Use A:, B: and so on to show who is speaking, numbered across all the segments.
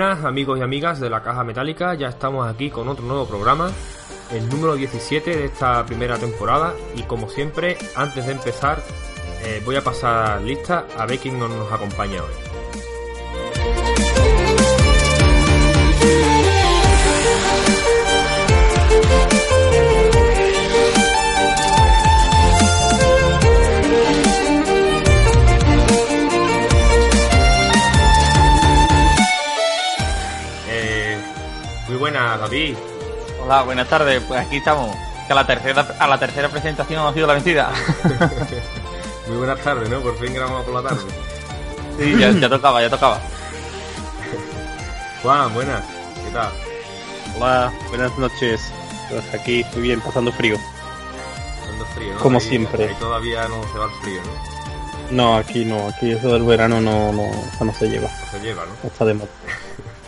A: Buenas amigos y amigas de la Caja Metálica, ya estamos aquí con otro nuevo programa, el número 17 de esta primera temporada y como siempre, antes de empezar, eh, voy a pasar lista a ver quién nos acompaña hoy. Buenas, David.
B: Hola, buenas tardes. Pues aquí estamos. Que a la tercera, a la tercera presentación ha sido la vencida.
A: Muy buenas tardes, ¿no? Por fin grabamos por la tarde.
B: Sí, ya, ya tocaba, ya tocaba.
A: Juan, buenas. ¿Qué tal?
C: Hola, buenas noches. Pues aquí muy bien, pasando frío.
A: Haciendo frío, ¿no?
C: Como
A: Ahí-
C: siempre.
A: Ahí todavía no se va el frío, ¿no?
C: No, aquí no, aquí eso del verano no, no, eso no se lleva.
A: No se lleva. No
C: está de moda.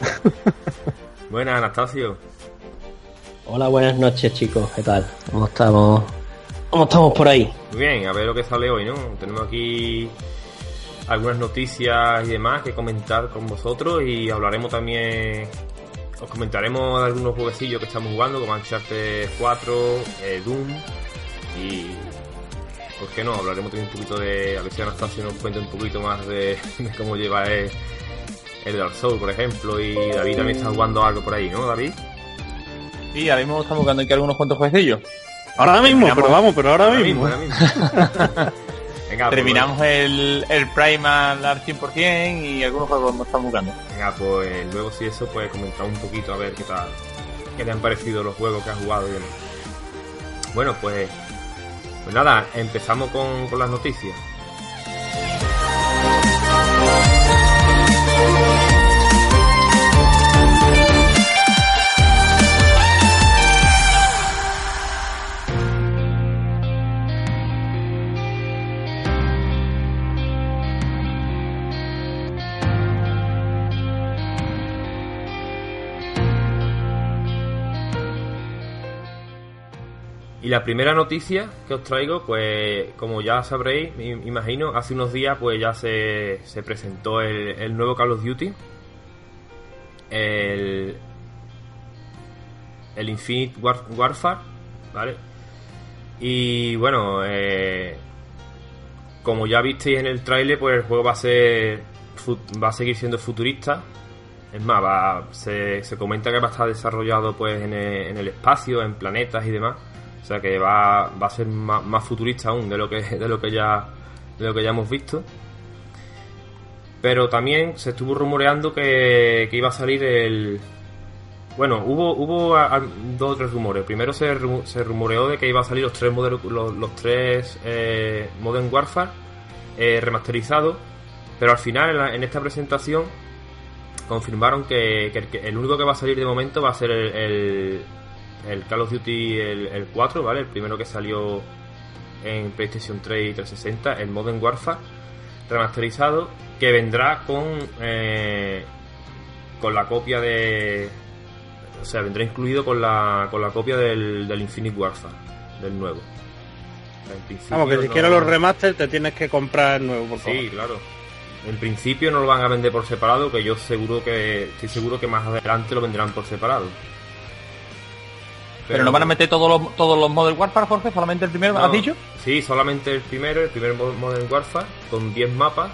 A: Buenas, Anastasio.
D: Hola, buenas noches chicos, ¿qué tal? ¿Cómo estamos? ¿Cómo estamos por ahí?
A: Muy bien, a ver lo que sale hoy, ¿no? Tenemos aquí algunas noticias y demás que comentar con vosotros y hablaremos también, os comentaremos de algunos jueguecillos que estamos jugando como Uncharted 4, eh, Doom y, ¿por qué no? Hablaremos también un poquito de, a ver si Anastasio nos cuenta un poquito más de, de cómo lleva el, el Dark Souls, por ejemplo, y David también está jugando algo por ahí, ¿no, David?
B: Sí, ahora mismo estamos buscando aquí algunos cuantos jueguecillos.
C: Ahora mismo,
B: Terminamos-
C: pero vamos, pero ahora, mismo.
A: ahora mismo. Venga, pues,
B: Terminamos el, el Primal al 100% y algunos juegos que estamos buscando.
A: Venga, pues luego si eso, pues comentar un poquito a ver qué tal, qué te han parecido los juegos que has jugado y demás. Bueno, pues, pues nada, empezamos con, con las noticias. La primera noticia que os traigo, pues como ya sabréis, me imagino, hace unos días pues ya se, se presentó el, el nuevo Call of Duty. El, el Infinite War- Warfare, ¿vale? Y bueno, eh, como ya visteis en el tráiler, pues el juego va a ser va a seguir siendo futurista. Es más, va- se, se comenta que va a estar desarrollado pues en en el espacio, en planetas y demás. O sea que va, va a ser más, futurista aún de lo que de lo que ya de lo que ya hemos visto. Pero también se estuvo rumoreando que, que iba a salir el bueno, hubo hubo dos o tres rumores. Primero se, se rumoreó de que iba a salir los tres modelos, los, tres eh, Modern Warfare eh, remasterizados, pero al final en, la- en esta presentación confirmaron que, el, único que va a salir de momento va a ser el, el Call of Duty el, el 4, ¿vale? El primero que salió en PlayStation 3 y 360, el Modern Warfare remasterizado, que vendrá con eh, con la copia de o sea, vendrá incluido con la, con la copia del, del Infinite Warfare, del nuevo.
C: Vamos, que si
A: no-
C: quieres los remaster te tienes que comprar el nuevo, por favor.
A: Sí, claro. En principio no lo van a vender por separado, que yo seguro que estoy seguro que más adelante lo venderán por separado.
B: Pero, no van a meter todos los, todos los Modern Warfare, Jorge, solamente el primero,
A: No,
B: ¿has dicho?
A: Sí, solamente el primero, el primer Mo- Modern Warfare, con 10 mapas.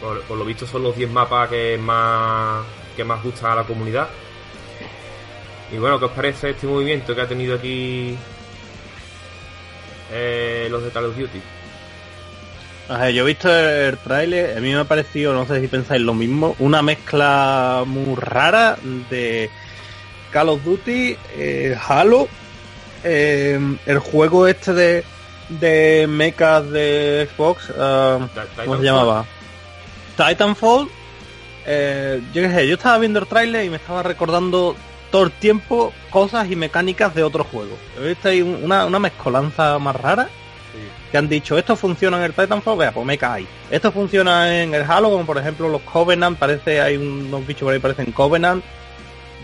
A: Por, por lo visto son los 10 mapas que más que más gustan a la comunidad. Y bueno, ¿qué os parece este movimiento que ha tenido aquí eh, los de Call of Duty?
C: Ajá, yo he visto el tráiler, a mí me ha parecido, no sé si pensáis lo mismo, una mezcla muy rara de Call of Duty, eh, Halo, eh, el juego este de, de mechas de Xbox,
A: Ti-
C: ¿cómo se llamaba? Titanfall. Eh, yo qué sé, yo estaba viendo el tráiler y me estaba recordando todo el tiempo cosas y mecánicas de. He visto ahí un- una, una mezcolanza más rara
A: Sí.
C: que han dicho esto funciona en el Titanfall, vea, pues me cae. Esto funciona en el Halo, como por ejemplo los Covenant, parece, hay unos bichos por ahí parecen Covenant,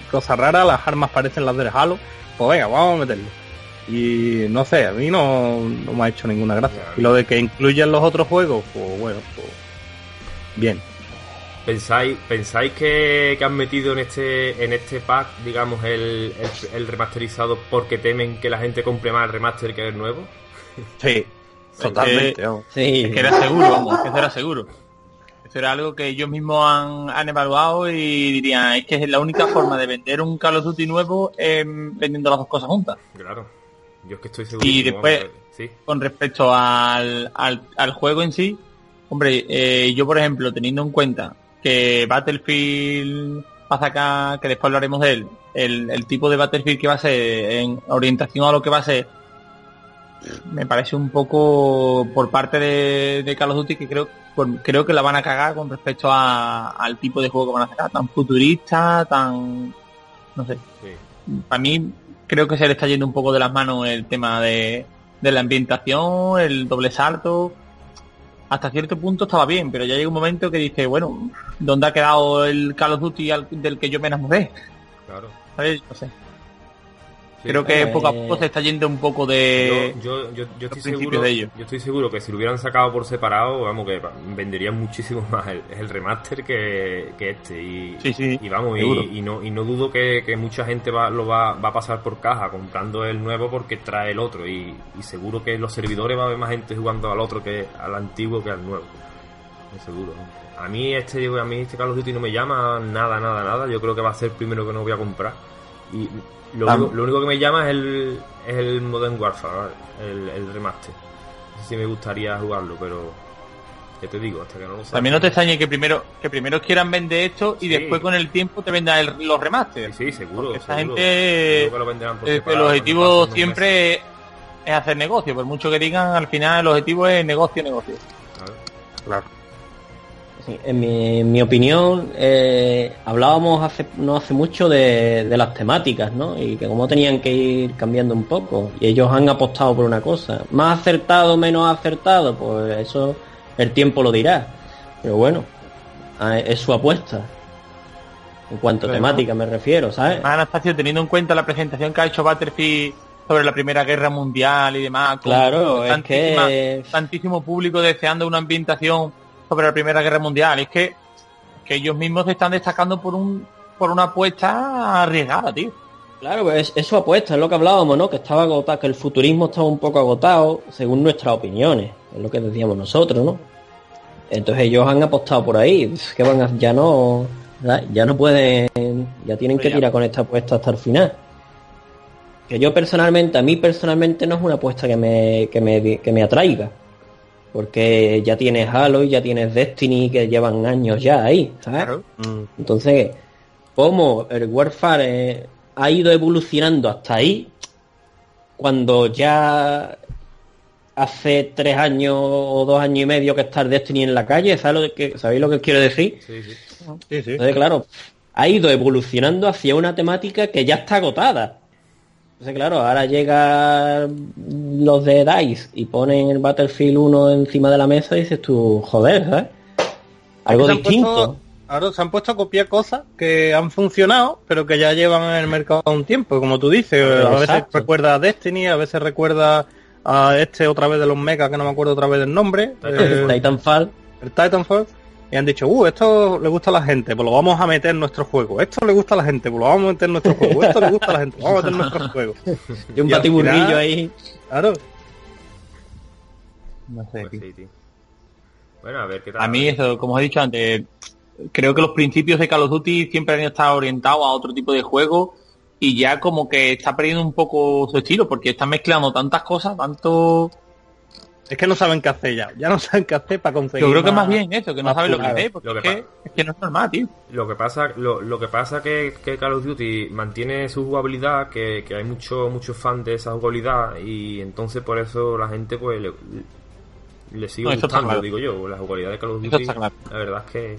C: cosas raras, las armas parecen las del Halo, pues venga, vamos a meterlo. Y no sé, a mí no, no me ha hecho ninguna gracia. Y lo de que incluyan los otros juegos, pues bueno, pues bien.
A: ¿Pensáis, pensáis que, que han metido en este en este pack, digamos, el, el, el remasterizado porque temen que la gente compre más el remaster que el nuevo?
C: Sí, totalmente. vamos.
D: Sí.
B: Es que era seguro, vamos, que era seguro. Eso era algo que ellos mismos han, han evaluado y dirían, es que es la única forma de vender un Call of Duty nuevo eh, vendiendo las dos cosas juntas.
A: Claro. Yo es que estoy seguro.
B: Y después-
A: sí.
B: Con respecto al, al, al juego en sí, hombre, eh, yo por ejemplo, teniendo en cuenta que Battlefield va a sacar, que después hablaremos de él, el, el tipo de Battlefield que va a ser en orientación a lo que va a ser, me parece un poco por parte de, de Call of Duty que creo por- creo que la van a cagar con respecto a- al tipo de juego que van a sacar, tan futurista, tan no sé,
A: sí.
B: para mí creo que se le está yendo un poco de las manos el tema de, de la ambientación, el doble salto. Hasta cierto punto estaba bien, pero ya llega un momento que dice, bueno, ¿dónde ha quedado el Call of Duty al- del que yo me enamoré?
A: Claro.
B: ¿Sabes? No sé. Creo que
D: Eh,
B: poco a poco se está yendo un poco de...
A: yo, yo, yo, yo estoy seguro
B: de ello.
A: yo estoy seguro que si lo hubieran sacado por separado vamos que venderían muchísimo más el, el remaster que, que este. Y,
B: Sí, sí,
A: y vamos y, y no y no dudo que, que mucha gente va, lo va, va a pasar por caja comprando el nuevo porque trae el otro. Y, y seguro que en los servidores va a haber más gente jugando al otro que al antiguo que al nuevo. Seguro a mí este a mí este Call of Duty no me llama nada nada nada. Yo creo que va a ser el primero que no voy a comprar. Y lo,
B: Ah.
A: único, lo único que me llama es el, es el Modern Warfare, el, el remaster. No sé si me gustaría jugarlo, pero ya te digo, hasta que no lo saque.
B: También no te extrañe que primero que primero quieran vender esto y
A: Sí.
B: después con el tiempo te vendan el- los remasters.
A: Sí, sí, seguro.
B: Porque esta
A: seguro.
B: gente,
A: Seguro que lo venderán por
B: Eh, el objetivo siempre es, es hacer negocio, por mucho que digan, al final el objetivo es negocio, negocio.
A: ¿sabes?
C: Claro.
D: Sí, en, mi, en mi opinión, eh, hablábamos hace, no hace mucho de, de las temáticas, ¿no? Y que como tenían que ir cambiando un poco. Y ellos han apostado por una cosa. Más acertado, menos acertado, pues eso el tiempo lo dirá. Pero bueno, ah, es su apuesta. En cuanto a temática me refiero, ¿sabes?
B: Anastasio, teniendo en cuenta la presentación que ha hecho Battlefield sobre la Primera Guerra Mundial y demás, con
D: Claro, es que...
B: tantísimo público deseando una ambientación sobre la Primera Guerra Mundial, es que, que ellos mismos se están destacando por un por una apuesta arriesgada, tío.
D: Claro, pues es, es su apuesta, es lo que hablábamos, ¿no? Que estaba agotado, que el futurismo estaba un poco agotado, según nuestras opiniones, es lo que decíamos nosotros, ¿no? Entonces ellos han apostado por ahí, que van a, ya no, ya no pueden, ya tienen que tirar con esta apuesta hasta el final. Que yo personalmente, a mí personalmente no es una apuesta que me, que me, que me atraiga. Porque ya tienes Halo y ya tienes Destiny que llevan años ya ahí, ¿sabes?
B: Claro.
C: Mm.
D: Entonces, cómo el Warfare eh, ha ido evolucionando hasta ahí, cuando ya hace tres años o dos años y medio que está el Destiny en la calle, ¿sabes lo que, ¿sabéis lo que quiero decir?
A: Sí, sí.
C: Sí, sí.
D: Entonces, claro, ha ido evolucionando hacia una temática que ya está agotada. Entonces, claro, ahora llegan los de DICE y ponen el Battlefield 1 encima de la mesa y dices tú, joder, ¿sabes? Algo distinto.
C: puesto- Ahora se han puesto a copiar cosas que han funcionado, pero que ya llevan en el mercado un tiempo, como tú dices. A veces recuerda a Destiny, a veces recuerda a este otra vez de los Mega, que no me acuerdo otra vez del nombre, eh,
D: Titanfall.
C: el Titanfall. Y han dicho, uh, esto le gusta a la gente, pues lo vamos a meter en nuestro juego. Esto le gusta a la gente, pues lo vamos a meter en nuestro juego. Esto le gusta a la gente, lo vamos a meter en nuestro juego.
D: Y un
C: Y al
D: batiburrillo
C: final-
D: ahí.
C: Claro.
B: No sé,
A: Pues
B: tío.
A: sí, tío. Bueno, a ver qué tal.
B: A mí eso, como he dicho antes, creo que los principios de Call of Duty siempre han estado orientados a otro tipo de juego y ya como que está perdiendo un poco su estilo porque están mezclando tantas cosas, tanto...
C: Es que no saben qué hacer ya. Ya no saben qué hacer para conseguir.
B: Yo creo que más bien eso, que no saben lo que hacer, porque
A: Lo
B: es,
A: que
B: que, es que no es normal, tío.
A: Lo que pasa, lo, lo que pasa que, que Call of Duty mantiene su jugabilidad, que, que hay mucho muchos fans de esa jugabilidad y entonces por eso la gente pues le, le sigue
B: No,
A: gustando,
B: claro.
A: digo yo, la jugabilidad de Call of Duty.
B: está claro.
A: La verdad es que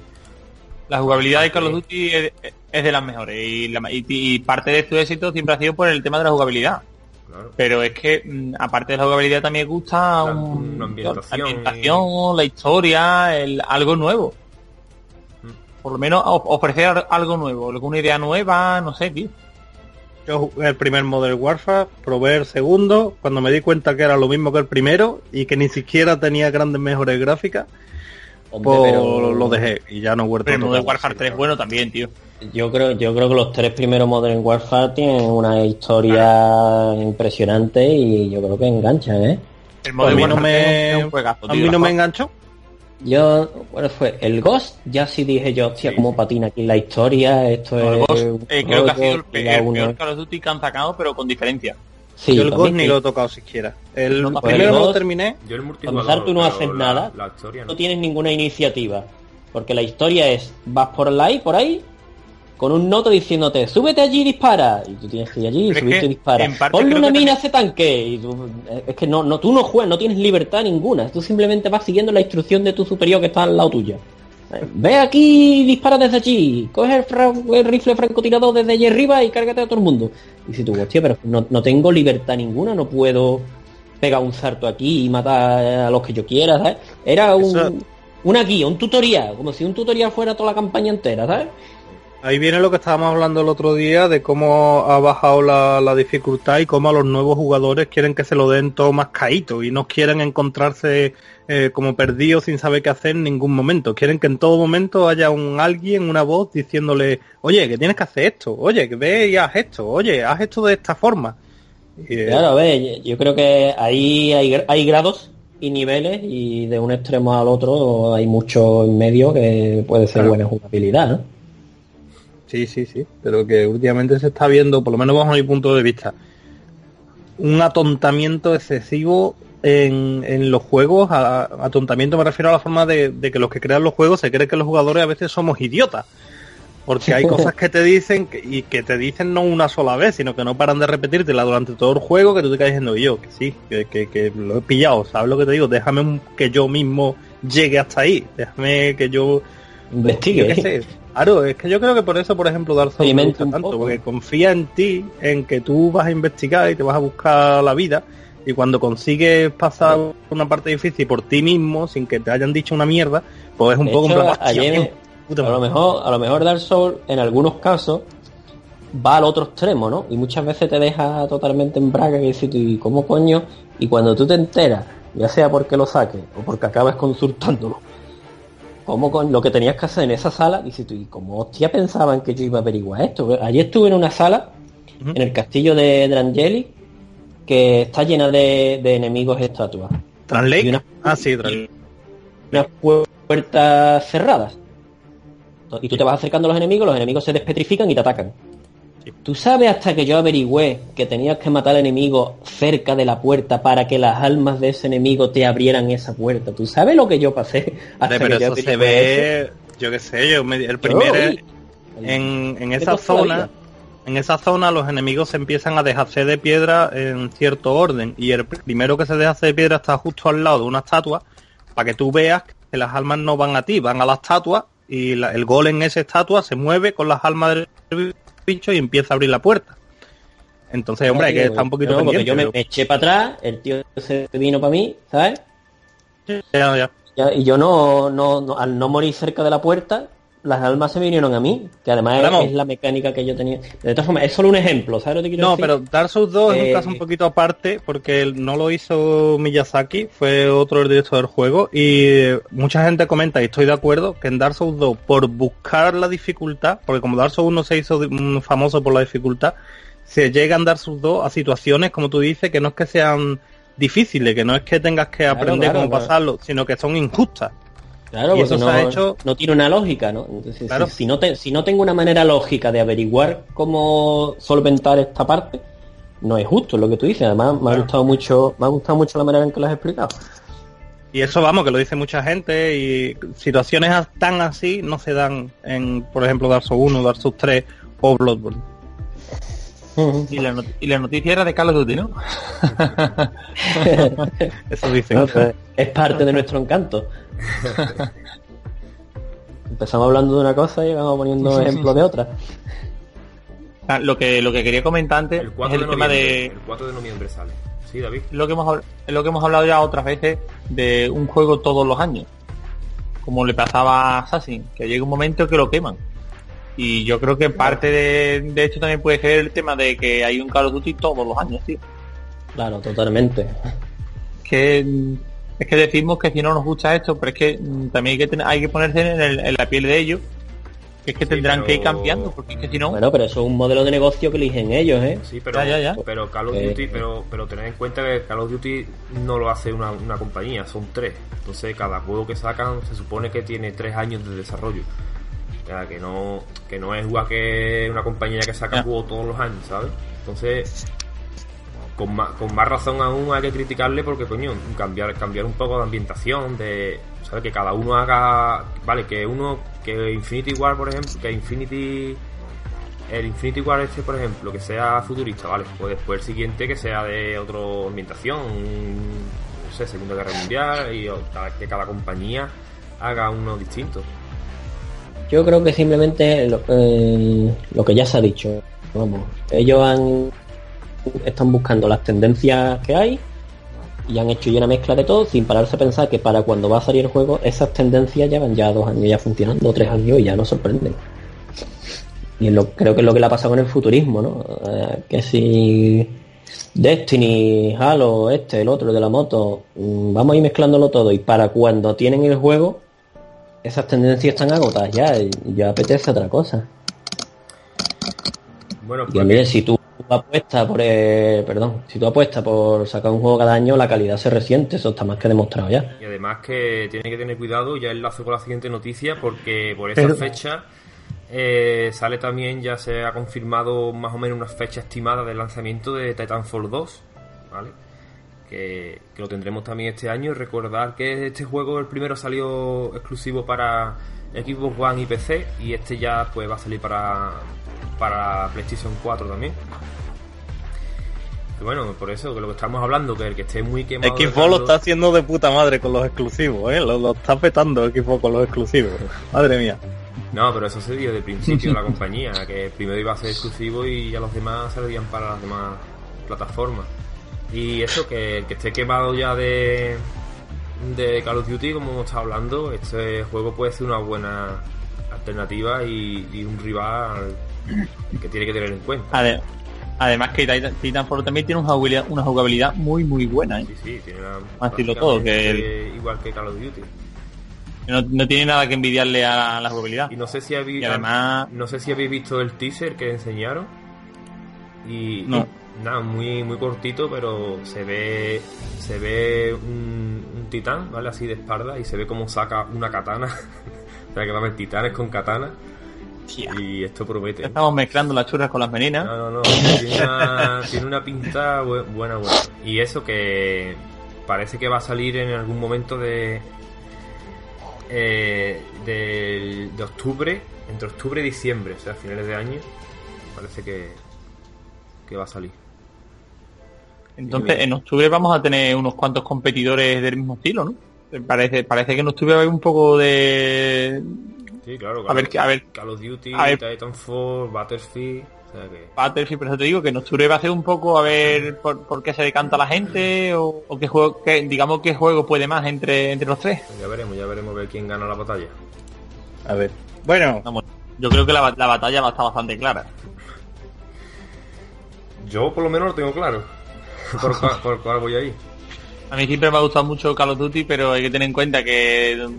B: La jugabilidad de Call of
A: Sí.
B: Duty es, es de las mejores y, la- y- y parte de su éxito siempre ha sido por el tema de la jugabilidad.
A: Claro,
B: Pero es que, mm, aparte de la jugabilidad, también gusta
A: La-
B: un-
A: una ambientación
B: la, ambientación, la historia, el, algo nuevo.
A: Mm.
B: Por lo menos ofrecer algo nuevo, alguna idea nueva, no sé, tío.
C: Yo jugué el primer Modern Warfare, probé el segundo, cuando me di cuenta que era lo mismo que el primero y que ni siquiera tenía grandes mejores gráficas, pues
D: pero-
C: lo dejé y ya no he vuelto
B: Pero
C: a
B: el Modern. Warfare 3 bueno también, tío.
D: Yo creo, yo creo que los tres primeros Modern Warfare tienen una historia impresionante y yo creo que enganchan, ¿eh?
B: El
C: A
B: Modern
C: mí no
B: Warfare 3 es
C: me,
B: juegazo,
C: a mí no me enganchó.
D: Yo, bueno, fue el Ghost, ya sí dije yo, hostia,
A: Sí,
D: cómo patina aquí la historia, esto
B: No, el
D: es...
B: Ghost, eh, creo que ha sido el, peor Call of Duty que han sacado, pero con diferencia.
D: Sí,
C: Yo el ni
D: sí.
C: lo he tocado siquiera. El
B: No,
C: primero no lo terminé.
A: Yo el
D: empezar, tú no haces
A: la-
D: nada,
A: La historia no.
D: no tienes ninguna iniciativa. Porque la historia es, vas por ahí, por ahí, con un noto diciéndote, súbete allí y dispara. Y tú tienes que ir allí,
B: es
D: subirte
B: que,
D: y dispara. Ponle una mina a ese tanque. Y tú- es que no, no, tú no juegas, no tienes libertad ninguna. Tú simplemente vas siguiendo la instrucción de tu superior que está al lado tuya. Eh, Ve aquí y dispara desde allí. Coge el rifle francotirador desde allí arriba y cárgate a todo el mundo. Y si tú, hostia, pero no, no tengo libertad ninguna, no puedo pegar un salto aquí y matar a los que yo quiera, ¿sabes? Era un, una guía, un tutorial, como si un tutorial fuera toda la campaña entera, ¿sabes?
C: Ahí viene lo que estábamos hablando el otro día de cómo ha bajado la, la dificultad y cómo a los nuevos jugadores quieren que se lo den todo más caído y no quieren encontrarse eh, como perdidos sin saber qué hacer en ningún momento. Quieren que en todo momento haya un alguien, una voz diciéndole, oye, que tienes que hacer esto, oye, que ve y haz esto, oye, haz esto de esta forma. Y, eh,
D: Claro, a ver, yo creo que ahí hay, hay grados y niveles y de un extremo al otro hay mucho en medio que puede ser
C: Claro.
D: buena jugabilidad, ¿no?
C: Sí, sí, sí, pero que últimamente se está viendo, por lo menos bajo mi punto de vista, un atontamiento excesivo en, en los juegos. A, atontamiento me refiero a la forma de, de que los que crean los juegos se cree que los jugadores a veces somos idiotas. Porque hay cosas que te dicen que- y que te dicen no una sola vez, sino que no paran de repetírtela durante todo el juego, que tú te quedas diciendo "Y yo, que sí, que, que, que lo he pillado, ¿sabes lo que te digo? Déjame que yo mismo llegue hasta ahí, déjame que yo
D: Investigue.
C: yo qué sé. Claro, es que yo creo que por eso, por ejemplo, Dark Souls me gusta
D: un
C: tanto, porque confía en ti, en que tú vas a investigar y te vas a buscar la vida, y cuando consigues pasar una parte difícil por ti mismo, sin que te hayan dicho una mierda, pues es un
D: De
C: poco
D: hecho,
C: plan, "Hostia,
D: ayer-
C: tío, puta
D: A lo
C: madre".
D: mejor, a lo mejor Dark Souls en algunos casos va al otro extremo, ¿no? Y muchas veces te deja totalmente en braga que dices ¿y cómo coño? Y cuando tú te enteras, ya sea porque lo saques o porque acabas consultándolo, ¿cómo con lo que tenías que hacer en esa sala? Dices tú, ¿y cómo hostia pensaban que yo iba a averiguar esto? Ayer estuve en una sala, en el castillo de Drangeli, que está llena de, de enemigos estatuas. Una-
C: Ah, sí,
D: unas pu- puertas cerradas. Y tú te vas acercando a los enemigos, los enemigos se despetrifican y te atacan. ¿Tú sabes hasta que yo averigüé que tenías que matar al enemigo cerca de la puerta para que las almas de ese enemigo te abrieran esa puerta? ¿Tú sabes lo que yo pasé? Hasta
C: pero
D: que yo
C: eso se
D: eso?
C: ve, yo qué sé, yo me- el
D: Yo
C: primer...
D: vi.
C: en, en esa zona en esa zona los enemigos se empiezan a dejarse de piedra en cierto orden y el primero que se deshace de piedra está justo al lado de una estatua para que tú veas que las almas no van a ti, van a la estatua y la- el golem en esa estatua se mueve con las almas del y empieza a abrir la puerta. Entonces, hombre, hay que estar un poquito
D: No, porque yo me, eché para atrás, el tío se vino para mí, ¿sabes?
C: Ya. Ya-
D: Y yo no, no, no- al no morir cerca de la puerta, las almas se vinieron a mí, que además es-
C: Vamos.
D: es la mecánica que yo tenía. De todas formas, es solo un ejemplo, ¿sabes lo que quiero
C: No,
D: decir?
C: pero Dark Souls 2 es
D: Eh,
C: un caso un poquito aparte porque no lo hizo Miyazaki, fue otro director del juego y eh, mucha gente comenta y estoy de acuerdo que en Dark Souls 2 por buscar la dificultad, porque como Dark Souls 1 se hizo mm, famoso por la dificultad, se llega en Dark Souls 2 a situaciones como tú dices que no es que sean difíciles, que no es que tengas que
D: Claro,
C: aprender
D: claro,
C: cómo
D: claro.
C: pasarlo, sino que son injustas.
D: Claro,
C: Y
D: porque
C: eso
D: no,
C: ha hecho-
D: no tiene una lógica, ¿no? Entonces,
C: Claro.
D: si, si no te- si no tengo una manera lógica de averiguar cómo solventar esta parte, no es justo lo que tú dices. Además, me ha gustado mucho, me ha gustado mucho la manera en que lo has explicado.
C: Y eso vamos, que lo dice mucha gente y situaciones tan así no se dan en, por ejemplo, Dark Souls 1, Dark Souls 3 o Bloodborne.
B: Y la, not- y la noticia era de Call of Duty, ¿no?
C: Eso dicen.
D: No, pues, es parte de nuestro encanto. Empezamos hablando de una cosa y vamos poniendo ejemplos de otra.
B: Ah, Lo que, lo que quería comentar antes
A: El
B: es
A: 4
B: el
A: de
B: tema
A: noviembre.
B: de
A: El 4 de noviembre sale. Sí, David.
B: lo que hemos lo que hemos hablado ya otras veces de un juego todos los años. Como le pasaba a Assassin, que llega un momento que lo queman. Y yo creo que parte de, de esto también puede ser el tema de que hay un Call of Duty todos los años, tío.
D: Claro, totalmente.
B: Que es que decimos que si no nos gusta esto, pero es que mm, también hay que tener, hay que ponerse en, el- en la piel de ellos, que es que
A: Sí,
B: tendrán que ir cambiando, porque es que si no,
D: Bueno, pero eso es un modelo de negocio que eligen ellos, ¿eh?
A: Sí, pero,
B: Ya, ya, ya.
A: pero Call of
D: Eh,
A: Duty, pero, pero tened en cuenta que Call of Duty no lo hace una, una compañía, son tres. Entonces cada juego que sacan se supone que tiene tres años de desarrollo. Sea, que no, que no es igual que una compañía que saca
B: Ya.
A: juegos todos los años, ¿sabes? Entonces, con más, con más razón aún hay que criticarle porque, coño, cambiar, cambiar un poco de ambientación, de, ¿sabes? Que cada uno haga, vale, que uno, que Infinity War, por ejemplo, que Infinity el Infinity War este, por ejemplo, que sea futurista, ¿vale? Pues después el siguiente que sea de otra ambientación, no sé, Segunda Guerra Mundial, y que cada compañía haga uno distinto.
D: Yo creo que simplemente lo, eh, lo que ya se ha dicho. Vamos, ellos están buscando las tendencias que hay y han hecho ya una mezcla de todo sin pararse a pensar que para cuando va a salir el juego esas tendencias llevan ya dos años ya funcionando, tres años y ya nos sorprenden. Y creo que es lo que le ha pasado con el futurismo, ¿no? Eh, que si Destiny, Halo, este, el otro de la moto, mm, vamos a ir mezclándolo todo y para cuando tienen el juego esas tendencias están agotadas ya y ya apetece otra cosa.
A: Bueno,
D: Y
A: pues,
D: mire, si tú apuestas por eh, perdón, si tú apuestas por sacar un juego cada año, la calidad se resiente, eso está más que demostrado ya.
A: y además que tiene que tener cuidado, ya enlazo con la siguiente noticia, porque por esa
C: Pero-
A: fecha eh, sale también, ya se ha confirmado más o menos una fecha estimada del lanzamiento de Titanfall 2, ¿vale? Que, que lo tendremos también este año. Recordar que este juego, el primero salió exclusivo para Xbox One y PC, y este ya pues va a salir para, para PlayStation 4 también. Y bueno, por eso, que lo que estamos hablando, que el que esté muy quemado...
C: Xbox lo está haciendo de puta madre con los exclusivos, ¿eh? Lo, lo está petando Xbox con los exclusivos. Madre mía.
A: No, pero eso se dio de principio la compañía, que primero iba a ser exclusivo y ya los demás servían para las demás plataformas. Y eso, que el que esté quemado ya de, de Call of Duty, como hemos estado hablando, este juego puede ser una buena alternativa y, y un rival que tiene que tener en cuenta.
B: ade- además que Titan- Titanfall también tiene una jugabilidad, una jugabilidad muy muy buena, ¿eh?
A: Sí, sí, tiene una,
B: todo, que
A: igual que Call of Duty.
B: No, no tiene nada que envidiarle a la jugabilidad.
A: Y no sé si habéis,
B: además-
A: no sé si habéis visto el teaser que enseñaron. Y
B: No.
A: Nada, muy muy cortito, pero se ve se ve un, un titán, ¿vale? Así de espalda y se ve como saca una katana. o sea que va a haber titanes con katana
B: Tía.
A: y esto promete.
B: Estamos mezclando las churras con las meninas.
A: No, no, no. Tiene una, tiene una pinta bu- buena, buena. Y eso que parece que va a salir en algún momento de. eh, del- de octubre, entre octubre y diciembre, o sea, a finales de año. Parece que, que va a salir.
B: Entonces, en octubre vamos a tener unos cuantos competidores del mismo estilo, ¿no? Parece, parece que en octubre va a haber un poco de
A: Sí, claro.
B: A ver, a ver.
A: Call of Duty,
B: A ver.
A: Titanfall, Battlefield. O sea que.
B: Battlefield, por eso te digo que en octubre va a ser un poco a ver por, por qué se decanta la gente o, o qué juego, qué, digamos qué juego puede más entre, entre los tres.
A: Ya veremos, ya veremos ver quién gana la batalla.
C: A ver. Bueno,
B: Vamos, yo creo que la, la batalla va a estar bastante clara.
A: Yo por lo menos lo tengo claro. Por, cuál, por cuál voy ahí.
B: A mí siempre me ha gustado mucho Call of Duty, pero hay que tener en cuenta que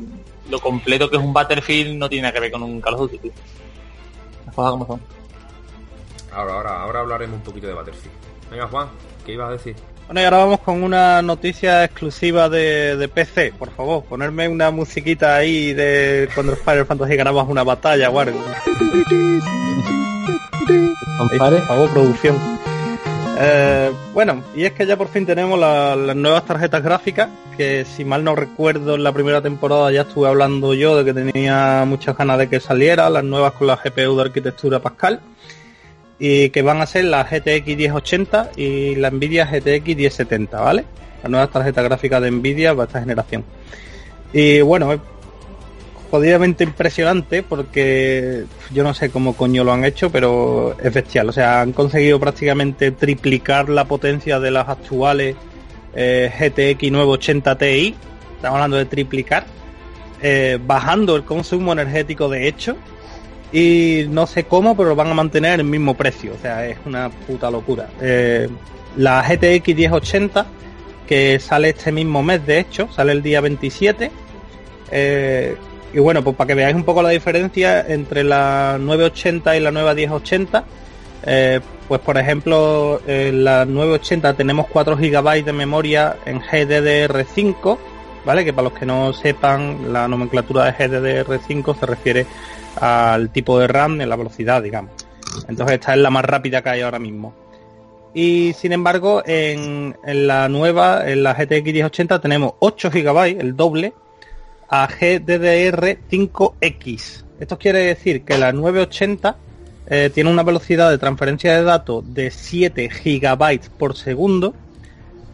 B: lo completo que es un Battlefield no tiene nada que ver con un Call of Duty. Las cosas como son.
A: Ahora, ahora, ahora hablaremos un poquito de Battlefield. Venga, Juan, ¿qué ibas a decir?
C: bueno, y ahora vamos con una noticia exclusiva de, de PC. Por favor, ponerme una musiquita ahí de cuando Final Fantasy ganamos una batalla o algo. Por favor, producción. Eh, bueno, y es que ya por fin tenemos la- las nuevas tarjetas gráficas, que si mal no recuerdo en la primera temporada ya estuve hablando yo de que tenía muchas ganas de que saliera, las nuevas con la GPU de arquitectura Pascal, y que van a ser la GTX 1080 y la Nvidia GTX 1070, ¿vale? Las nuevas tarjetas gráficas de Nvidia para esta generación. Y bueno, jodidamente impresionante porque yo no sé cómo coño lo han hecho, pero es bestial. O sea, han conseguido prácticamente triplicar la potencia de las actuales eh, GTX 980 Ti. Estamos hablando de triplicar. eh, bajando el consumo energético de hecho. Y no sé cómo, pero van a mantener el mismo precio. O sea, es una puta locura. Eh, la GTX 1080 que sale este mismo mes, de hecho, sale el día 27. Eh, y bueno, pues para que veáis un poco la diferencia entre la 980 y la nueva 1080, eh, pues por ejemplo, en la 980 tenemos 4 GB de memoria en GDDR5, ¿vale? Que para los que no sepan, la nomenclatura de GDDR5 se refiere al tipo de RAM, en la velocidad, digamos. Entonces esta es la más rápida que hay ahora mismo. Y sin embargo, en, en la nueva, en la GTX 1080 tenemos 8 GB, el doble, a GDDR5X. Esto quiere decir que la 980 eh, tiene una velocidad de transferencia de datos de 7 GB por segundo,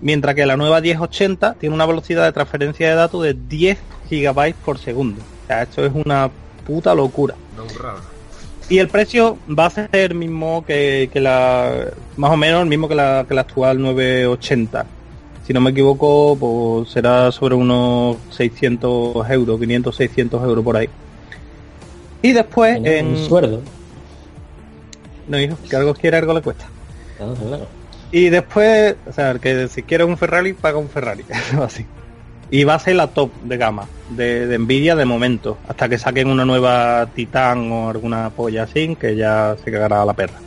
C: mientras que la nueva 1080 tiene una velocidad de transferencia de datos de 10 GB por segundo. O sea, esto es una puta locura. Y el precio va a ser el mismo que, que la, más o menos el mismo que la, que la actual 980 si no me equivoco, pues será sobre unos 600 euros, 500, 600 euros por ahí. Y después en...
D: Un sueldo.
C: No, hijo, que algo quiere, algo le cuesta.
D: Claro.
C: Y después, o sea, que si quiere un Ferrari, paga un Ferrari. así. Y va a ser la top de gama de, de Nvidia de momento, hasta que saquen una nueva Titan o alguna polla así, que ya se cagará la perra.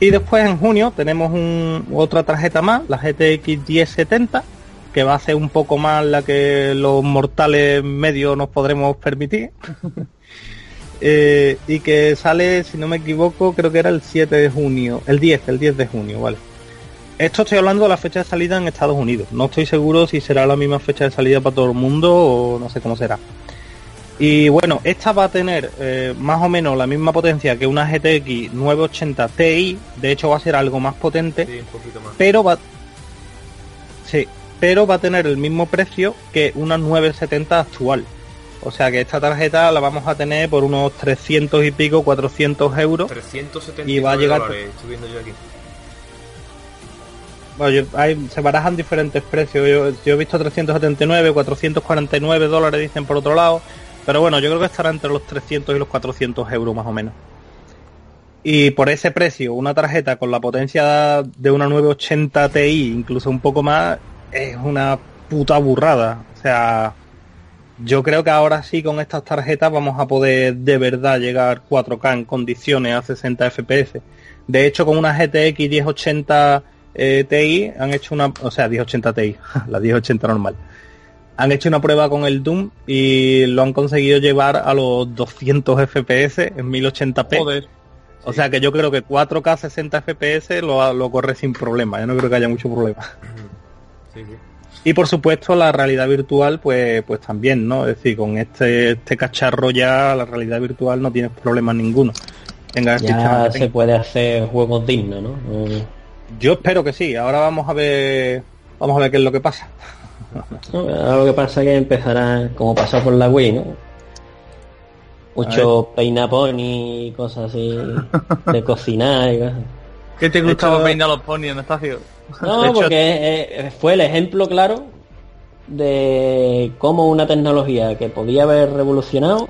C: Y después en junio tenemos un, otra tarjeta más, la GTX 1070, que va a ser un poco más la que los mortales medios nos podremos permitir. Eh, y que sale, si no me equivoco, creo que era el 7 de junio, el 10, el 10 de junio, vale. Esto estoy hablando de la fecha de salida en Estados Unidos. No estoy seguro si será la misma fecha de salida para todo el mundo o no sé cómo será. Y bueno, esta va a tener eh, más o menos la misma potencia que una GTX 980 Ti, de hecho va a ser algo más potente, pero va Sí, pero va a tener el mismo precio que una 970 actual. O sea que esta tarjeta la vamos a tener por unos 300 y pico, 400 euros.
A: 370
C: y va a llegar
A: dólares, estoy viendo yo aquí.
C: Bueno, yo- hay- se barajan diferentes precios. Yo, yo he visto 379, 449 dólares dicen por otro lado. Pero bueno, yo creo que estará entre los 300 y los 400 euros más o menos. Y por ese precio, una tarjeta con la potencia de una 980 Ti, incluso un poco más, es una puta burrada. O sea, yo creo que ahora sí con estas tarjetas vamos a poder de verdad llegar 4K en condiciones a 60 FPS. De hecho, con una GTX 1080 eh, Ti han hecho una, o sea, 1080 Ti, la 1080 normal. Han hecho una prueba con el Doom y lo han conseguido llevar a los 200 FPS en 1080p.
B: Joder.
C: O sea que yo creo que 4K 60 FPS lo, lo corre sin problema. Yo no creo que haya mucho problema.
A: Sí, sí.
C: Y por supuesto la realidad virtual, pues, pues también, ¿no? Es decir, con este, este cacharro ya la realidad virtual no tienes problemas ninguno. Sistema
D: Ya se
C: tenga.
D: puede hacer juegos dignos, ¿no? No-
C: Yo espero que sí. Ahora vamos a ver, vamos a ver qué es lo que pasa.
D: No, ahora lo que pasa es que empezará, como pasó por la Wii, ¿no? Mucho peinapón y cosas así de cocinar y cosas.
B: ¿Qué te gustaba
C: hecho-
B: peinar los ponies, Anastasio?
D: No,
C: hecho-
D: porque eh, fue el ejemplo claro de cómo una tecnología que podía haber revolucionado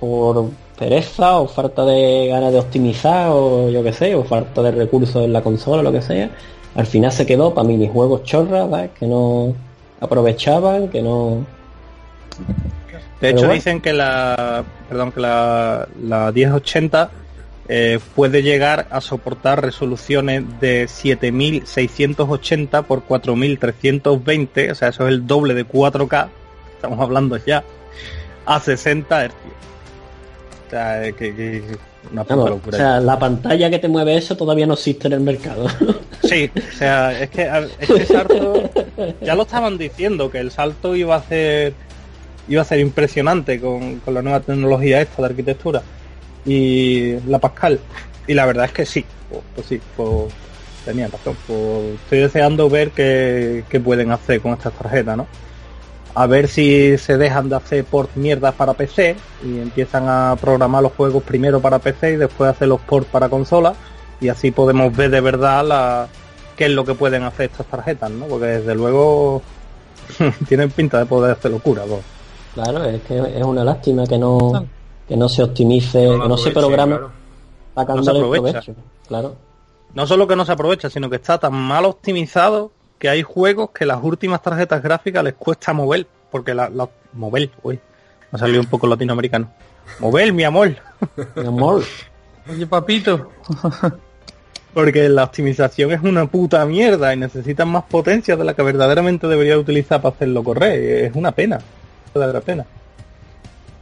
D: por pereza o falta de ganas de optimizar o yo qué sé, o falta de recursos en la consola o lo que sea, al final se quedó para minijuegos chorras, ¿sabes? Que no aprovechaban, que no...
C: De hecho
D: bueno.
C: dicen que la, perdón, que la, la 1080 eh, puede llegar a soportar resoluciones de 7680 por 4320, o sea, eso es el doble de 4K, estamos hablando ya, a 60 Hz. O sea, que, que- una puta
D: Vamos, o
C: locura.
D: sea, la pantalla que te mueve eso todavía no existe en el mercado.
C: Sí, o sea, es que este salto ya lo estaban diciendo que el salto iba a ser iba a ser impresionante con, con la nueva tecnología esta de arquitectura y la Pascal y la verdad es que sí, pues, pues sí, pues tenían razón, pues estoy deseando ver qué, qué pueden hacer con estas tarjetas, ¿no? A ver si se dejan de hacer port mierdas para PC y empiezan a programar los juegos primero para PC y después hacer los ports para consola y así podemos ver de verdad la, qué es lo que pueden hacer estas tarjetas, ¿no? Porque desde luego tienen pinta de poder hacer locura.
D: Claro, es que es una lástima que no, que no se optimice,
A: No
D: que no se programe
A: claro.
D: para
C: No se
D: el
C: aprovecha.
D: provecho. Claro.
C: No solo que no se aprovecha, sino que está tan mal optimizado que hay juegos que las últimas tarjetas gráficas les cuesta mover, porque la, la mover, uy, me ha salido un poco latinoamericano. Mover, mi amor.
D: Mi amor.
B: Oye, papito.
C: Porque la optimización es una puta mierda y necesitan más potencia de la que verdaderamente debería utilizar para hacerlo correr. Es una pena. Verdadera pena.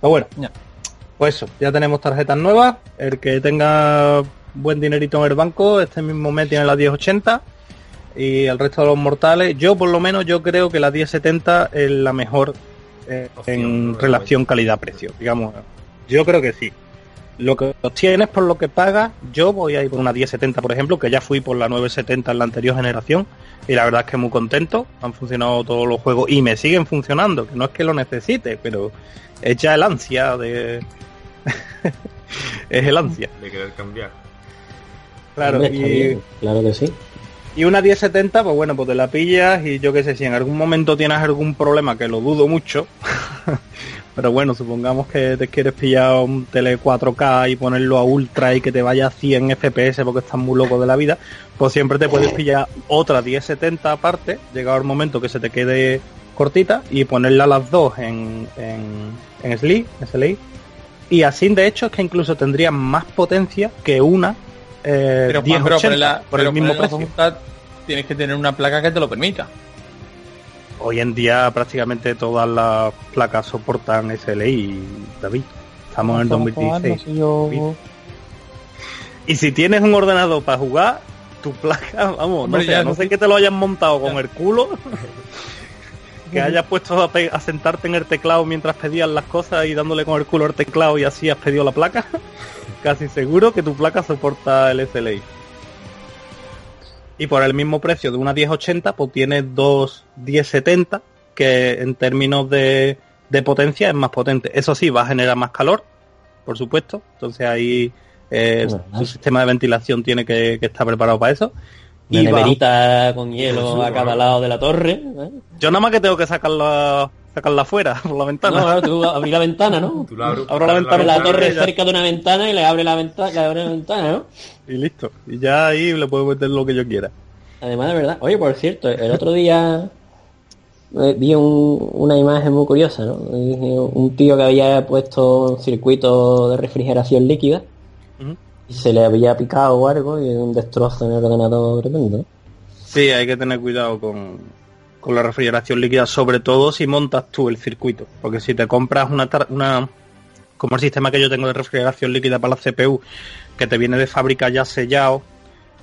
C: Pero bueno,
B: Ya.
C: pues eso, ya tenemos tarjetas nuevas. El que tenga buen dinerito en el banco, este mismo mes tiene la 1080 y el resto de los mortales, yo por lo menos yo creo que la 1070 es la mejor eh,
A: Opción,
C: en relación calidad-precio, digamos. Yo creo que sí. Lo que obtienes por lo que pagas, yo voy a ir por una 1070, por ejemplo, que ya fui por la 970 en la anterior generación y la verdad es que muy contento, han funcionado todos los juegos y me siguen funcionando, que no es que lo necesite, pero es ya el ansia de... es el ansia.
A: De querer cambiar.
C: Claro,
D: Hombre,
C: y,
D: claro que sí.
C: Y una 1070, pues bueno, pues te la pillas y yo qué sé, si en algún momento tienes algún problema, que lo dudo mucho, pero bueno, supongamos que te quieres pillar un tele 4K y ponerlo a ultra y que te vaya a 100 FPS porque estás muy loco de la vida, pues siempre te puedes pillar otra 1070 aparte, llegado el momento que se te quede cortita y ponerla las dos en, en, en SLI, SLI, y así de hecho es que incluso tendría más potencia que una eh,
B: Pero, Juan,
C: 1080
B: pero
C: por
B: pero
C: el mismo precio.
B: tienes que tener una placa que te lo permita.
C: Hoy en día prácticamente todas las placas soportan SLI, David. Estamos en el 2016. Y si tienes un ordenador para jugar, tu placa, vamos,
B: Hombre,
C: no sé, no sé que te lo hayas montado con el culo, que hayas puesto a, a sentarte en el teclado mientras pedías las cosas y dándole con el culo al teclado y así has pedido la placa, casi seguro que tu placa soporta el SLI. Y por el mismo precio de una 1080, pues tienes dos 1070, que en términos de, de potencia es más potente. Eso sí, va a generar más calor, por supuesto. Entonces ahí eh,
D: Bueno,
C: tu sistema de ventilación tiene que, que estar preparado para eso.
D: Una
C: Y va-
D: neverita con hielo a cada lado de la torre. ¿eh?
C: yo nada más que tengo que sacarla, sacarla afuera por la
D: No,
C: ventana.
D: claro, tú abrí la ventana, ¿no?
A: Tú la
C: Abro la ventana,
D: la torre
C: ya.
D: cerca de una ventana y le abre la ventana, le abre la ventana, ¿no?
C: Y listo. Y ya ahí le puedo meter lo que yo quiera.
D: Además, de verdad. Oye, por cierto, el otro día eh, vi un- una imagen muy curiosa, ¿no? Un tío que había puesto un circuito de refrigeración líquida y se le había picado o algo y un destrozo en el ordenador tremendo. ¿no?
C: Sí, hay que tener cuidado con, con la refrigeración líquida, sobre todo si montas tú el circuito. Porque si te compras una, tar- una como el sistema que yo tengo de refrigeración líquida para la CPU, que te viene de fábrica ya sellado,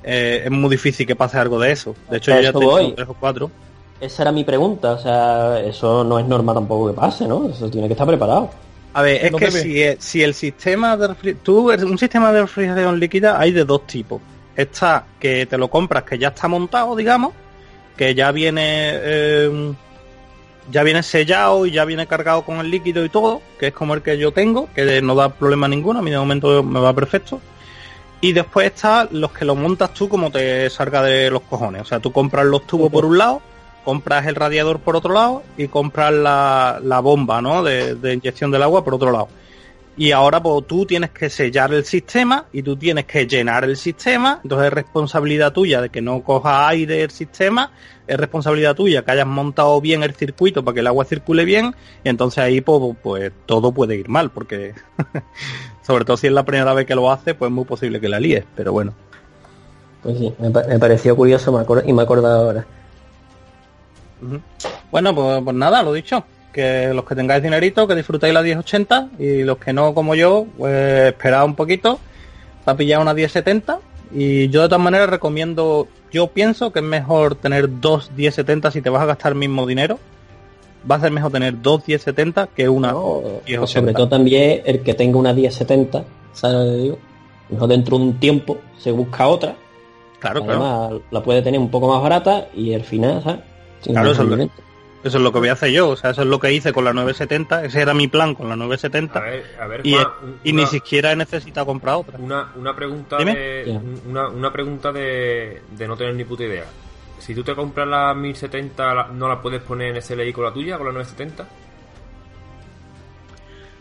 C: eh, es muy difícil que pase algo de eso. De hecho, yo ya tengo
D: voy.
C: tres o cuatro.
D: Esa era mi pregunta, o sea, eso no es norma tampoco que pase, ¿no? Eso tiene que estar preparado.
C: A ver, es
B: No
C: que si, si el sistema de tú un sistema de refrigeración líquida hay de dos tipos. Está que te lo compras que ya está montado, digamos, que ya viene eh, ya viene sellado y ya viene cargado con el líquido y todo, que es como el que yo tengo, que no da problema ninguno, a mí de momento me va perfecto. Y después está los que lo montas tú como te salga de los cojones. O sea, tú compras los tubos por un lado, compras el radiador por otro lado y compras la, la bomba, ¿no? De inyección del agua por otro lado. Y ahora pues tú tienes que sellar el sistema y tú tienes que llenar el sistema. Entonces es responsabilidad tuya de que no coja aire el sistema. Es responsabilidad tuya que hayas montado bien el circuito para que el agua circule bien. Y entonces ahí pues, pues todo puede ir mal porque sobre todo si es la primera vez que lo hace pues es muy posible que la líes. Pero bueno.
D: Pues sí, me, pa- me pareció curioso me y me he acordado ahora.
C: Bueno, pues, pues nada, lo dicho. Que los que tengáis dinerito, que disfrutéis la 1080 y los que no, como yo, pues esperad un poquito para pillar una 1070. Y yo de todas maneras recomiendo, yo pienso que es mejor tener dos 1070 si te vas a gastar el mismo dinero. Va a ser mejor tener dos 1070 que una
D: No,
C: 1080.
D: pues sobre todo también el que tenga una 1070, ¿sabes lo que digo? Dentro de un tiempo se busca otra,
C: Claro, claro.
D: además la puede tener un poco más barata y al final, ¿sabes? Sin
C: Claro, eso es lo- que voy a hacer yo. O sea, eso es lo que hice con la 970. Ese era mi plan con la
A: A
C: 970.
A: ver, a ver,
C: Y,
A: Juan,
C: y
A: una-
C: ni siquiera he necesitado comprar otra.
A: Una, una pregunta de una, una pregunta de, de no tener ni puta idea. Si tú te compras la 1070, la- ¿no la puedes poner en SLI con la tuya, con la 970?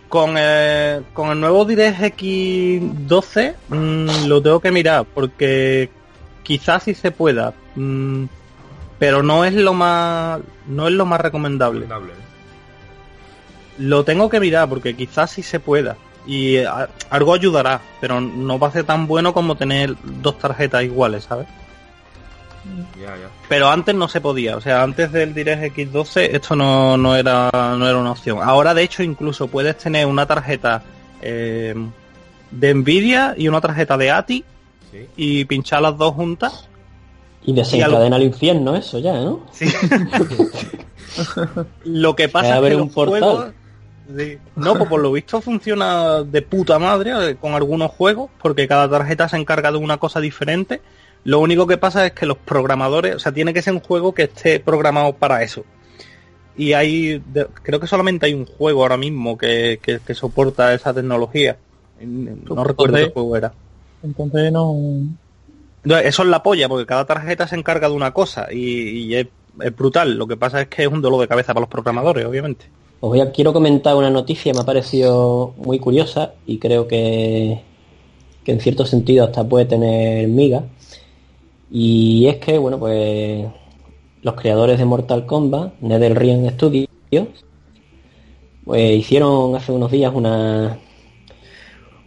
C: Con, eh, con el nuevo DirectX 12 mm, lo tengo que mirar porque quizás sí se pueda. Mm, pero no es lo más no es lo más recomendable.
A: Recomendable.
C: Lo tengo que mirar porque quizás sí se pueda y algo ayudará, pero no va a ser tan bueno como tener dos tarjetas iguales, ¿sabes? Pero antes no se podía, o sea, antes del Direct X12 esto no, no era no era una opción. Ahora de hecho incluso puedes tener una tarjeta eh, de Nvidia y una tarjeta de ATI
A: Sí.
C: y pinchar las dos juntas.
D: Y desencadena el infierno eso ya, ¿no?
C: Sí. Lo que pasa
D: Debe
C: es
D: haber
C: que
D: un
C: los
D: portal.
C: juegos- Sí. No, pues por lo visto funciona de puta madre eh, con algunos juegos, porque cada tarjeta se encarga de una cosa diferente. Lo único que pasa es que los programadores, o sea, tiene que ser un juego que esté programado para eso. Y hay, de- creo que solamente hay un juego ahora mismo que, que- que soporta esa tecnología. No recuerdo qué juego era.
B: Entonces no...
C: Eso es la polla, porque cada tarjeta se encarga de una cosa y, es brutal. Lo que pasa es que es un dolor de cabeza para los programadores, obviamente.
D: Os voy a, quiero comentar una noticia, me ha parecido muy curiosa y creo que, que en cierto sentido hasta puede tener miga. Y es que, bueno, pues los creadores de Mortal Kombat, NetherRealm Studios, pues hicieron hace unos días una,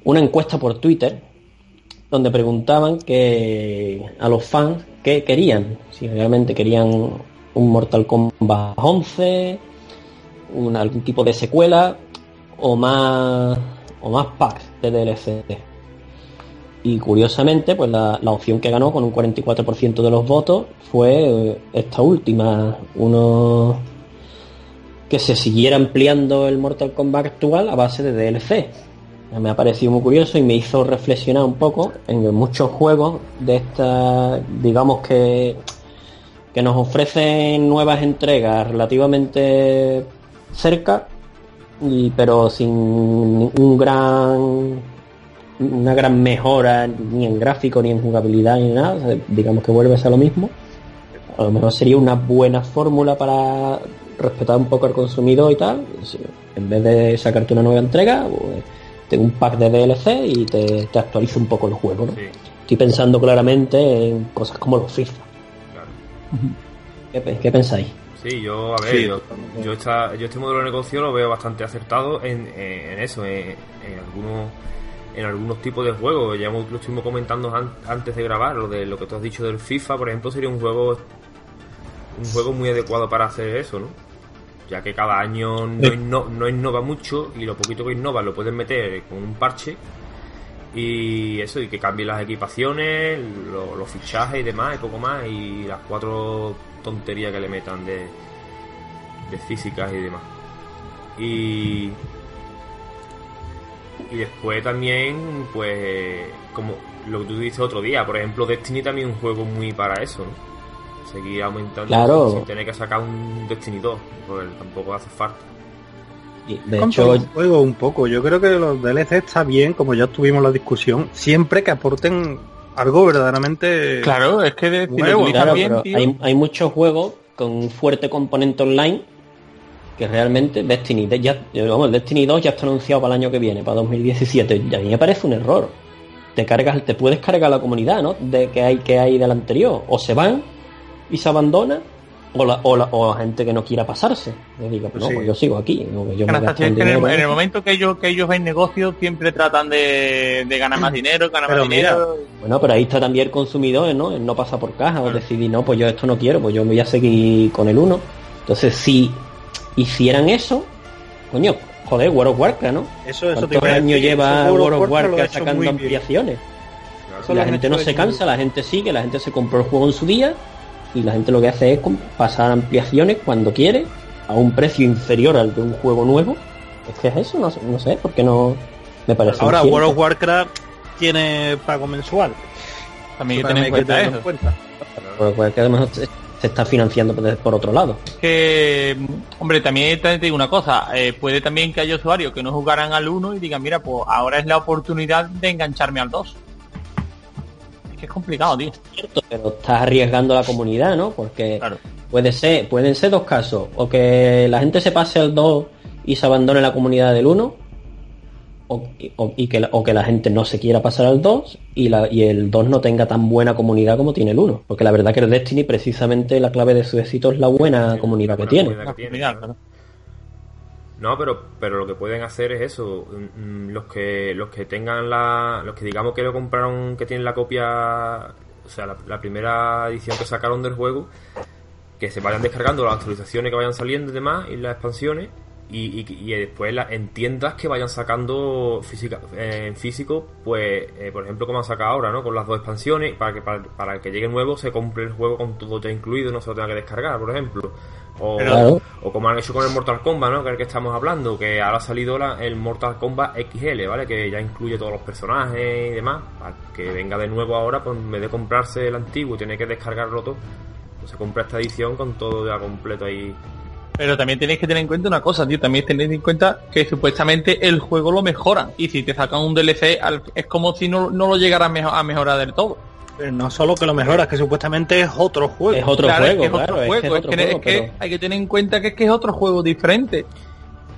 D: una encuesta por Twitter donde preguntaban que a los fans qué querían, si realmente querían un Mortal Kombat 11, un, algún tipo de secuela o más o más packs de DLC. Y curiosamente, pues la, la opción que ganó con un 44% de los votos fue eh, esta última, uno que se siguiera ampliando el Mortal Kombat actual a base de DLC. Me ha parecido muy curioso y me hizo reflexionar un poco en muchos juegos de esta, digamos que que nos ofrecen nuevas entregas relativamente cerca, y, pero sin un gran una gran mejora ni en gráfico ni en jugabilidad ni nada, digamos que vuelves a lo mismo. A lo mejor sería una buena fórmula para respetar un poco al consumidor y tal. En vez de sacarte una nueva entrega, pues, tengo un pack de DLC y te, te actualiza un poco el juego. ¿no?
A: Sí,
D: Estoy pensando claramente en cosas como los FIFA.
A: claro.
D: ¿Qué, pe- qué pensáis?
A: Sí, yo, a ver,
C: Sí,
A: yo, yo, esta- yo este modelo de negocio lo veo bastante acertado en, en- en eso, en, en algunos en algunos tipos de juegos. Ya hemos- lo estuvimos comentando an- antes de grabar, lo de lo que tú has dicho del FIFA, por ejemplo, sería un juego un juego muy adecuado para hacer eso, ¿no? Ya que cada año no, inno- no innova mucho y lo poquito que innova lo pueden meter con un parche y eso, y que cambien las equipaciones, lo- los fichajes y demás, y poco más, y las cuatro tonterías que le metan de, de físicas y demás. Y, y después también, pues, como lo que tú dices otro día, por ejemplo, Destiny también es un juego muy para eso, ¿no? Seguir aumentando
D: Claro.
A: sin tener que sacar un Destiny 2, porque tampoco hace falta.
D: Y, De hecho,
C: el juego un poco. Yo creo que los DLC está bien, como ya tuvimos la discusión, siempre que aporten algo verdaderamente.
B: Claro, es que de, utilizas
D: claro,
B: bien,
D: pero
B: tío,
D: hay, hay muchos juegos con un fuerte componente online que realmente Destiny, de- ya, vamos, Destiny 2 ya está anunciado para el año que viene, para 2017. Y a mí me parece un error. Te cargas, te puedes cargar la comunidad, ¿no? De que hay que hay del anterior. O se van y se abandona, o la, o la, o la gente que no quiera pasarse. Que diga, pues no,
C: Sí.
D: pues yo sigo aquí. yo me gasto
B: en, el,
D: dinero,
B: en el momento que ellos que ellos ven negocio siempre tratan de, de ganar más dinero, ganar
C: Pero
B: más
C: mira,
B: dinero.
D: Bueno, pero ahí está también el consumidor, ¿no? El no pasa por caja o decidir, no, pues yo esto no quiero, pues yo me voy a seguir con el 1. Entonces, si hicieran eso, coño, joder, World of Warcraft, ¿no?
C: Eso, eso
D: ¿Cuántos años lleva
C: eso
D: World of Warcraft sacando ampliaciones?
A: Claro.
D: La gente
C: hecho
D: no se cansa, la gente sigue, la gente se compró el juego en su día y la gente lo que hace es pasar ampliaciones cuando quiere a un precio inferior al de un juego nuevo. Es que es eso, no, sé- no sé, porque no me parece
C: Ahora, World of. Warcraft tiene pago mensual.
B: También hay que
C: También
B: tener en cuenta eso.
C: en cuenta.
D: Warcraft además se, está financiando por, otro lado.
B: que hombre también te digo una cosa eh, puede también que haya usuarios que no jugaran al 1 y digan mira pues ahora es la oportunidad de engancharme al 2 es que es complicado tío
D: cierto, pero estás arriesgando a la comunidad, ¿no? Porque
B: Claro.
D: puede ser, pueden ser dos casos, o que la gente se pase al 2 y se abandone la comunidad del 1, o, o- y que, la- o que la gente no se quiera pasar al 2 y, la, y el 2 no tenga tan buena comunidad como tiene el 1. Porque la verdad que el Destiny precisamente la clave de su éxito es la buena comunidad que
A: buena
D: tiene.
A: comunidad que tiene,
B: Mira,
A: claro. No, pero, pero lo que pueden hacer es eso. mm, Los que, los que tengan la. Los que digamos que lo compraron, que tienen la copia. O sea, la, la primera edición que sacaron del juego. Que se vayan descargando las actualizaciones que vayan saliendo y demás. Y las expansiones. Y, y, después la- en tiendas que vayan sacando física, eh, en físico. Pues, eh, por ejemplo, como han sacado ahora, ¿no? Con las dos expansiones. Para que, para, para que llegue nuevo se compre el juego con todo ya incluido. No se lo tenga que descargar, por ejemplo. O,
D: Claro.
A: o como han hecho con el Mortal Kombat, ¿no? Que es el que estamos hablando, que ahora ha salido la- el Mortal Kombat XL, ¿vale? Que ya incluye todos los personajes y demás. Para que venga de nuevo ahora, pues en vez de comprarse el antiguo y tiene que descargarlo todo, pues se compra esta edición con todo ya completo ahí.
B: Pero también tenéis que tener en cuenta una cosa, tío. También tenéis en cuenta que supuestamente el juego lo mejora. Y si te sacan un DLC, es como si no, no lo llegara a, mejo- a mejorar del todo.
C: Pero no solo que lo mejora, es que supuestamente es otro juego.
D: Es otro
B: Claro, es
D: juego,
B: que es
D: claro.
B: otro
D: es
B: juego.
D: que
B: Es que, es
D: juego,
B: que
D: pero-
B: hay que tener en cuenta que es que es otro juego diferente.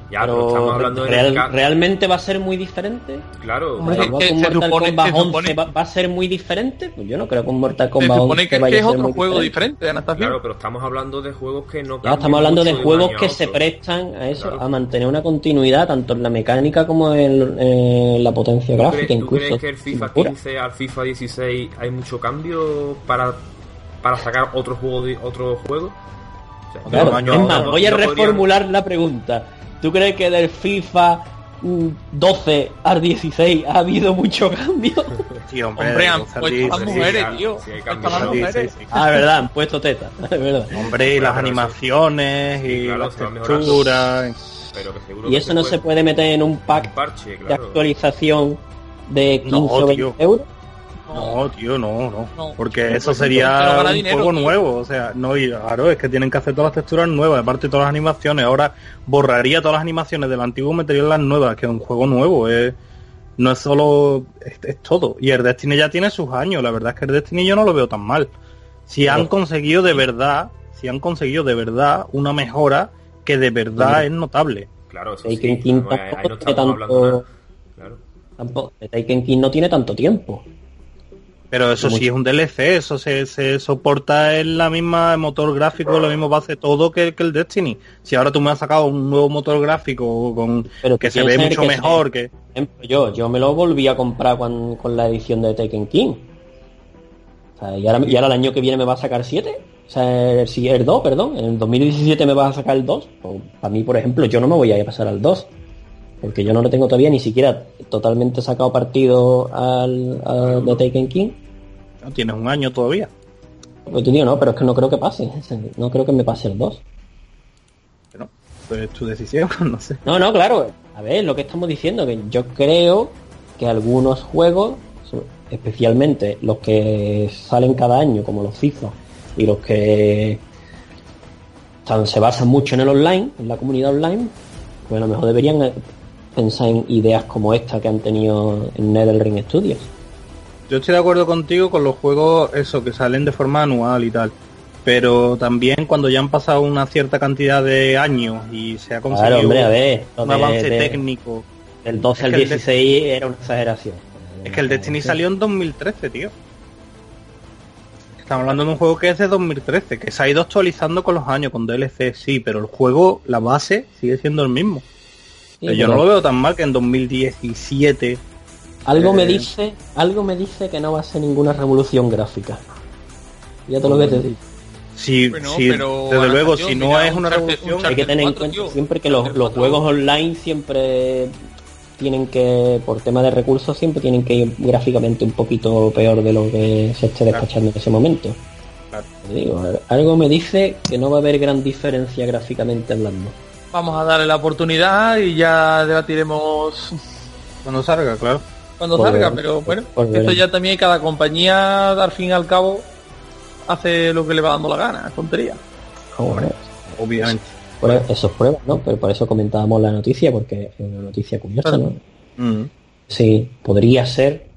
A: Ya, pero,
D: pero
A: estamos hablando de
D: real- realmente va a ser muy diferente.
A: Claro,
B: Hombre,
A: claro.
D: Igual
B: se-
D: que un
B: se
D: Mortal
B: supone-
D: Kombat
B: se
D: 11
B: supone-
D: va, va a ser muy diferente. Pues yo no creo que un Mortal
B: Se
D: Kombat
B: supone
D: 11
B: que,
D: vaya
B: que es
D: a ser
B: otro
D: muy
B: juego
D: diferente.
B: diferente, Anastasia.
A: Claro, pero estamos hablando de juegos que no cambian
D: estamos hablando de juegos que se prestan a eso,
A: Claro.
D: a mantener una continuidad tanto en la mecánica como en, en la potencia
A: ¿Tú
D: gráfica
A: crees, tú
D: incluso.
A: crees que el FIFA
D: Locura.
A: 15 al FIFA 16 hay mucho cambio para, para sacar otro juego de, otro juego? O sea,
D: Claro, es más, voy a reformular la pregunta. ¿Tú crees que del FIFA mm, 12 al 16 ha habido mucho cambio?
C: Sí, hombre,
B: Hombre, han puesto las mujeres, tío.
A: sí, hay
B: Han puesto las mujeres.
C: sí, sí.
D: ah, es verdad, han puesto teta, es verdad.
C: Hombre, y las animaciones y
A: claro,
C: las texturas.
A: Pero que seguro
D: Y
A: que
D: eso no se
A: puede-
D: meter en un
A: un
D: pack de actualización de 15
C: No,
D: o 20
C: tío.
D: euros.
C: No, tío, no, no.
B: No.
C: Porque eso sería un
B: dinero,
C: juego
B: tío.
C: nuevo. O sea, no, y claro, es que tienen que hacer todas las texturas nuevas, aparte de todas las animaciones. Ahora borraría todas las animaciones del antiguo, metería las nuevas, que es un juego nuevo. Es, no es solo, es, es todo. Y el Destiny ya tiene sus años. La verdad es que el Destiny yo no lo veo tan mal. Si han conseguido de verdad, si han conseguido de verdad una mejora que de verdad es notable.
A: Claro, eso
D: Taken
A: sí.
D: King tampoco
A: no
D: tiene tanto-.
A: Claro.
D: Tampoco, Taken King no tiene tanto tiempo.
C: Pero eso
D: Mucho.
C: sí es un DLC, eso se, se soporta en la misma motor gráfico, la misma base, todo que, que el Destiny. Si ahora tú me has sacado un nuevo motor gráfico con
D: Pero
C: que se ve mucho
D: que
C: mejor, que
D: Por ejemplo, yo, yo me lo volví a comprar con, con la edición de Taken King. O sea, y ahora, y ahora el año que viene me va a sacar 7. O sea, el, si- el 2, perdón. En el 2017 me va a sacar el 2. Pues, para mí, por ejemplo, yo no me voy a pasar al 2. Porque yo no le tengo todavía ni siquiera totalmente sacado partido al, al de Taken King.
C: no tienes un año todavía.
D: Pues te digo, no, pero es que no creo que pase. No creo que me pase el 2.
C: Pero, pues es tu decisión, no sé.
D: No, no, claro. A ver, lo que estamos diciendo, que yo creo que algunos juegos, especialmente los que salen cada año, como los FIFA, y los que están- se basan mucho en el online, en la comunidad online, pues a lo mejor deberían pensar en ideas como esta que han tenido en NetherRing Studios.
C: Yo estoy de acuerdo contigo con los juegos, eso, que salen de forma anual y tal. Pero también cuando ya han pasado una cierta cantidad de años y se ha conseguido
D: Claro, hombre, a ver,
C: un
D: de-
C: avance
D: de-
C: técnico.
D: del 12
C: Es
D: al
C: que el de-
D: 16 era una exageración.
C: Es que el Destiny salió en 2013, tío. Estamos hablando de un juego que es de 2013, que se ha ido actualizando con los años, con DLC, sí, pero el juego, la base, sigue siendo el mismo.
D: Sí,
C: Pero yo no lo veo tan mal que en 2017.
D: Algo me
C: Eh,
D: dice, algo me dice que no va a ser ninguna revolución gráfica. Ya te lo voy a decir.
C: Sí,
B: Bueno,
C: sí,
B: pero,
C: desde luego, si no
B: mira,
C: es una revolución,
B: Uncharted
D: Hay que tener en
B: 4,
D: cuenta
B: tío.
D: siempre que los, los
B: 4.
D: juegos online siempre tienen que, por tema de recursos, siempre tienen que ir gráficamente un poquito peor de lo que se esté
C: Claro.
D: despachando en ese momento.
C: Claro.
D: Digo, algo me dice que no va a haber gran diferencia gráficamente hablando.
B: Vamos a darle la oportunidad y ya debatiremos
C: cuando salga, claro.
B: cuando
D: Pues
B: salga, pero bueno,
D: pues
B: esto ya también cada compañía al fin y al cabo hace lo que le va dando la gana, es tontería.
D: Hombre,
C: Obviamente.
D: por eso es prueba, ¿no? Pero por eso comentábamos la noticia, porque es una noticia curiosa,
B: Claro.
D: ¿no?
C: Mm.
D: Sí, podría ser,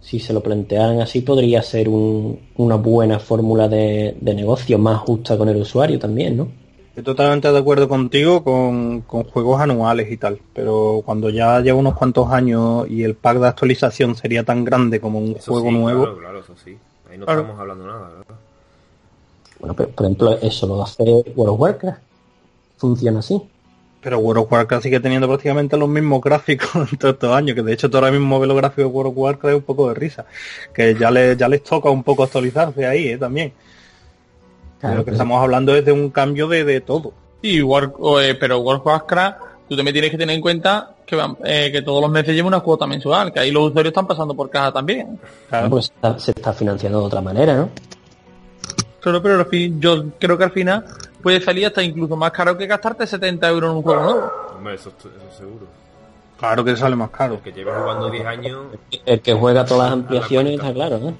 D: si se lo plantearan así, podría ser un- una buena fórmula de, de negocio más justa con el usuario también, ¿no?
C: Estoy totalmente de acuerdo contigo con, con juegos anuales y tal, pero cuando ya lleva unos cuantos años y el pack de actualización sería tan grande como un
A: Eso
C: juego
A: sí,
C: nuevo,
A: Claro, claro, eso sí. Ahí no
C: Claro.
A: estamos hablando nada, ¿verdad?
D: Bueno, pero, por ejemplo, eso lo hace World of Warcraft. Funciona así.
C: pero World of Warcraft sigue teniendo prácticamente los mismos gráficos en todos estos años, que de hecho tú ahora mismo ves los gráficos de World of Warcraft es un poco de risa, que ya les, ya les toca un poco actualizarse ahí ¿eh? también.
D: Claro,
C: lo que
D: pero-
C: estamos hablando es de un cambio de, de todo.
B: Sí, War- o, eh, pero World of Warcraft, tú también tienes que tener en cuenta que, van- eh, que todos los meses lleva una cuota mensual, que ahí los usuarios están pasando por caja también.
D: Claro, porque se está, se está financiando de otra manera, ¿no?
B: Claro, pero al fin, yo creo que al final puede salir hasta incluso más caro que gastarte 70 euros en un juego nuevo.
A: Hombre, eso, eso seguro.
C: Claro que sale más caro.
A: El que lleve jugando 10 años,
D: El que juega todas las ampliaciones
A: cuenta.
D: está claro, ¿no?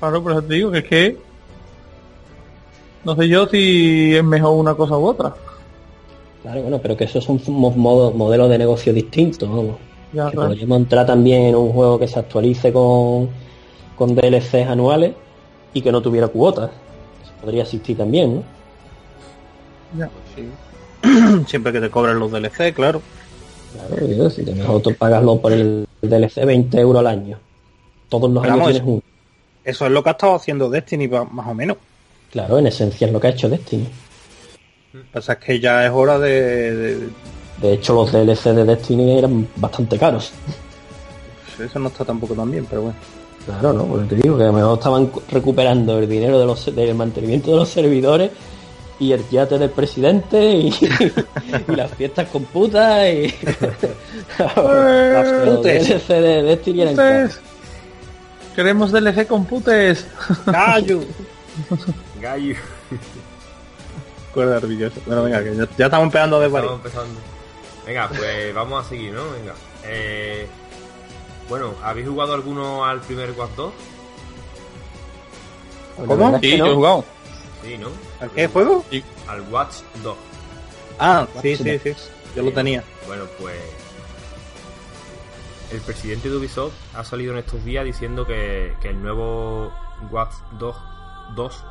B: Claro, por eso te digo que es que no sé yo si es mejor una cosa u otra.
D: Claro, bueno, pero que esos son mo- modo- modelos de negocio distintos, vamos.
B: Ya,
D: que
B: claro.
D: podríamos entrar también en un juego que se actualice con, con DLCs anuales y que no tuviera cuotas. Eso podría existir también, ¿no?
B: Ya.
C: Siempre que te cobran los DLC, claro.
D: Claro, digo, si te mejor tú pagaslo por el DLC 20 euros al año. Todos los
C: Pero
D: años
C: vamos,
D: tienes uno.
C: Eso es lo que ha estado haciendo Destiny más o menos.
D: Claro, en esencia es lo que ha hecho Destiny.
C: Lo que pasa es que ya es hora de, de-
D: De hecho, los DLC de Destiny eran bastante caros.
C: Eso no está tampoco tan bien, pero bueno.
D: Claro, ¿no? Porque te digo que a lo mejor estaban recuperando el dinero de los, del mantenimiento de los servidores y el yate del presidente y, y las fiestas con putas y los
C: putes.
D: DLC de Destiny eran caros.
B: Queremos DLC con putes.
C: gallo. Orgulloso. Bueno, venga, que ya, ya estamos empezando a desvariar.
A: Estamos empezando. Venga, pues vamos a seguir, ¿no? Venga. Eh, bueno, ¿habéis jugado alguno al primer Watch 2?
D: La
C: ¿Cómo?
B: Sí, yo he jugado.
A: Sí, ¿no?
C: ¿A qué juego?
A: Al Watch 2.
C: Ah, sí, sí, sí. Yo lo tenía.
A: Bueno, pues el presidente de Ubisoft ha salido en estos días diciendo que, que el nuevo Watch 2, 2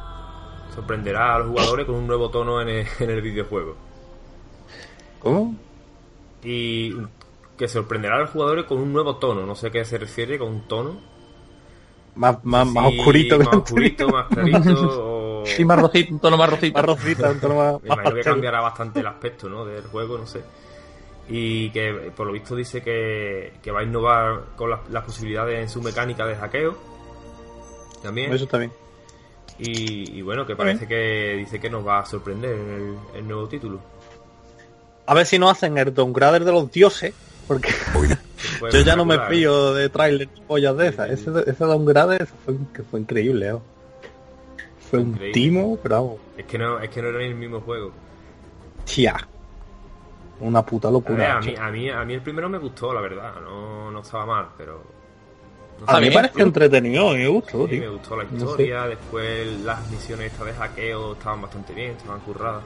A: sorprenderá a los jugadores con un nuevo tono en el, en el videojuego.
C: ¿Cómo?
A: Y que sorprenderá a los jugadores con un nuevo tono. No sé a qué se refiere con un tono.
C: Más, más, más oscurito que
A: más oscurito, más clarito. o-
B: Sí, más rosito, un tono más rosito.
C: Más rosita, un tono más,
A: Me imagino que cambiará bastante el aspecto ¿no? del juego, no sé. Y que por lo visto dice que, que va a innovar con las, las posibilidades en su mecánica de hackeo. También.
C: Eso está bien.
A: Y, y bueno, que parece que dice que nos va a sorprender en el, el nuevo título.
C: A ver si no hacen el downgrader de los dioses, porque
A: Fue
C: yo ya no me pillo de trailer pollas de esas. Ese, ese downgrader fue, que fue increíble, ¿eh? Fue un
A: Increíble.
C: timo, pero vamos.
A: Es que no, es que no era el mismo juego.
C: tía. Una puta
A: A, ver,
C: locura.
A: a, mí, a, mí, a mí el primero me gustó, la verdad. No, no estaba mal, pero. No
C: A mí me parece entretenido, me gustó,
A: Sí,
C: tío.
A: me gustó la
C: No sé.
A: historia, después las misiones estas de hackeo estaban bastante bien, estaban curradas.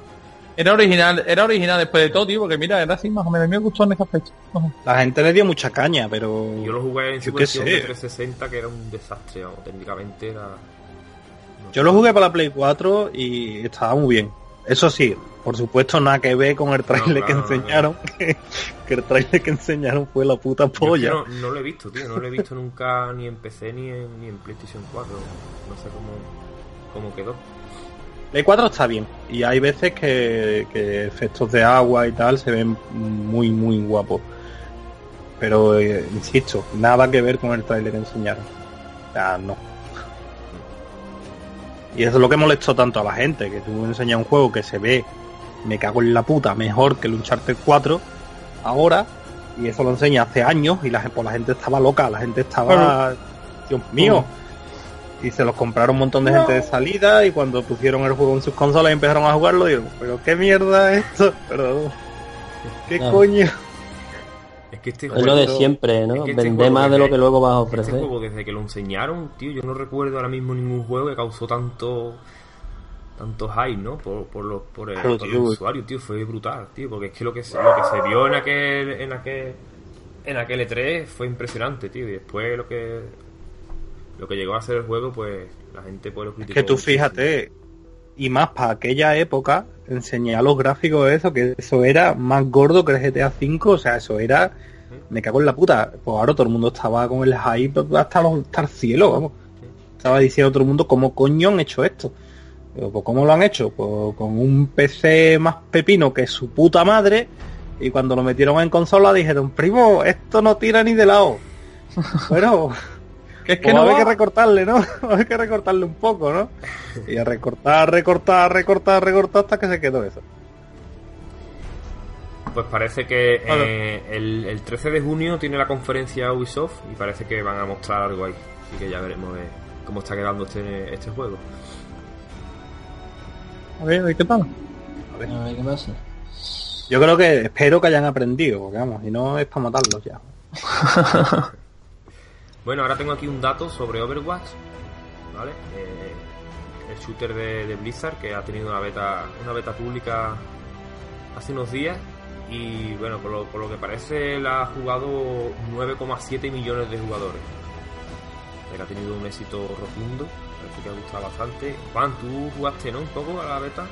B: Era original, era original después de todo, tío, porque mira, era así más o menos. A mí me gustó en ese aspecto.
C: La gente le dio mucha caña, pero...
A: Yo lo jugué en
C: Yo
A: su
C: qué
A: versión
C: sé.
A: de 360 que era un desastre, vamos, técnicamente era... no
C: Yo lo jugué para la Play 4 y estaba muy bien. Eso sí, por supuesto nada que ver con el trailer
A: claro,
C: que
A: no,
C: enseñaron, que, que el trailer que enseñaron fue la puta
A: Yo es que
C: polla.
A: no, no lo he visto, tío, no lo he visto nunca ni en PC ni en, ni en PlayStation 4. No sé cómo, cómo quedó.
C: Play 4 está bien y hay veces que, que efectos de agua y tal se ven muy muy guapos. Pero eh, insisto, nada que ver con el trailer que enseñaron. O sea, no. Y eso es lo que molestó tanto a la gente, que tú enseñas un juego que se ve, me cago en la puta, mejor que el Uncharted 4 ahora, y eso lo enseña hace años y la, pues la gente estaba loca, la gente estaba, Dios mío. Y se los compraron un montón de gente de salida y cuando pusieron el juego en sus consolas y empezaron a jugarlo, digo, pero qué mierda es esto, pero qué coño.
A: Es que este
D: Es
A: juego...
D: lo de siempre, ¿no?
A: es que este juego
D: más de lo que luego vas a
A: Este
D: ofrecer.
A: juego desde que lo enseñaron, tío, yo no recuerdo ahora mismo ningún juego que causó tanto tanto hype, ¿no? Por, por los por el,
C: Claro,
A: por
C: tío.
A: los usuarios, tío, fue brutal, tío, porque es que lo que se, lo que se vio en aquel en aquel en aquel E3 fue impresionante, tío, y después lo que lo que llegó a ser el juego, pues la gente pues lo criticó.
C: Que tú fíjate, y más para aquella época, enseñar los gráficos de eso, que eso era más gordo que el GTA V, o sea, eso era, me cago en la puta. Pues ahora todo el mundo estaba con el hype hasta, los, hasta el cielo, vamos. Estaba diciendo todo el mundo cómo coño han hecho esto. Pues, ¿Cómo lo han hecho? Pues con un PC más pepino que su puta madre. Y cuando lo metieron en consola dijeron, primo, esto no tira ni de lado. bueno, que es que
A: Pues
C: no hay que recortarle, ¿no? hay que recortarle un poco, ¿no? Y a recortar, recortar, recortar, recortar hasta que se quedó eso.
A: Pues parece que eh, el, el 13 de junio tiene la conferencia Ubisoft y parece que van a mostrar algo ahí. Así que ya veremos eh, cómo está quedando este, este juego.
C: A ver, a ver qué tal.
E: A ver qué pasa.
C: Yo creo que espero que hayan aprendido, porque vamos, y no es para matarlos ya.
A: Bueno, ahora tengo aquí un dato sobre Overwatch, ¿vale? Eh, el shooter de, de Blizzard que ha tenido una beta, una beta pública hace unos días y bueno, por lo, por lo que parece la ha jugado 9,7 millones de jugadores. Que ha tenido un éxito rotundo, parece que ha gustado bastante. Juan, tú jugaste, ¿no? Un poco a la beta.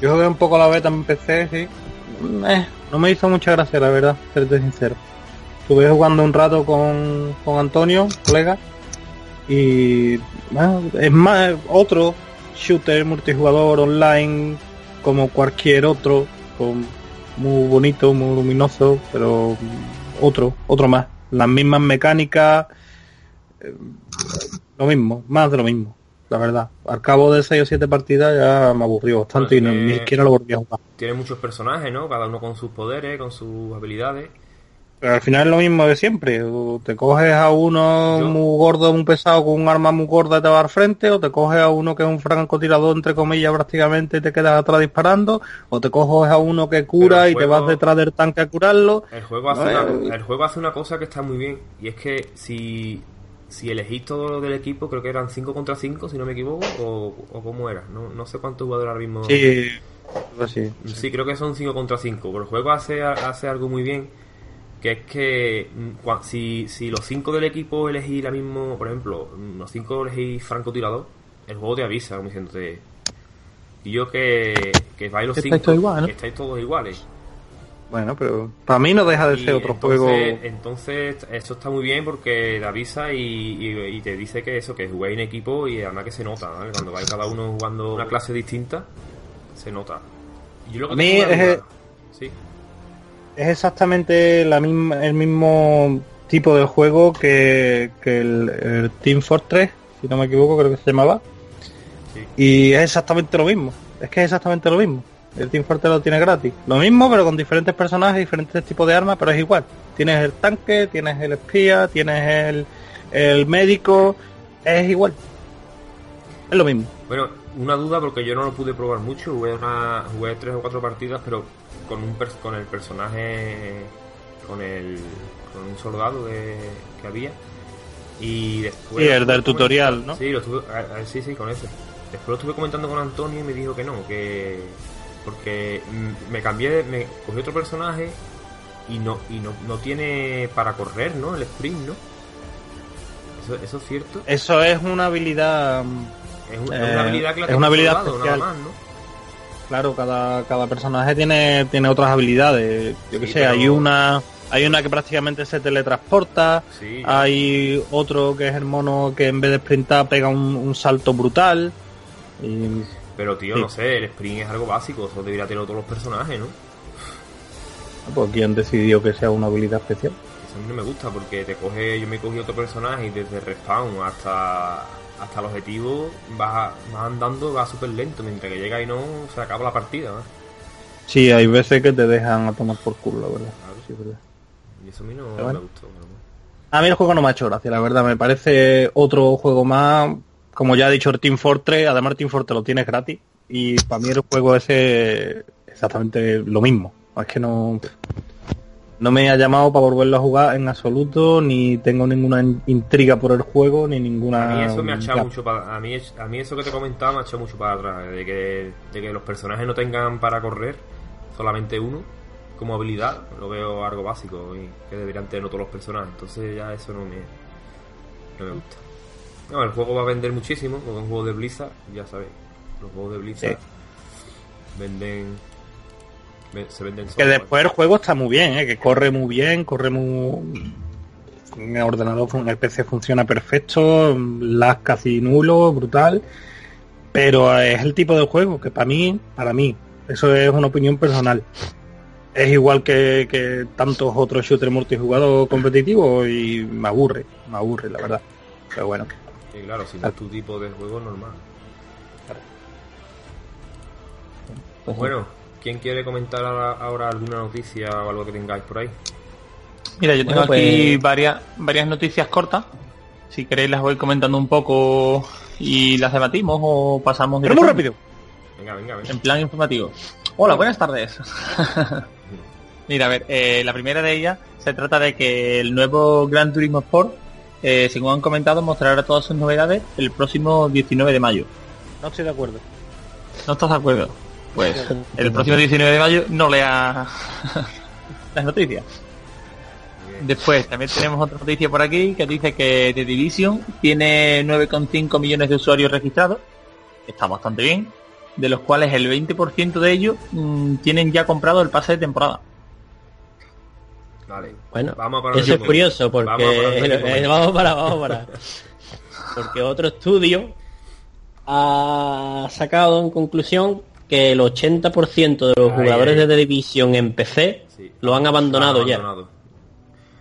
C: Yo jugué un poco la beta en PC, sí. Eh, no me hizo mucha gracia, la verdad, serte sincero. Estuve jugando un rato con, con Antonio, colega, y bueno, es más otro shooter multijugador online como cualquier otro, con- muy bonito, muy luminoso, pero otro, otro más. Las mismas mecánicas, eh, lo mismo, más de lo mismo, la verdad. Al cabo de 6 o 7 partidas ya me aburrió bastante y no-
A: Pues,
C: ni
A: eh,
C: siquiera lo volví a jugar.
A: Tiene muchos personajes, ¿no? Cada uno con sus poderes, con sus habilidades.
C: Pero al final es lo mismo de siempre. O te coges a uno
A: Yo-
C: muy gordo, muy pesado, con un arma muy gorda y te va al frente, o te coges a uno que es un francotirador, entre comillas, prácticamente y te quedas atrás disparando, o te coges a uno que cura y te vas detrás del tanque a curarlo.
A: El juego, hace
C: No,
A: una,
C: eh,
A: el juego hace una cosa que está muy bien. Y es que si, si elegís todo del equipo, creo que eran 5 contra 5, si no me equivoco, o, o cómo era. No, no sé cuántos jugadores ahora mismo.
C: Sí, sí.
A: Sí, creo que son 5 contra 5. Pero el juego hace, hace algo muy bien. Que es que mm, si, si los 5 del equipo elegís la mismo, por ejemplo, mm, los 5 elegís francotirador, el juego te avisa, como diciéndote. Y yo que, que vais los
C: Que
A: 5,
C: estáis todos igual, ¿no?
A: que estáis todos iguales.
C: Bueno, pero para mí no deja de ser otro
A: entonces,
C: juego.
A: Entonces, esto está muy bien porque te avisa y, y- y te dice que eso, que juguéis en equipo y además que se nota, ¿vale? Cuando vais cada uno jugando una clase distinta, se nota. Y yo lo que
C: A mí es-
A: duda, sí.
C: Es exactamente la misma, el mismo tipo de juego que, que el, el Team Fortress, si no me equivoco, creo que se llamaba.
A: Sí.
C: Y es exactamente lo mismo. Es que es exactamente lo mismo. El Team Fortress lo tiene gratis. Lo mismo, pero con diferentes personajes, diferentes tipos de armas, pero es igual. Tienes el tanque, tienes el espía, tienes el, el médico. Es igual. Es lo mismo.
A: Bueno, una duda porque yo no lo pude probar mucho, jugué, una, jugué tres o cuatro partidas, pero con un pers- con el personaje, con el con un soldado de- que había. Y después...
C: Sí, el del tutorial, ¿no?
A: Sí, lo estuve, a- a- sí, sí, con ese. Después lo estuve comentando con Antonio y me dijo que no, que... Porque mm, me cambié, de- me cogí otro personaje y no y no, no tiene para correr, ¿no? El sprint, ¿no? Eso, eso es cierto.
C: Eso es una habilidad. mm,
A: Es, un- es
C: Eh,
A: una habilidad que la
C: es una habilidad
A: soldado,
C: especial.
A: nada más, ¿no?
C: Claro, cada, cada personaje tiene, tiene otras habilidades. Yo que
A: Sí,
C: sé,
A: pero-
C: hay una hay una que prácticamente se teletransporta,
A: Sí.
C: hay otro que es el mono que en vez de sprintar pega un, un salto brutal. Y,
A: Pero tío,
C: Sí.
A: no sé, el sprint es algo básico, eso debería tener todos los personajes, ¿no?
C: pues ¿quién decidió que sea una habilidad especial?
A: Eso a mí no me gusta porque te coge, yo me cogí otro personaje y desde respawn hasta hasta el objetivo vas, vas andando, va súper lento, mientras que llega y no se acaba la partida, ¿no?
C: Sí, hay veces que te dejan a tomar por culo, la verdad.
A: Claro.
C: Sí, es verdad.
A: Y eso a mí no,
C: bueno.
A: me gustó. pero.
C: A mí el juego no me ha hecho gracia, la verdad. Me parece otro juego más. Como ya ha dicho el Team Fortress, además Team Fortress lo tienes gratis. Y para mí el juego ese es exactamente lo mismo. Es que no. No me ha llamado para volverlo a jugar en absoluto, ni tengo ninguna in- intriga por el juego, ni ninguna.
A: A mí eso me ha echado mucho para, a mí a mí eso que te comentaba me ha echado mucho para atrás, de que de que los personajes no tengan para correr, solamente uno como habilidad, lo veo algo básico y que deberían tener todos los personajes, entonces ya eso no me no me gusta. No, el juego va a vender muchísimo, porque es un juego de Blizzard, ya sabéis, los juegos de Blizzard venden ve- se venden
C: Que después el juego está muy bien, ¿eh? que corre muy bien, corre muy... En el ordenador, en el PC funciona perfecto, lag casi nulo, brutal. Pero es el tipo de juego que para mí, para mí, eso es una opinión personal. Es igual que, que tantos otros shooters multijugador competitivos y me aburre, me aburre la verdad. Pero bueno,
A: Sí, claro, si no es tu tipo de juego normal.
D: Pues,
A: Bueno, ¿quién quiere comentar ahora, alguna noticia o algo que tengáis por ahí?
B: Mira, yo tengo
D: Bueno,
B: aquí
D: pues-
B: varias, varias noticias cortas. Si queréis las voy comentando un poco y las debatimos o pasamos
C: pero muy rápido.
A: Venga, venga, venga.
B: En plan informativo. Hola, buenas tardes. Mira, a ver, eh, la primera de ellas se trata de que el nuevo Gran Turismo Sport, eh, según han comentado, mostrará todas sus novedades el próximo 19 de mayo.
C: No estoy de acuerdo.
B: ¿No estás de acuerdo? Pues el próximo 19 de mayo no lea las noticias. Después también tenemos otra noticia por aquí que dice que The Division tiene 9,5 millones de usuarios registrados. Está bastante bien. De los cuales el 20% de ellos mm, tienen ya comprado el pase de temporada.
A: Vale.
D: Bueno,
A: Vamos para
D: eso es curioso porque
A: Vamos para Enrique,
D: eh, vamos para, vamos para. Porque otro estudio ha sacado en conclusión que el 80% de los
A: Ay,
D: jugadores
A: ay.
D: de The Division en PC
A: Sí.
D: lo han abandonado
A: Han
D: ya.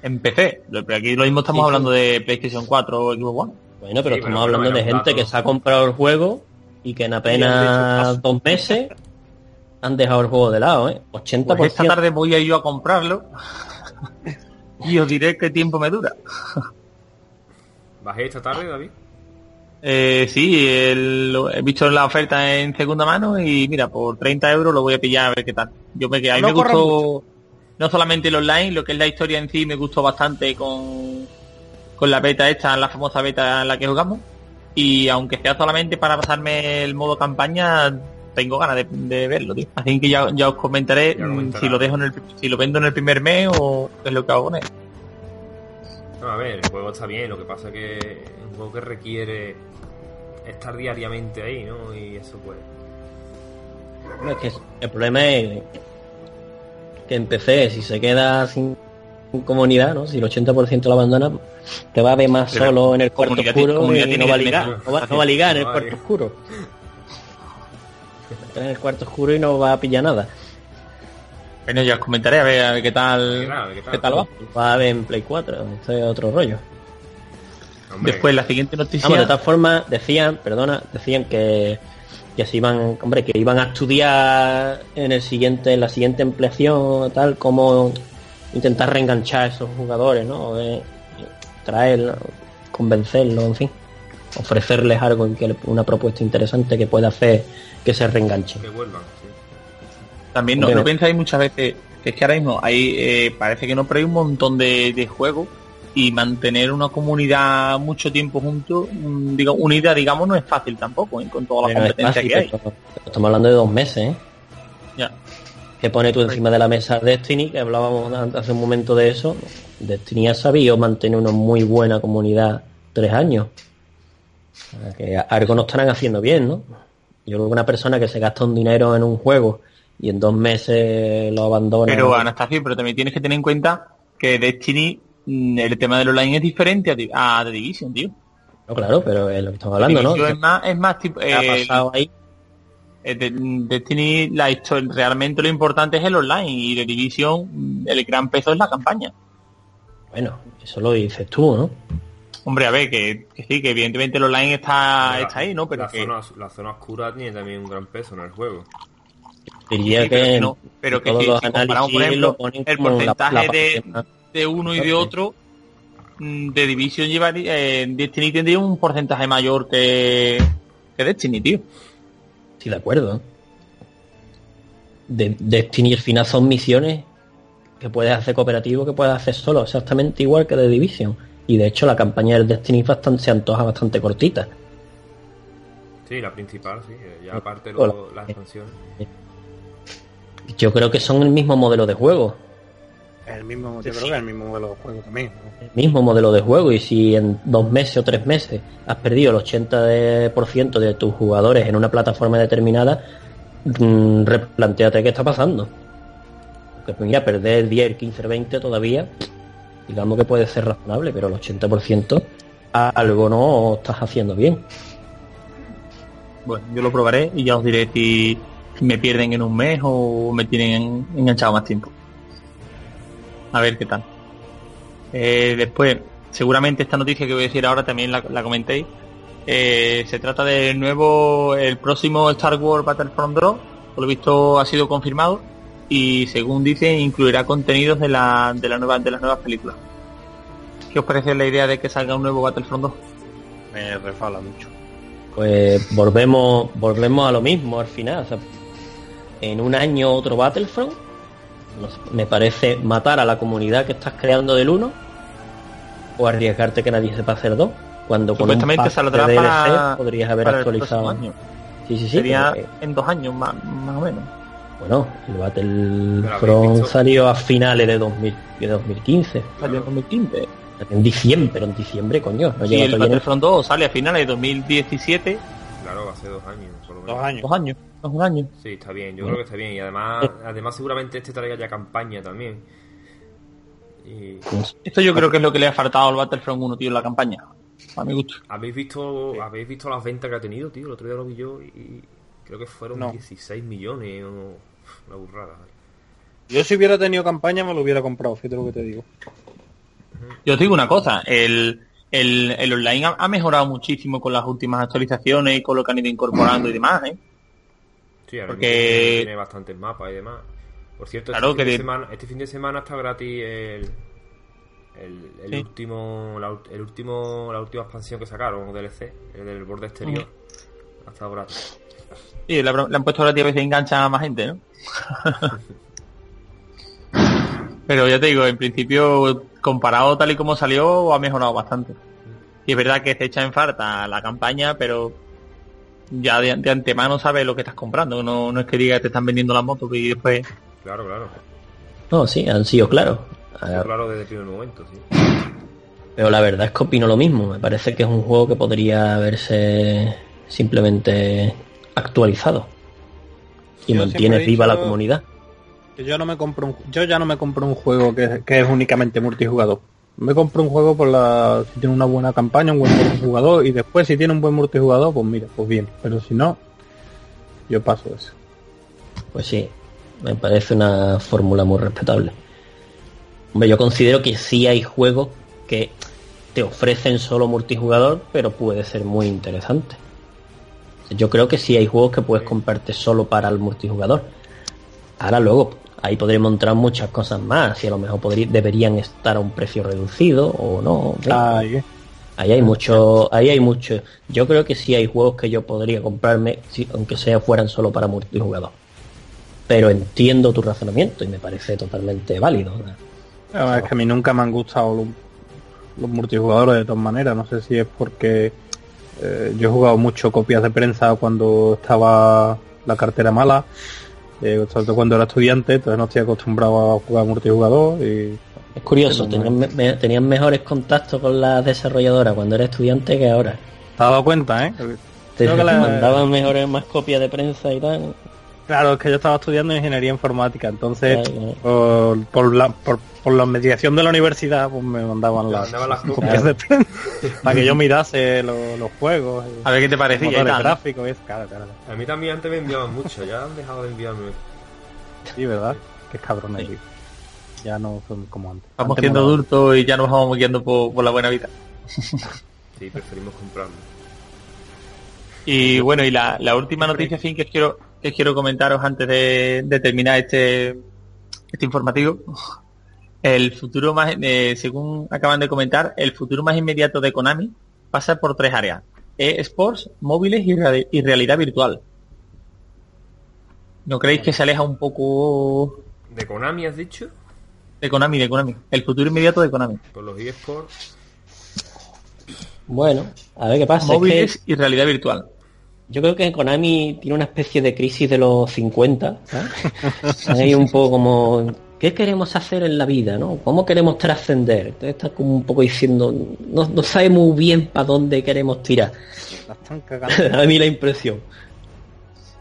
B: En PC. Pero Aquí lo mismo estamos
D: Sí, sí.
B: hablando de PlayStation 4 o Xbox One.
D: Bueno, pero
A: Sí,
D: estamos
A: pero
D: hablando de gente
A: dato.
D: que se ha comprado el juego y que en apenas dos meses han dejado el juego de lado, ¿eh? 80%.
B: Pues esta tarde voy a ir yo a comprarlo. Y os diré qué tiempo me dura.
A: ¿Bajé esta tarde, David?
B: Eh, sí, el- lo- he visto la oferta en segunda mano y mira, por 30 euros lo voy a pillar a ver qué tal. Yo me, que a mí
C: No
B: me gustó no solamente el online, lo que es la historia en sí me gustó bastante con, con la beta esta, la famosa beta en la que jugamos. Y aunque sea solamente para pasarme el modo campaña, tengo ganas de, de verlo, tío. Así que ya, ya os comentaré
A: Ya
B: mm, si lo dejo en el, si lo vendo en el primer mes o qué es lo que hago con él.
A: No, a ver, el juego está bien, lo que pasa que es un juego que requiere estar diariamente ahí, ¿no? Y eso pues...
D: No, es que el problema es que en PC, si se queda sin comunidad, ¿no? Si el 80% lo abandona, te va a ver más
B: Pero
D: solo en el cuarto oscuro y no va a
B: que
D: ligar. No va, no va a ligar en el cuarto oscuro. En el cuarto oscuro y no va a pillar nada.
B: Bueno, ya os comentaré a ver, a ver qué tal,
A: ¿Qué tal? ¿Qué tal?
B: qué tal va.
D: Va a ver en Play 4. Este es otro rollo.
A: Hombre,
B: Después la siguiente noticia.
D: Vamos, de todas formas, decían, perdona, decían que, que se iban, hombre, que iban a estudiar en el siguiente, en la siguiente ampliación, tal, cómo intentar reenganchar a esos jugadores, ¿no? Eh, traerlos, convencerlos, en fin, ofrecerles algo que le- una propuesta interesante que pueda hacer que se reenganchen.
A: que vuelvan, sí.
B: También no, no pensáis muchas veces que es que ahora mismo hay, eh, parece que no, pero hay un montón de, de juegos y mantener una comunidad mucho tiempo juntos, mm, digo, unida, digamos, no es fácil tampoco, ¿eh? con toda la
D: Pero
B: competencia
D: fácil,
B: que hay.
D: pero- pero estamos hablando de dos meses, ¿eh?
B: Ya.
D: que pone tú encima de la mesa Destiny, que hablábamos hace un momento de eso. Destiny ha sabido mantener una muy buena comunidad tres años. Que algo no estarán haciendo bien, ¿no? Yo creo que una persona que se gasta un dinero en un juego y en dos meses lo abandona.
B: Pero Anastasio, pero también tienes que tener en cuenta que Destiny, mm, el tema del online es diferente a, The Division, tío.
D: No, claro, pero es lo que estamos hablando, ¿no?
B: Es más, es más tipo,
D: ¿Qué ha
B: eh,
D: pasado ahí?
B: eh, de- Destiny, la historia, realmente lo importante es el online y The Division, mm, el gran peso es la campaña.
D: Bueno, eso lo dices tú, ¿no?
B: Hombre, a ver, que, que sí, que evidentemente el online está,
A: La-
B: está ahí, ¿no? Pero
A: la,
B: que,
A: zona, la zona oscura tiene también un gran peso en el juego.
D: Diría
B: sí, pero
D: que,
B: que no, pero que
D: todos
B: si,
D: los
B: si comparamos, por ejemplo, el porcentaje
D: la
B: de, de uno y de otro, mm, de Division llevaría, eh, Destiny tendría un porcentaje mayor que, que Destiny, tío.
D: Estoy de acuerdo. De, Destiny al final son misiones que puedes hacer cooperativo, que puedes hacer solo, exactamente igual que de Division. Y de hecho la campaña del Destiny es bastante, se antoja bastante cortita.
A: Sí, la principal, sí. Ya aparte luego las expansiones.
D: Yo creo que son el mismo modelo de juego.
C: El mismo, yo creo que es el mismo modelo de juego también. ¿no?
D: El mismo modelo de juego. Y si en dos meses o tres meses has perdido el 80% de, por ciento de tus jugadores en una plataforma determinada, mm, replanteate qué está pasando. Que mira, perder 10, 15, 20 todavía, digamos que puede ser razonable, pero el 80% algo no estás haciendo bien.
B: Bueno, yo lo probaré y ya os diré si me pierden en un mes o me tienen enganchado más tiempo. A ver qué tal. Eh, después, seguramente esta noticia que voy a decir ahora también la, comentéis. Eh, se trata del nuevo, el próximo Star Wars Battlefront 2, por lo visto ha sido confirmado y según dice incluirá contenidos de la, de la nueva, de las nuevas películas. ¿Qué os parece la idea de que salga un nuevo Battlefront 2?
C: Me refala mucho.
D: Pues volvemos, volvemos a lo mismo al final. o sea, en un año otro Battlefront. me parece matar a la comunidad que estás creando del 1 o arriesgarte que nadie sepa hacer dos. Cuando con un
B: saldrá
D: de DLC
B: para,
D: podrías haber
B: para
D: actualizado.
B: año.
D: Sí, sí, sí.
B: Sería en dos años más, más o menos.
D: Bueno, el Battlefront salió a finales de, 2000, de 2015.
B: Salió en 2015.
D: En diciembre, pero en diciembre, coño. No
B: Y
D: llega
B: el Battlefront 2 sale a finales de 2017,
A: Claro, hace dos años, por lo menos.
C: Dos años.
B: dos años, no es un año.
A: Sí, está bien, yo creo que está bien. Y además, además seguramente este traiga ya campaña también. Y
B: Esto yo creo que es lo que le ha faltado al Battlefront 1, tío, en la campaña. A mi gusto.
A: habéis visto, habéis visto las ventas que ha tenido, tío. El otro día lo vi yo y creo que fueron
C: No.
A: 16 millones o una burrada.
C: Yo si hubiera tenido campaña me lo hubiera comprado, fíjate lo que te digo.
B: Yo os digo una cosa, el, el, el online ha, ha mejorado muchísimo con las últimas actualizaciones y con lo que han ido incorporando y demás, ¿eh?
A: Sí, ahora
B: Porque-
A: tiene bastantes mapas y demás. Por cierto,
B: Claro
A: este, fin
B: que
A: de
B: de-
A: semana, este fin de semana está gratis el, el, el
B: Sí.
A: último, la, el último, la última expansión que sacaron, DLC, el del borde exterior. Ha estado gratis.
B: Sí, le, han puesto ahora a veces engancha a más gente, ¿no? Pero ya te digo, en principio, comparado tal y como salió, ha mejorado bastante. Y es verdad que se echa en falta la campaña, pero ya de, de antemano sabes lo que estás comprando. No, no es que diga que te están vendiendo la moto y después...
A: Claro, claro.
D: No, sí, han sido claros.
A: Sí,
D: Ah,
A: claro desde el primer momento, sí.
D: Pero la verdad es que opino lo mismo. Me parece que es un juego que podría haberse simplemente actualizado. Y
C: Yo
D: mantiene viva la comunidad.
C: Que Yo no me compro un, yo ya no me compro un juego que, que es únicamente multijugador. Me compro un juego por la si tiene una buena campaña, un buen multijugador y después si tiene un buen multijugador, pues mira, pues bien. Pero si no, yo paso eso.
D: Pues sí, me parece una fórmula muy respetable. Hombre, yo considero que sí hay juegos que te ofrecen solo multijugador, pero puede ser muy interesante. Yo creo que sí hay juegos que puedes comprarte solo para el multijugador. Ahora luego, ahí podremos entrar muchas cosas más, y a lo mejor podrí- deberían estar a un precio reducido o no.
C: eh.
D: Ahí hay mucho, ahí hay mucho. Yo creo que sí hay juegos que yo podría comprarme, aunque sea fueran solo para multijugador. Pero entiendo tu razonamiento y me parece totalmente válido.
C: Ah, Es que a mí nunca me han gustado los, los multijugadores de todas maneras. No sé si es porque eh, yo he jugado mucho copias de prensa cuando estaba la cartera mala, eh, sobre todo cuando era estudiante, entonces no estoy acostumbrado a jugar multijugador y
D: Es curioso, tenían, me- me- tenían mejores contactos con las desarrolladoras cuando era estudiante que ahora.
C: te has dado cuenta, ¿eh?
D: Te
C: Creo que la-
D: mandaban mejores más copias de prensa y tal.
C: Claro, es que yo estaba estudiando ingeniería informática, entonces
D: Claro,
C: por, por la por, por la mediación de la universidad pues me mandaban las, copias de prensa para que yo mirase lo- los juegos, y
B: A ver qué te parecía
C: gráficos, y eso, claro, claro.
A: A mí también antes me enviaban mucho, ya han dejado de enviarme.
C: Sí, ¿verdad? Qué cabrones, tío. Ya no son como antes.
B: Vamos
C: Antes
B: siendo adultos y ya nos vamos guiando por, por la buena vida.
A: Sí, preferimos comprarlo.
B: Y bueno, y la, la última noticia fin que os quiero, que os quiero comentaros antes de, de terminar este, este informativo. El futuro más, eh, según acaban de comentar, el futuro más inmediato de Konami pasa por tres áreas. eSports, móviles y, reali- y realidad virtual. ¿No creéis que se aleja un poco
A: ¿De Konami has dicho?
B: de Konami, de Konami? El futuro inmediato de Konami.
A: Con los eSports.
D: Bueno, a ver qué pasa. es que-
B: Móviles y realidad virtual.
D: Yo creo que Konami tiene una especie de crisis de los 50. ¿sabes? Hay un poco como, ¿qué queremos hacer en la vida? ¿no? ¿Cómo queremos trascender? Entonces está como un poco diciendo, no, no sabe muy bien para dónde queremos tirar.
C: La están cagando.
D: A mí la impresión.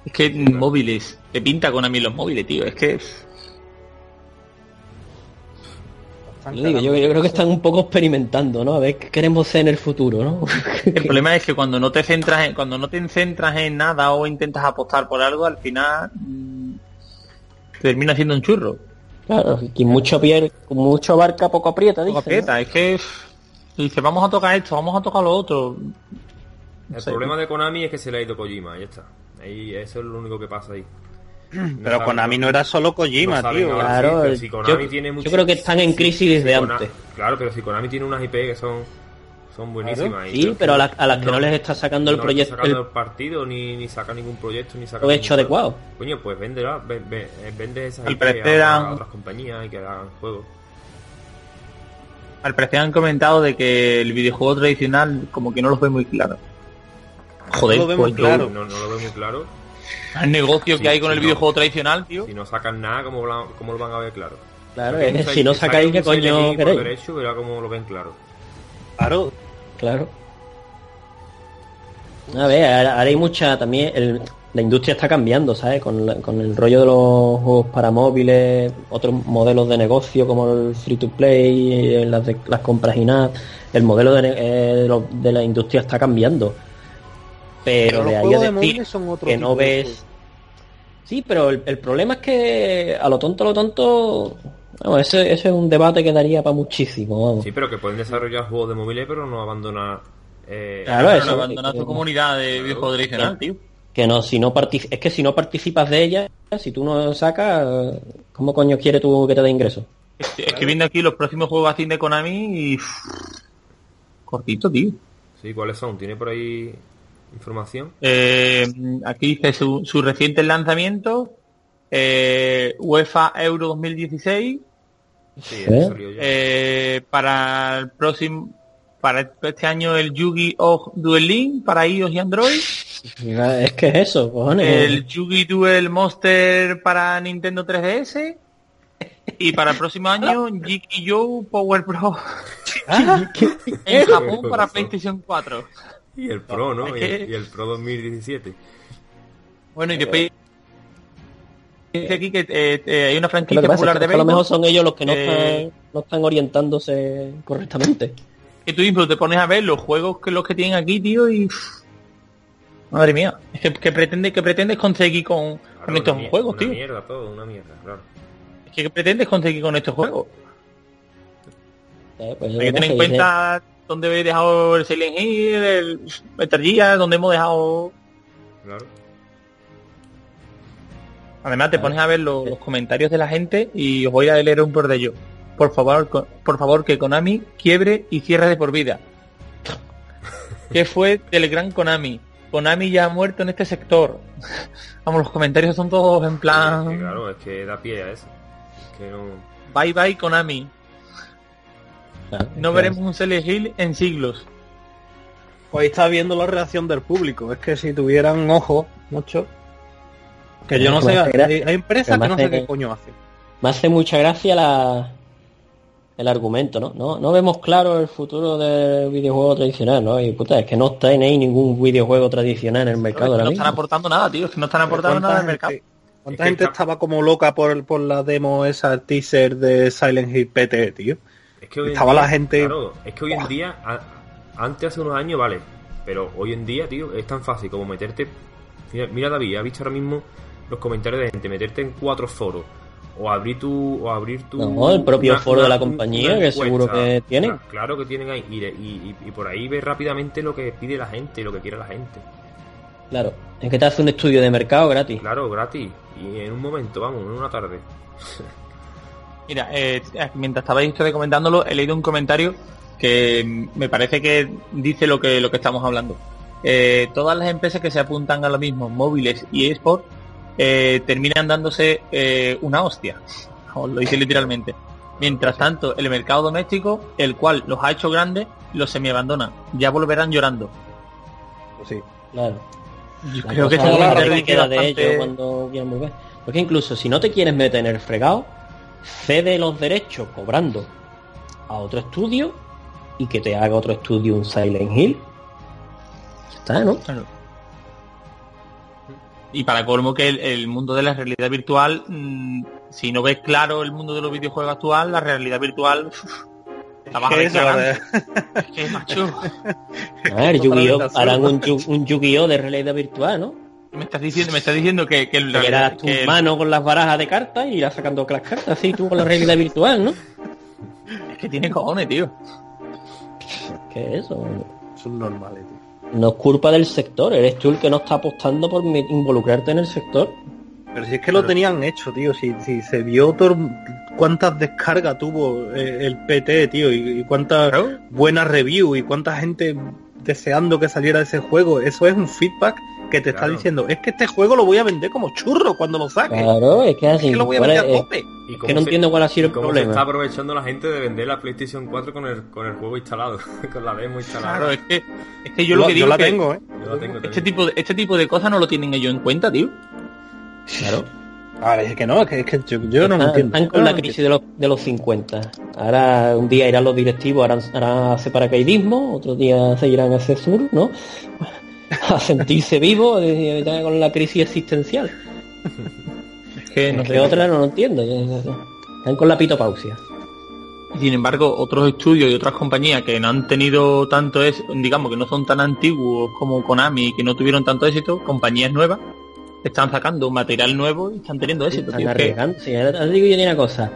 B: Es que móviles, te pinta con a mí los móviles, tío. Es que
D: Yo, digo, yo, yo creo que están un poco experimentando, ¿no? A ver qué queremos ser en el futuro, ¿no?
B: el problema es que cuando no te centras en, cuando no te centras en nada o intentas apostar por algo, al final mm, termina siendo un churro.
D: Claro, que mucho pier, mucho barca poco aprieta,
B: Poco
D: dice.
B: aprieta, es que dice, vamos a tocar esto, vamos a tocar lo otro.
A: El
B: sé.
A: problema de Konami es que se le ha ido Kojima, ya está. Ahí, eso es lo único que pasa ahí. No
C: Pero
A: saben-
C: Konami no era solo Kojima,
A: no
C: tío.
D: Claro,
A: sí, pero si
D: yo-
A: Konami
D: yo
A: tiene mucho-
D: creo que están en crisis desde antes.
A: Claro, pero si Konami tiene unas IP que son, son buenísimas. y
D: Sí, pero a las, a las que no, les está sacando el
A: no
D: proyecto,
A: sacando
D: el
A: partido, ni, ni saca ningún proyecto, ni saca juego.
D: adecuado.
A: Coño, pues véndela, ve- ve- eh, vende esas IP a, otras compañías y que hagan juegos.
B: Al parecer han comentado de que el videojuego tradicional como que no los ve muy claro. Joder,
C: No lo vemos
B: pues yo-
C: claro.
A: No, no lo veo muy claro.
B: el negocio
A: Sí,
B: que hay con el
A: no.
B: videojuego tradicional, tío.
A: Si no sacan nada, ¿cómo, lo- cómo lo van a ver claro?
D: Claro, es si no sacáis, ¿qué coño queréis?
A: derecho, verá cómo lo ven claro.
C: Claro,
D: Claro. A ver, ahora hay mucha también. el- la industria está cambiando, ¿sabes? Con, la- con el rollo de los juegos para móviles, otros modelos de negocio como el free to play, eh, las, de- las compras y nada. El modelo de, eh, de lo- de la industria está cambiando. Pero,
C: pero
D: de ahí a
C: de
D: decir
C: son otro
D: que no
C: de
D: ves. Sí, pero el, el problema es que a lo tonto, a lo tonto. Vamos, ese, ese es un debate que daría para muchísimo, vamos.
A: Sí, pero que pueden desarrollar juegos de móviles, pero no abandonar. Eh,
D: Claro,
B: Pero
D: eso,
B: no abandonar
D: que-
B: tu comunidad de videojuego tradicional, tío.
D: que no si no es que si no participas de ella si tú no sacas cómo coño quiere tú que te dé ingresos
B: Es que viendo aquí los próximos juegos así de Konami y... Cortito, tío.
A: Sí, ¿cuáles son? ¿Tiene por ahí información?
B: Eh, aquí dice su, su reciente lanzamiento, eh, UEFA Euro 2016,
A: Sí,
D: ¿Eh?
A: eso
B: eh, para el próximo, para este año el Yu-Gi-Oh! Duel Link para iOS y Android,
D: es que es eso cojones
B: el Yu-Gi Duel Monster para Nintendo 3DS y para el próximo año Yu-Gi-Oh! Power Pro en Japón para PlayStation 4.
A: Y el Pro, ¿no? el, y el Pro 2017.
B: Bueno, y después dice aquí que eh, eh, hay una franquicia
D: que es
B: popular
D: que
B: de
D: a lo mejor
B: béisbol
D: son ellos los que no,
B: Eh,
D: están, no están orientándose correctamente
B: que tú mismo te pones a ver los juegos que los que tienen aquí, tío, y madre mía, es que, que pretende que pretendes conseguir con,
A: Claro,
B: con estos
A: una
B: juegos,
A: una
B: tío.
A: mierda todo, una mierda, claro.
B: Es que ¿qué pretendes conseguir con estos juegos.
D: ¿sabes? Pues
B: Hay que tener en
D: y dice,
B: cuenta dónde he dejado el Silent Hill, el Metal Gear, dónde hemos dejado.
A: claro.
B: Además te pones a ver los, los comentarios de la gente y os voy a leer un por de ellos. Por favor, por favor que Konami quiebre y cierre de por vida. ¿Qué fue del gran Konami? Konami ya ha muerto en este sector. Vamos, los comentarios son todos en plan
A: claro, es que da pie a eso. Es que no...
B: bye bye Konami.
D: claro,
B: No
D: es
B: veremos un Silent Hill en siglos.
C: Pues ahí está viendo la reacción del público. Es que si tuvieran ojo, mucho. Que yo no
D: me
C: sé, hay, hay empresas
D: que
C: no sé qué coño hacen.
D: me hace mucha gracia la el argumento, ¿no? No, no vemos claro el futuro del videojuego tradicional, ¿no? Y puta, es que no tenéis ningún videojuego tradicional en el mercado ahora
B: no
D: mismo.
B: están aportando nada, tío. Es que no están aportando
C: ¿Cuánta
B: nada al mercado.
C: gente- ¿Cuánta
A: Es que
C: gente
A: está-
C: estaba como loca por, por la demo esa el teaser de Silent Hill PT, tío?
A: Es que hoy en
C: Estaba
A: día-
C: la gente-
A: Claro, es que hoy en día, a- antes hace unos años, vale, pero hoy en día, tío, es tan fácil como meterte. Mira, mira, David, ha visto ahora mismo los comentarios de gente, meterte en cuatro foros o abrir tu. O abrir tu
D: No, el propio foro de la compañía, que seguro que tienen.
A: Cla- Claro que tienen ahí. Y, de- y- y- y por ahí ves rápidamente lo que pide la gente, lo que quiere la gente.
D: Claro, es que te hace un estudio de mercado gratis.
A: Claro, gratis. Y en un momento, vamos, en una tarde.
B: Mira, eh, mientras estabais ustedes comentándolo, he leído un comentario que me parece que dice lo que lo que estamos hablando. Eh, todas las empresas que se apuntan a lo mismo, móviles y eSport, eh, terminan dándose eh, una hostia. Os lo dice literalmente. Mientras tanto, el mercado doméstico, el cual los ha hecho grandes, los semi-abandona. Ya volverán llorando.
C: Pues sí.
D: Claro.
B: Yo
D: La
B: creo que
D: es la que queda de ellos cuando quieran volver. Porque incluso si no te quieres meter en el fregado, cede los derechos cobrando a otro estudio y que te haga otro estudio un Silent Hill. Ya está, ¿no?
B: Claro. Y para colmo que el, el mundo de la realidad virtual, mm, si no ves claro el mundo de los videojuegos actual, la realidad virtual uf, la vas a
C: ¿Qué es
B: que, macho,
D: A ver, Yu-Gi-Oh! Harán un. Yu- un Yu-Gi-Oh! de realidad virtual, ¿no?
B: me estás diciendo, me estás diciendo que, que el,
D: Que eras tu
B: que el-
D: mano con las barajas de cartas y irás sacando las cartas así tú con la realidad virtual, ¿no?
B: es que tiene cojones, tío.
D: ¿Qué es eso?
C: Son normales, tío.
D: No es culpa del sector, eres tú el que no está apostando por involucrarte en el sector.
C: Pero si es que lo tenían hecho, tío. Si, si se vio tor- cuántas descargas tuvo eh, el PT, tío, y, y cuántas
B: Claro.
C: buenas reviews y cuánta gente deseando que saliera ese juego. Eso es un feedback que te está diciendo, es que este juego lo voy a vender como churro cuando lo saque.
D: Claro, es que Es así.
C: que lo voy a
D: ¿cuál
C: vender
D: es-
C: a tope.
A: Y
D: es que no
A: se-
D: entiendo cuál ha sido el
A: cómo se está
D: problema.
A: aprovechando la gente de vender la PlayStation 4 con el, con el juego instalado, con la demo instalada.
B: Claro, es que, es que yo lo que digo
C: la
B: es que
C: tengo, ¿eh?
A: Yo la tengo
B: este tipo, de, este tipo de cosas no lo tienen ellos en cuenta, tío.
D: Claro.
C: A ver, es que no, es que, es que yo, yo no lo
D: Están-
C: entiendo.
D: Están con
C: no
D: la crisis de los, de los 50. Ahora un día irán los directivos, harán, harán hacer paracaidismo, otro día se irán a hacer sur, ¿no? A sentirse ya con la crisis existencial.
B: Es que no
D: Es
B: sé.
D: que otra no lo entiendo. Están con la pitopausia.
B: Sin embargo, otros estudios y otras compañías que no han tenido tanto es, digamos que no son tan antiguos como Konami, que no tuvieron tanto éxito, compañías nuevas están sacando material nuevo y están teniendo éxito.
D: Están
B: tío.
D: Arriesgando. Sí, ahora digo yo una cosa.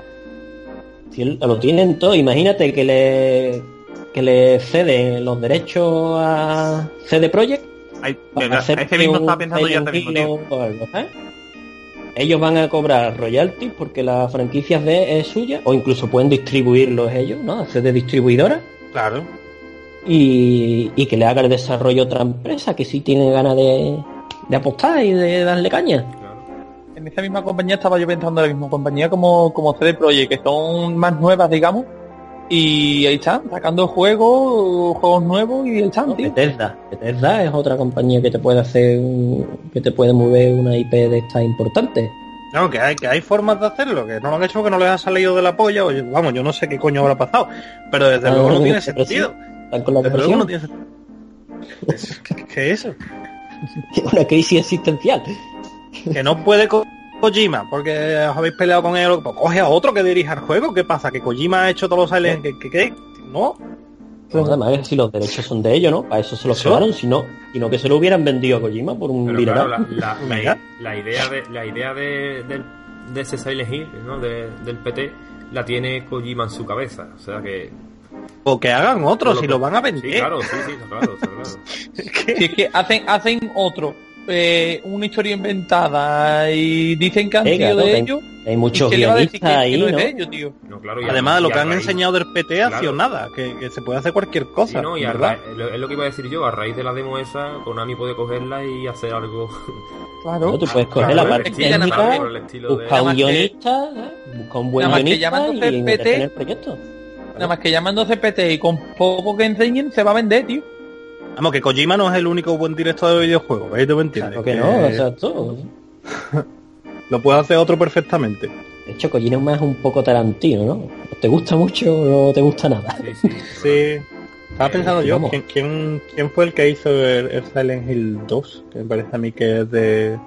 D: Si lo tienen todo, imagínate que le que le cede los derechos a CD Projekt
B: hay-
D: para
B: a
D: hacer
B: ese mismo
D: un
B: estaba pensando yo
D: Silent
B: ahora mismo,
D: Hill
B: tío.
D: o algo, ¿sabes? Ellos van a cobrar royalties porque la franquicia de es suya, o incluso pueden distribuirlos ellos, ¿no? Hacer de distribuidora
C: Claro.
D: y, y que le haga el desarrollo a otra empresa que sí tiene ganas de, de apostar y de darle caña.
A: Claro.
B: En esa misma compañía estaba yo pensando en la misma compañía como, como CD Projekt, que son más nuevas, digamos, y ahí están, sacando juegos, juegos nuevos y ahí están, tío.
D: Bethesda. Bethesda es otra compañía que te puede hacer, un- que te puede mover una IP de estas importantes.
C: No, que hay, que hay formas de hacerlo, que no lo han hecho porque no les ha salido de la polla, o yo- vamos, yo no sé qué coño habrá pasado, pero desde
D: Ah,
C: luego no tiene sentido.
D: Están con la
C: Desde luego no tiene sentido. ¿Qué, es eso?
D: Una crisis existencial.
C: Que no puede Kojima, porque os habéis peleado con él, pues coge a otro que dirija el juego, ¿qué pasa? ¿Que Kojima ha hecho todos los Silent ¿Qué, qué, qué? No,
D: Pues además, si los derechos son de ellos, ¿no? Para eso se los quedaron, si no, sino que se lo hubieran vendido a Kojima por un
A: Pero
D: dineral.
A: claro, la, la- la- idea de la idea de, del- de ese Silent Hill, ¿no? De- del PT, la tiene Kojima en su cabeza. O sea que.
C: o que hagan otro, si
A: lo
C: van a vender.
A: Sí, claro, sí, sí, claro, está claro.
B: Si es que hacen, hacen otro, eh, una historia inventada y dicen que han
D: Sí,
B: sido
D: claro,
B: de
D: que-
B: ellos,
D: Hay muchos
B: ¿qué le va a decir que,
D: guionistas
B: que
D: ahí,
B: no es
D: ¿no?
B: de ellos, tío?
A: No, claro, y a-
C: Además, lo
A: y
C: que han
A: raíz-
C: enseñado del PT ha sido
A: Claro.
C: nada, que, que se puede hacer cualquier
A: Sí,
C: cosa,
A: no, y a
C: ¿verdad?
A: ra- lo- es lo que iba a decir yo, a raíz de la demo esa, Konami puede cogerla y hacer algo.
B: Claro.
D: No, tú puedes coger
A: Claro,
D: la parte técnica,
A: por el estilo de-
D: buscar
B: Nada
D: un
B: más que-
D: guionista, buscar un buen
B: que
D: guionista
B: llamándose
D: y el proyecto.
B: Nada más que llamándose PT y con poco que enseñen se va a vender, tío.
C: Vamos, que Kojima no es el único buen director de videojuegos, ¿veis? ¿Tú me entiendes?
D: Claro que no, exacto.
C: Lo puede hacer otro perfectamente.
D: De hecho, Kojima es más un poco Tarantino, ¿no? ¿O ¿Te gusta mucho o no te gusta nada?
A: Sí, sí.
C: Sí. Estaba pensando yo. ¿quién, quién, quién fue el que hizo el, el Silent Hill 2? Que me parece a mí que es de,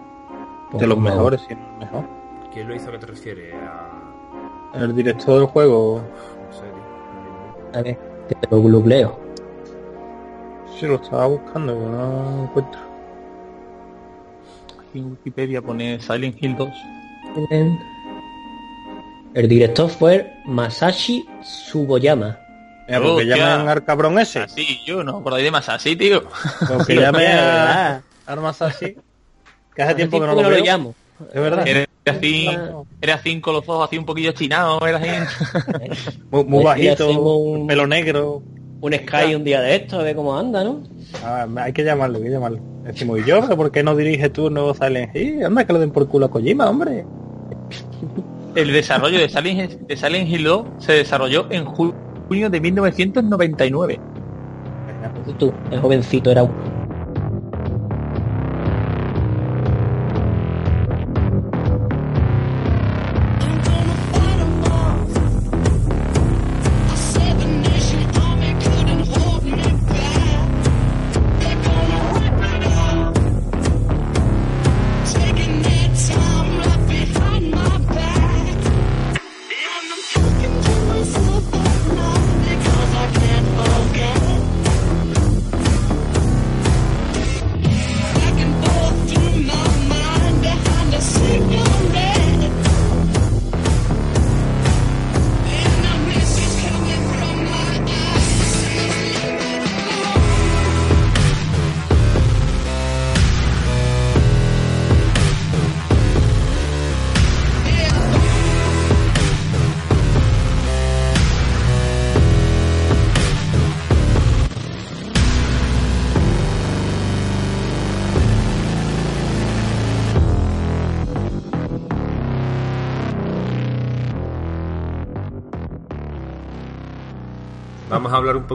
C: de los
D: No.
C: mejores, si no mejor.
A: ¿Quién lo hizo? ¿A qué te refieres? A...
C: El director del juego,
A: No sé, tío.
D: A ver, que te lo googleo.
C: Sí lo estaba buscando, pero no lo encuentro.
B: Aquí en Wikipedia pone Silent Hill 2.
D: El director fue Masashi Tsuboyama.
C: Mira, porque
B: Hostia.
C: llamen al cabrón ese.
B: Así, yo no acordáis de más así, tío.
C: Porque
D: Sí,
C: llame
D: de
C: a. Armas así. Que hace tiempo que no lo veo.
D: llamo.
C: Es verdad.
B: Era así, era así con los ojos así un poquillo chinados, era así.
C: Muy, muy
D: Y
C: bajito,
D: un-
C: pelo negro.
D: Un Sky un día de esto, a ver cómo anda, ¿no?
C: Ah, hay que llamarlo, hay que llamarlo. Decimos, ¿y yo? ¿Pero por qué no diriges tú un nuevo Silent Hill? Anda, que lo den por culo a Kojima, hombre.
B: El desarrollo de Silent, de Silent Hill 2 se desarrolló en ju- junio de 1999.
D: Tú, el jovencito era un...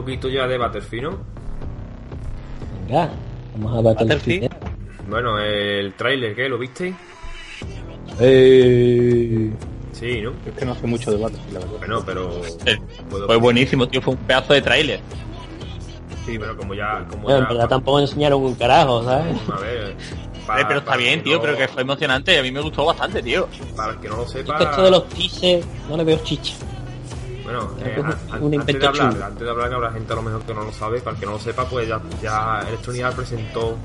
A: poquito ya de Battlefield, ¿no?
D: Venga, vamos a Battlefield.
C: Battlefield.
A: Bueno, el tráiler, ¿qué? ¿Lo visteis?
D: Eh,
A: Sí, ¿no?
C: Es que no hace mucho de Battlefield, la verdad.
A: Bueno, pero...
B: Eh, Fue buenísimo, tío, fue un pedazo de tráiler.
A: Sí, pero como ya... Como ya
D: tampoco enseñaron un carajo, ¿sabes?
A: a ver...
B: Eh,
A: para-
B: pero está bien, tío,
A: no-
B: pero que fue emocionante y a mí me gustó bastante, tío.
A: Para el que no lo
D: Es
A: sepa...
D: que esto de los teasers no le veo chicha.
A: Bueno, eh,
D: un-
A: antes, de hablar, antes de hablar, que habrá gente a lo mejor que no lo sabe, para el que no lo sepa, pues ya, ya Electronic Arts presentó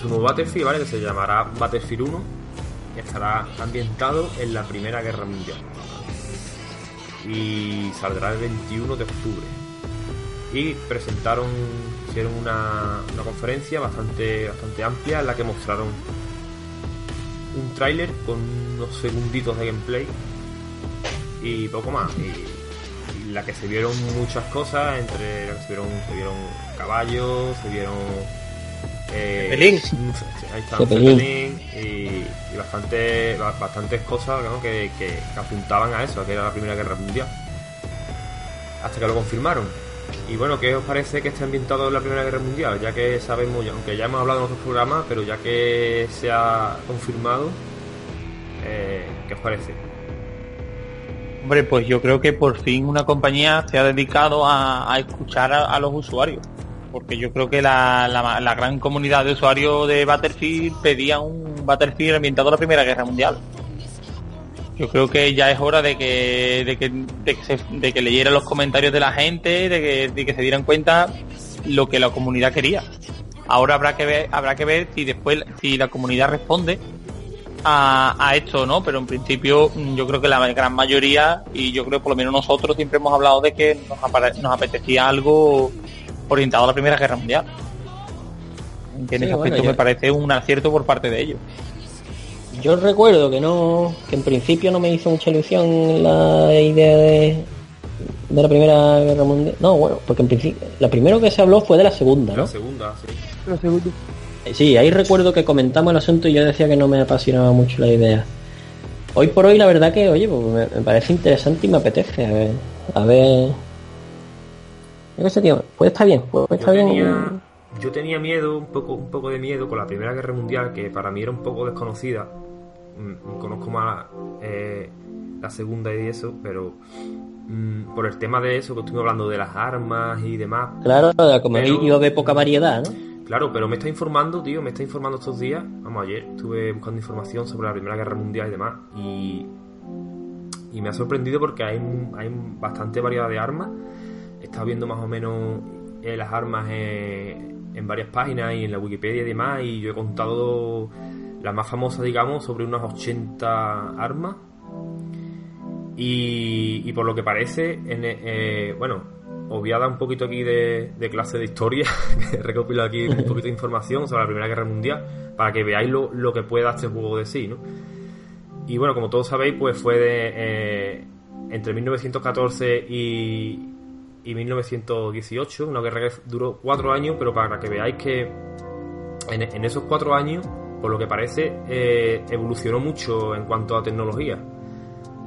A: su nuevo Battlefield, ¿vale? Que se llamará Battlefield 1 y estará ambientado en la Primera Guerra Mundial. Y saldrá el 21 de octubre. Y presentaron, hicieron una, una conferencia bastante, bastante amplia en la que mostraron un tráiler con unos segunditos de gameplay y poco más. Y, y la que se vieron muchas cosas, entre la que se vieron, se vieron caballos, se vieron. Eh. Ahí está, y, y bastante, ba- bastantes cosas ¿no? que, que- que apuntaban a eso, a que era la Primera Guerra Mundial. Hasta que lo confirmaron. Y bueno, ¿qué os parece que esté ambientado en la Primera Guerra Mundial? Ya que sabemos, ya- aunque ya hemos hablado en otros programas, pero ya que se ha confirmado, eh, ¿qué os parece?
B: Hombre, pues yo creo que por fin una compañía se ha dedicado a, a escuchar a, a los usuarios. Porque yo creo que la, la- gran comunidad de usuarios de Battlefield pedía un Battlefield ambientado en la Primera Guerra Mundial. Yo creo que ya es hora de que, de que, de que, se- los comentarios de la gente, de que, de que se dieran cuenta lo que la comunidad quería. Ahora habrá que habrá que ver si después, si la comunidad responde a, a esto, ¿no? Pero en principio mm, yo creo que la gran mayoría, y yo creo por lo menos nosotros siempre hemos hablado de que nos, apare- nos apetecía algo orientado a la Primera Guerra Mundial. Que en
D: Sí,
B: ese
D: bueno,
B: aspecto
D: yo-
B: me parece un acierto por parte de ellos.
D: Yo recuerdo que no, que en principio no me hizo mucha ilusión la idea de, de la Primera Guerra Mundial. No, bueno, porque en principio, la primero que se habló fue de la segunda,
A: La
D: ¿no?
A: segunda, sí.
D: Eh, Sí, ahí recuerdo que comentamos el asunto y yo decía que no me apasionaba mucho la idea. Hoy por hoy la verdad que, oye, pues me, me parece interesante y me apetece. A ver, a ver... Yo qué sé, tío, puede estar bien, puede
A: Yo
D: estar bien.
A: tenía, yo tenía miedo, un poco, un poco de miedo con la Primera Guerra Mundial, que para mí era un poco desconocida. Mm, Conozco más eh, la segunda y eso, pero mm, por el tema de eso que estuvimos hablando de las armas y demás.
D: Claro, como
A: Pero-
D: haber poca variedad, ¿no?
A: Claro, pero me está informando, tío, me está informando estos días. Vamos, ayer estuve buscando información sobre la Primera Guerra Mundial y demás. Y, y me ha sorprendido porque hay, hay bastante variedad de armas. He estado viendo más o menos eh, las armas eh, en varias páginas y en la Wikipedia y demás. Y yo he contado las más famosas, digamos, sobre unas 80 armas. Y, y por lo que parece, eh, bueno, os voy a dar un poquito aquí de, de clase de historia, que recopilo aquí un poquito de información sobre la Primera Guerra Mundial, para que veáis lo, lo que puede dar este juego de sí, ¿no? Y bueno, como todos sabéis, pues fue de eh, entre 1914 y, y 1918, una guerra que duró cuatro años, pero para que veáis que en, en esos cuatro años, por lo que parece, eh, evolucionó mucho en cuanto a tecnología.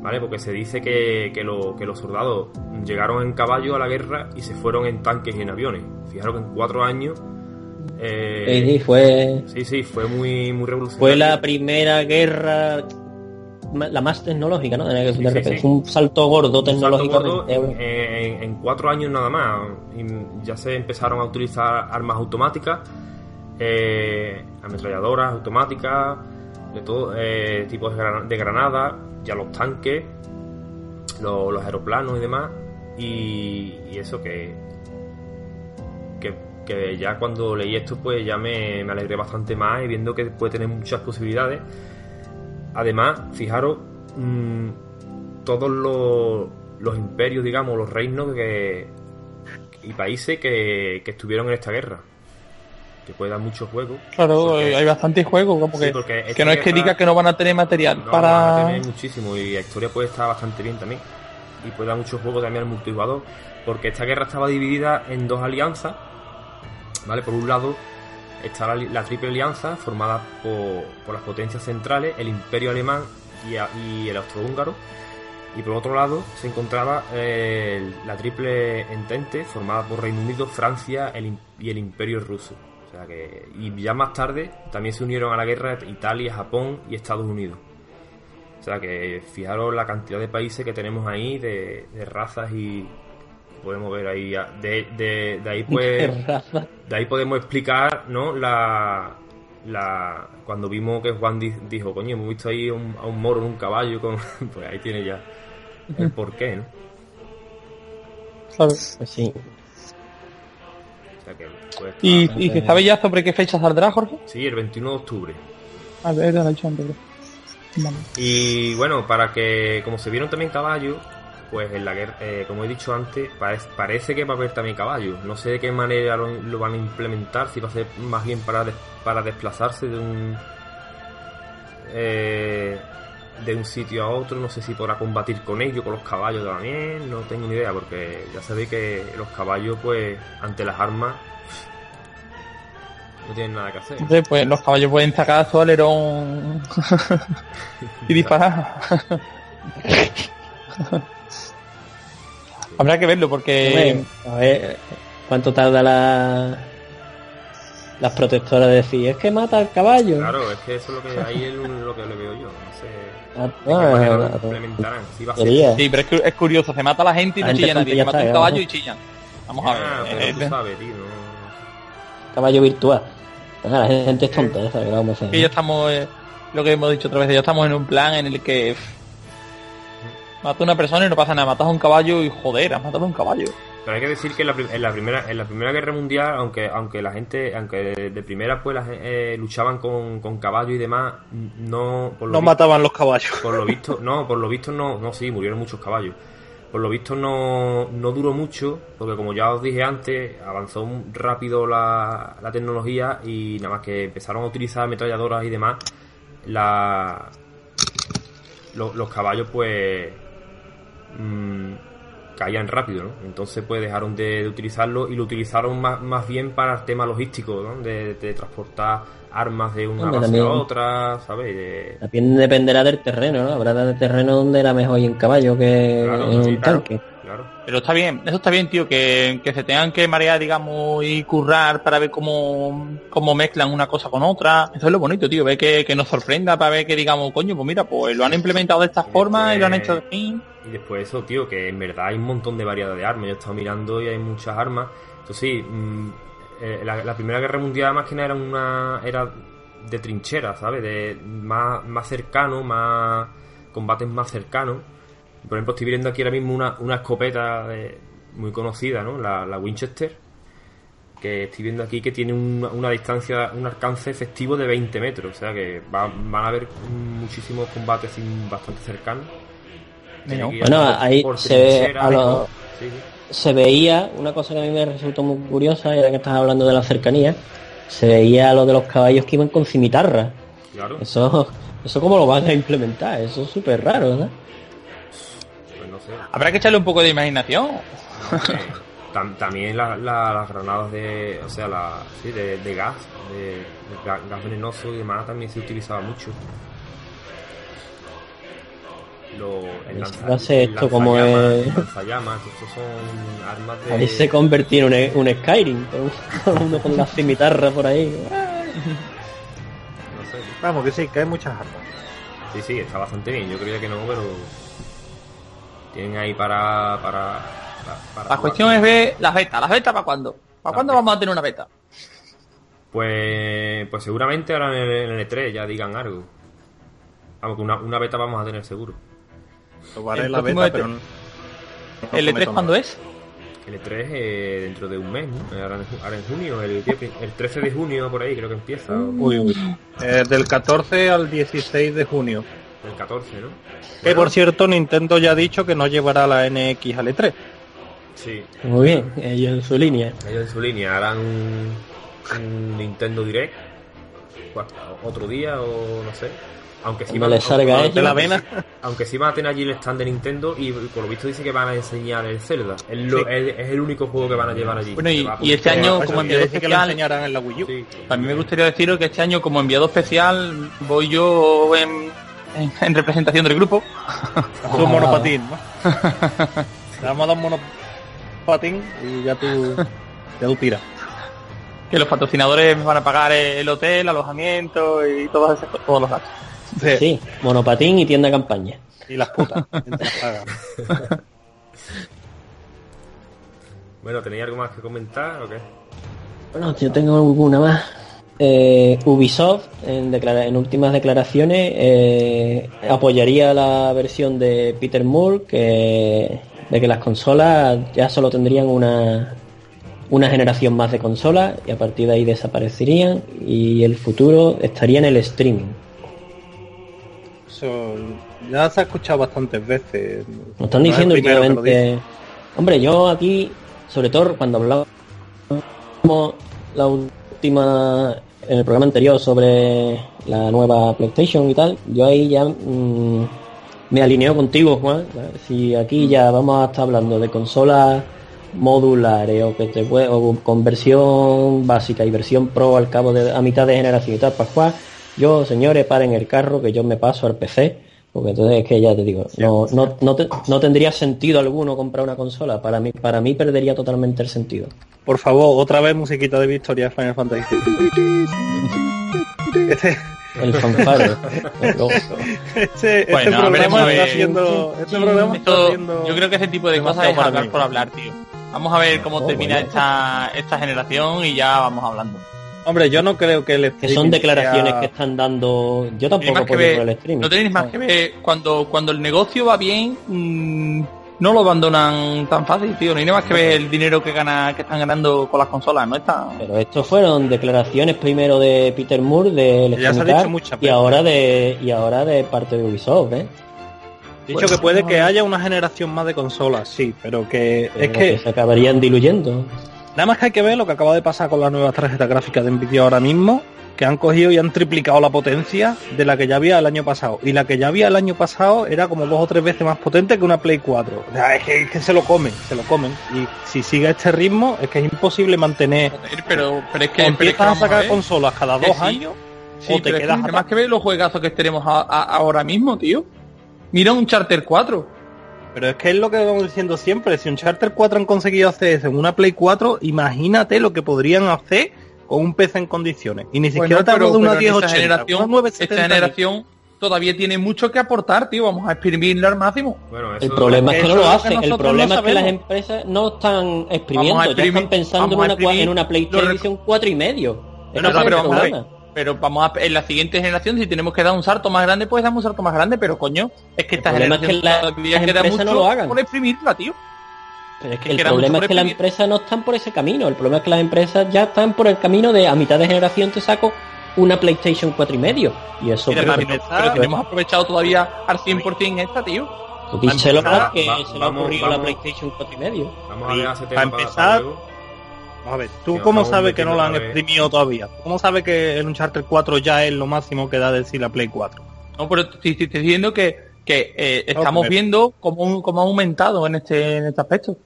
A: ¿Vale? Porque se dice que, que, lo- que los soldados llegaron en caballo a la guerra y se fueron en tanques y en aviones. Fijaros que en cuatro años. eh,
D: Sí, sí, fue,
A: sí, sí, fue muy, muy revolucionario.
D: fue la primera guerra la más tecnológica, ¿no? De,
A: Sí, sí,
D: repente
A: sí.
D: fue un salto gordo
A: Un salto
D: tecnológico.
A: gordo en, en- en cuatro años nada más. Y ya se empezaron a utilizar armas automáticas, eh, ametralladoras automáticas, de todo, eh, tipos de, gran- de granadas, ya los tanques, lo- los aeroplanos y demás. Y, eso que, que, ya cuando leí esto, pues ya me, me alegré bastante más y viendo que puede tener muchas posibilidades. Además, fijaros, mm, todos los, los imperios, digamos, los reinos y países que, que estuvieron en esta guerra. Que puede dar mucho juego.
B: Claro,
A: Porque-
B: hay bastante juego, como
A: Sí,
B: que,
A: porque
B: no es que diga que no van a tener material
A: No,
B: para...
A: van a tener muchísimo y la historia puede estar bastante bien también. Y puede dar mucho juego también al multijugador. Porque esta guerra estaba dividida en dos alianzas. ¿Vale? Por un lado está la, la triple alianza formada por, por las potencias centrales, el imperio alemán y, a- y el austrohúngaro. Y por otro lado se encontraba eh, la triple entente formada por Reino Unido, Francia el y el Imperio Ruso. Sea que, y ya más tarde también se unieron a la guerra Italia, Japón y Estados Unidos. O sea que fijaros la cantidad de países que tenemos ahí, de, de razas y podemos ver ahí. De, de, de ahí pues de ahí podemos explicar, ¿no? La, la cuando vimos que Juan di- dijo, coño, hemos visto ahí un- a un moro en un caballo, con, pues ahí tiene ya el porqué, ¿no?
B: ¿sabes?
D: Pues sí.
A: O sea que, pues,
B: ¿Y, ¿Y se sabe ya sobre qué fecha saldrá, Jorge?
A: sí, el 21 de octubre.
B: A ver, he dicho antes. creo. Vale.
A: Y bueno, para que, como se vieron también caballos, pues en la guerra, eh, como he dicho antes, parece, parece que va a haber también caballos. No sé de qué manera lo, lo van a implementar, si va a ser más bien para, para desplazarse de un eh, de un sitio a otro, no sé si podrá combatir con ellos, con los caballos también, no tengo ni idea, porque ya sabéis que los caballos, pues, ante las armas, no tienen nada que hacer.
B: Entonces, pues los caballos pueden sacar su alerón y disparar. Habrá que verlo porque
D: a ver, ¿cuánto tarda la las protectoras de decir, es que mata al caballo?
A: Claro, es que eso es lo que ahí es lo que le veo yo, no sé.
D: Ah,
A: ¿De qué manera
D: ah, ah,
A: implementarán? Va a ser.
B: Sí, pero es, que- es curioso, se mata a la gente y
D: La
B: no chilla nadie. Se mata un caballo y chillan. Vamos a
A: Ah,
B: ver.
A: pero
B: eh,
A: tú sabes, tío.
D: caballo virtual. Ah, la gente es tonta, ya sabes, ¿qué vamos a hacer?
B: que ya estamos, eh, lo que hemos dicho otra vez, ya estamos en un plan en el que pff, mata a una persona y no pasa nada, matas a un caballo y joder, has matado a un caballo.
A: Pero hay que decir que en la, en la primera en la primera guerra mundial, aunque aunque la gente, aunque de, de primera pues la gen- eh, luchaban con, con caballos y demás, no por lo
C: No mataban los caballos.
A: por lo visto, no, por lo visto no, no sí, murieron muchos caballos. Por lo visto no, no duró mucho, porque como ya os dije antes, avanzó rápido la, la tecnología y nada más que empezaron a utilizar ametralladoras y demás, la, lo- los caballos pues mm, caían rápido, ¿no? Entonces pues dejaron de, de utilizarlo y lo utilizaron más, más bien para el tema logístico, ¿no? De, de transportar armas de una
D: Hombre,
A: base a otra, ¿sabes? De-
D: También dependerá del terreno, ¿no? Habrá de terreno donde era mejor ir en caballo que
A: Claro,
D: en
A: sí,
D: un
A: claro.
D: tanque.
A: Claro.
B: Pero está bien, eso está bien, tío, que, que se tengan que marear, digamos, y currar para ver cómo, cómo mezclan una cosa con otra. Eso es lo bonito, tío, ver que, que nos sorprenda para ver que digamos, coño, pues mira, pues lo han implementado de esta forma y lo han hecho así.
A: Y después eso, tío, que en verdad hay un montón de variedad de armas. Yo he estado mirando y hay muchas armas. Entonces sí, mm, eh, la, Primera Guerra Mundial más que nada era una era de trinchera, ¿sabes? De más, más cercano, más combates más cercanos. Por ejemplo, estoy viendo aquí ahora mismo una, una escopeta muy conocida, ¿no? La, Winchester. Que estoy viendo aquí que tiene una, distancia, un alcance efectivo de 20 metros. O sea que va- van a haber muchísimos combates bastante cercanos. Tiene
B: No.
A: que ir
D: Bueno, ahí
A: por
D: se ve a.
A: Sí, sí.
D: Se veía, una cosa que a mí me resultó muy curiosa, ya que estás hablando de la cercanía, se veía a lo de los caballos que iban con cimitarra.
A: Claro,
D: Eso, eso cómo lo van a implementar, eso es súper raro, ¿verdad?
A: pues no sé.
B: Habrá que echarle un poco de imaginación.
A: Tam- también la- la- las granadas de, o sea, la, sí, de, de gas, de, de ga- gas venenoso y demás también se utilizaba mucho. Lo, el
D: hacer
A: el
D: esto como es-
A: el lanzallamas, estos son armas de...
D: Ahí se convirtió en un, un Skyrim, con uno con la cimitarra por ahí.
A: no sé.
C: Vamos, que sí, que hay muchas armas.
A: Sí, sí, está bastante bien. Yo creía que no, pero tienen ahí para para, para-
B: La
A: jugar.
B: cuestión es ver las betas. ¿Las betas para cuándo? ¿Para
A: Las
B: cuándo vamos a tener una beta?
A: Pues pues seguramente ahora en el, en el E3 ya digan algo. Vamos, que una, una beta vamos a tener seguro.
B: El
C: la
B: próximo
C: beta,
B: E3.
C: pero no- no
B: ¿El E3
C: prometo
B: cuándo es?
A: El E3 eh, dentro de un mes, ¿no? Ahora en, ju- ahora en junio, el, el 13 de junio por ahí creo que empieza. o
C: Uy, uy. Eh, del 14 al 16 de junio.
A: el 14, ¿no?
C: Que
A: Bueno,
C: por cierto, Nintendo ya ha dicho que no llevará la NX al E3.
A: Sí,
D: Muy bien, ellos en su línea.
A: ellos en su línea harán un, un Nintendo Direct otro día o no sé. Aunque sí van-
D: les salga
A: aunque-
D: ellos.
C: De la vena.
A: Aunque sí van a tener allí el stand de Nintendo y por lo visto dice que van a enseñar el Zelda. Es, lo-
C: Sí.
A: es- es el único juego que van a llevar allí.
B: Bueno, y- este año,
C: Eso
B: como enviado
C: decir que lo
B: especial-
C: enseñarán en la Wii U.
A: Sí.
B: A mí me gustaría deciros que este año, como enviado especial, voy yo en, en, en representación del grupo.
C: Un monopatín, ¿no? Te vamos a dar un monopatín y ya tú, ya tú tiras.
B: Que los patrocinadores me van a pagar el hotel, alojamiento y todos, esos- todos los gastos.
C: Sí.
D: Sí, monopatín y tienda campaña.
C: Y las putas.
A: Bueno, ¿tenéis algo más que comentar o qué?
D: Bueno, yo tengo alguna más. Eh, Ubisoft, en, declara- en últimas declaraciones, eh, apoyaría la versión de Peter Moore, que, de que las consolas ya solo tendrían una, una generación más de consolas y a partir de ahí desaparecerían y el futuro estaría en el streaming.
C: Eso ya se ha escuchado bastantes veces.
D: Nos están
C: No es
D: diciendo
C: lo
D: últimamente. Hombre, yo aquí, sobre todo cuando hablábamos la última en el programa anterior sobre la nueva PlayStation y tal, yo ahí ya mm, me alineo contigo, Juan. Si aquí ya vamos a estar hablando de consolas modulares o que te puede, o con versión básica y versión pro al cabo de a mitad de generación y tal para jugar, yo señores paren el carro que yo me paso al PC porque entonces es que ya te digo, no, no, no, te- no tendría sentido alguno comprar una consola. Para mí, para mí perdería totalmente el sentido.
C: Por favor, otra vez musiquita de Victoria de Final Fantasy. Este,
D: El fanfare.
C: Este, este
B: Bueno,
C: programa
B: ver.
C: está haciendo... Este programa está haciendo...
B: yo creo que ese tipo de cosas es hablar
C: mí.
B: por hablar, tío. Vamos a ver cómo
D: Oh,
B: termina
D: bueno.
B: esta, esta generación y ya vamos hablando.
C: Hombre, yo no creo que el
D: que son
C: streaming
D: declaraciones
C: sea-
D: que están dando. Yo tampoco por
B: ver-
D: el streaming.
B: no tenéis más que ver cuando, cuando el negocio va bien, mm, no lo abandonan tan fácil, tío. No hay nada más que ver el dinero que gana, que están ganando con las consolas, no está.
D: Pero estos fueron declaraciones primero de Peter Moore de
C: Ya se ha dicho muchas
D: y ahora de y ahora de parte de Ubisoft, ¿eh?
C: Dicho que puede que haya una generación más de consolas, sí, pero que
D: Pero
C: es que
D: se acabarían diluyendo.
C: Nada más que hay que ver lo que acaba de pasar con las nuevas tarjetas gráficas de Nvidia ahora mismo, que han cogido y han triplicado la potencia de la que ya había el año pasado. Y la que ya había el año pasado era como dos o tres veces más potente que una Play 4. O sea, es que, es que se lo comen, se lo comen. Y si sigue este ritmo, es que es imposible mantener.
B: Pero, pero es que, pero es que
C: empiezas a sacar consolas cada dos
B: sí.
C: años,
B: Sí,
C: o te
B: pero es que
C: quedas
B: más que ver los juegazos que tenemos a- a- ahora mismo, tío. Mira un Charter 4.
C: Pero es que es lo que vamos diciendo siempre. Si un Charter 4 han conseguido hacer eso en una Play 4, imagínate lo que podrían hacer con un PC en condiciones. Y ni siquiera
B: Bueno,
C: te hablo de una
B: pero en esta
C: 1080,
B: generación,
C: una 970.
B: esta generación todavía tiene mucho que aportar, tío. Vamos a exprimirla al máximo.
A: Bueno, eso
D: El problema es que no lo hacen. El problema
C: no
D: es que las empresas no están exprimiendo, ya están pensando en una, en una
B: los
D: PlayStation 4 y medio.
B: Bueno, pero vamos a ver. Pero vamos a, en la siguiente generación, si tenemos que dar un salto más grande, pues damos un salto más grande, pero coño, es que esta
D: problema es
B: generación
D: que la-
B: todavía
D: las
B: queda
D: empresas no
B: mucho
D: lo hagan.
B: por exprimirla, tío.
D: Pero es que
B: que
D: el problema
B: mucho
D: es que las empresas no están por ese camino. El problema es que las empresas ya están por el camino de a mitad de generación te saco una PlayStation 4 y medio. Y eso
B: Mira,
D: pero-
B: pero, pero tenemos aprovechado todavía al 100% esta, tío.
D: Tú díselo
A: Vamos,
D: a que
A: va-
D: se le ha
A: vamos,
D: ocurrido la. PlayStation 4 y medio.
A: Vamos a
C: para
A: tema para,
C: empezar-
A: para
C: a ver, ¿tú
A: Que
C: cómo sabes que no lo han exprimido todavía? ¿Cómo sabes que el Uncharted 4 ya es lo máximo que da de sí la Play 4?
B: No, pero te estoy diciendo que, que eh, estamos viendo cómo, cómo ha aumentado en este, en este aspecto.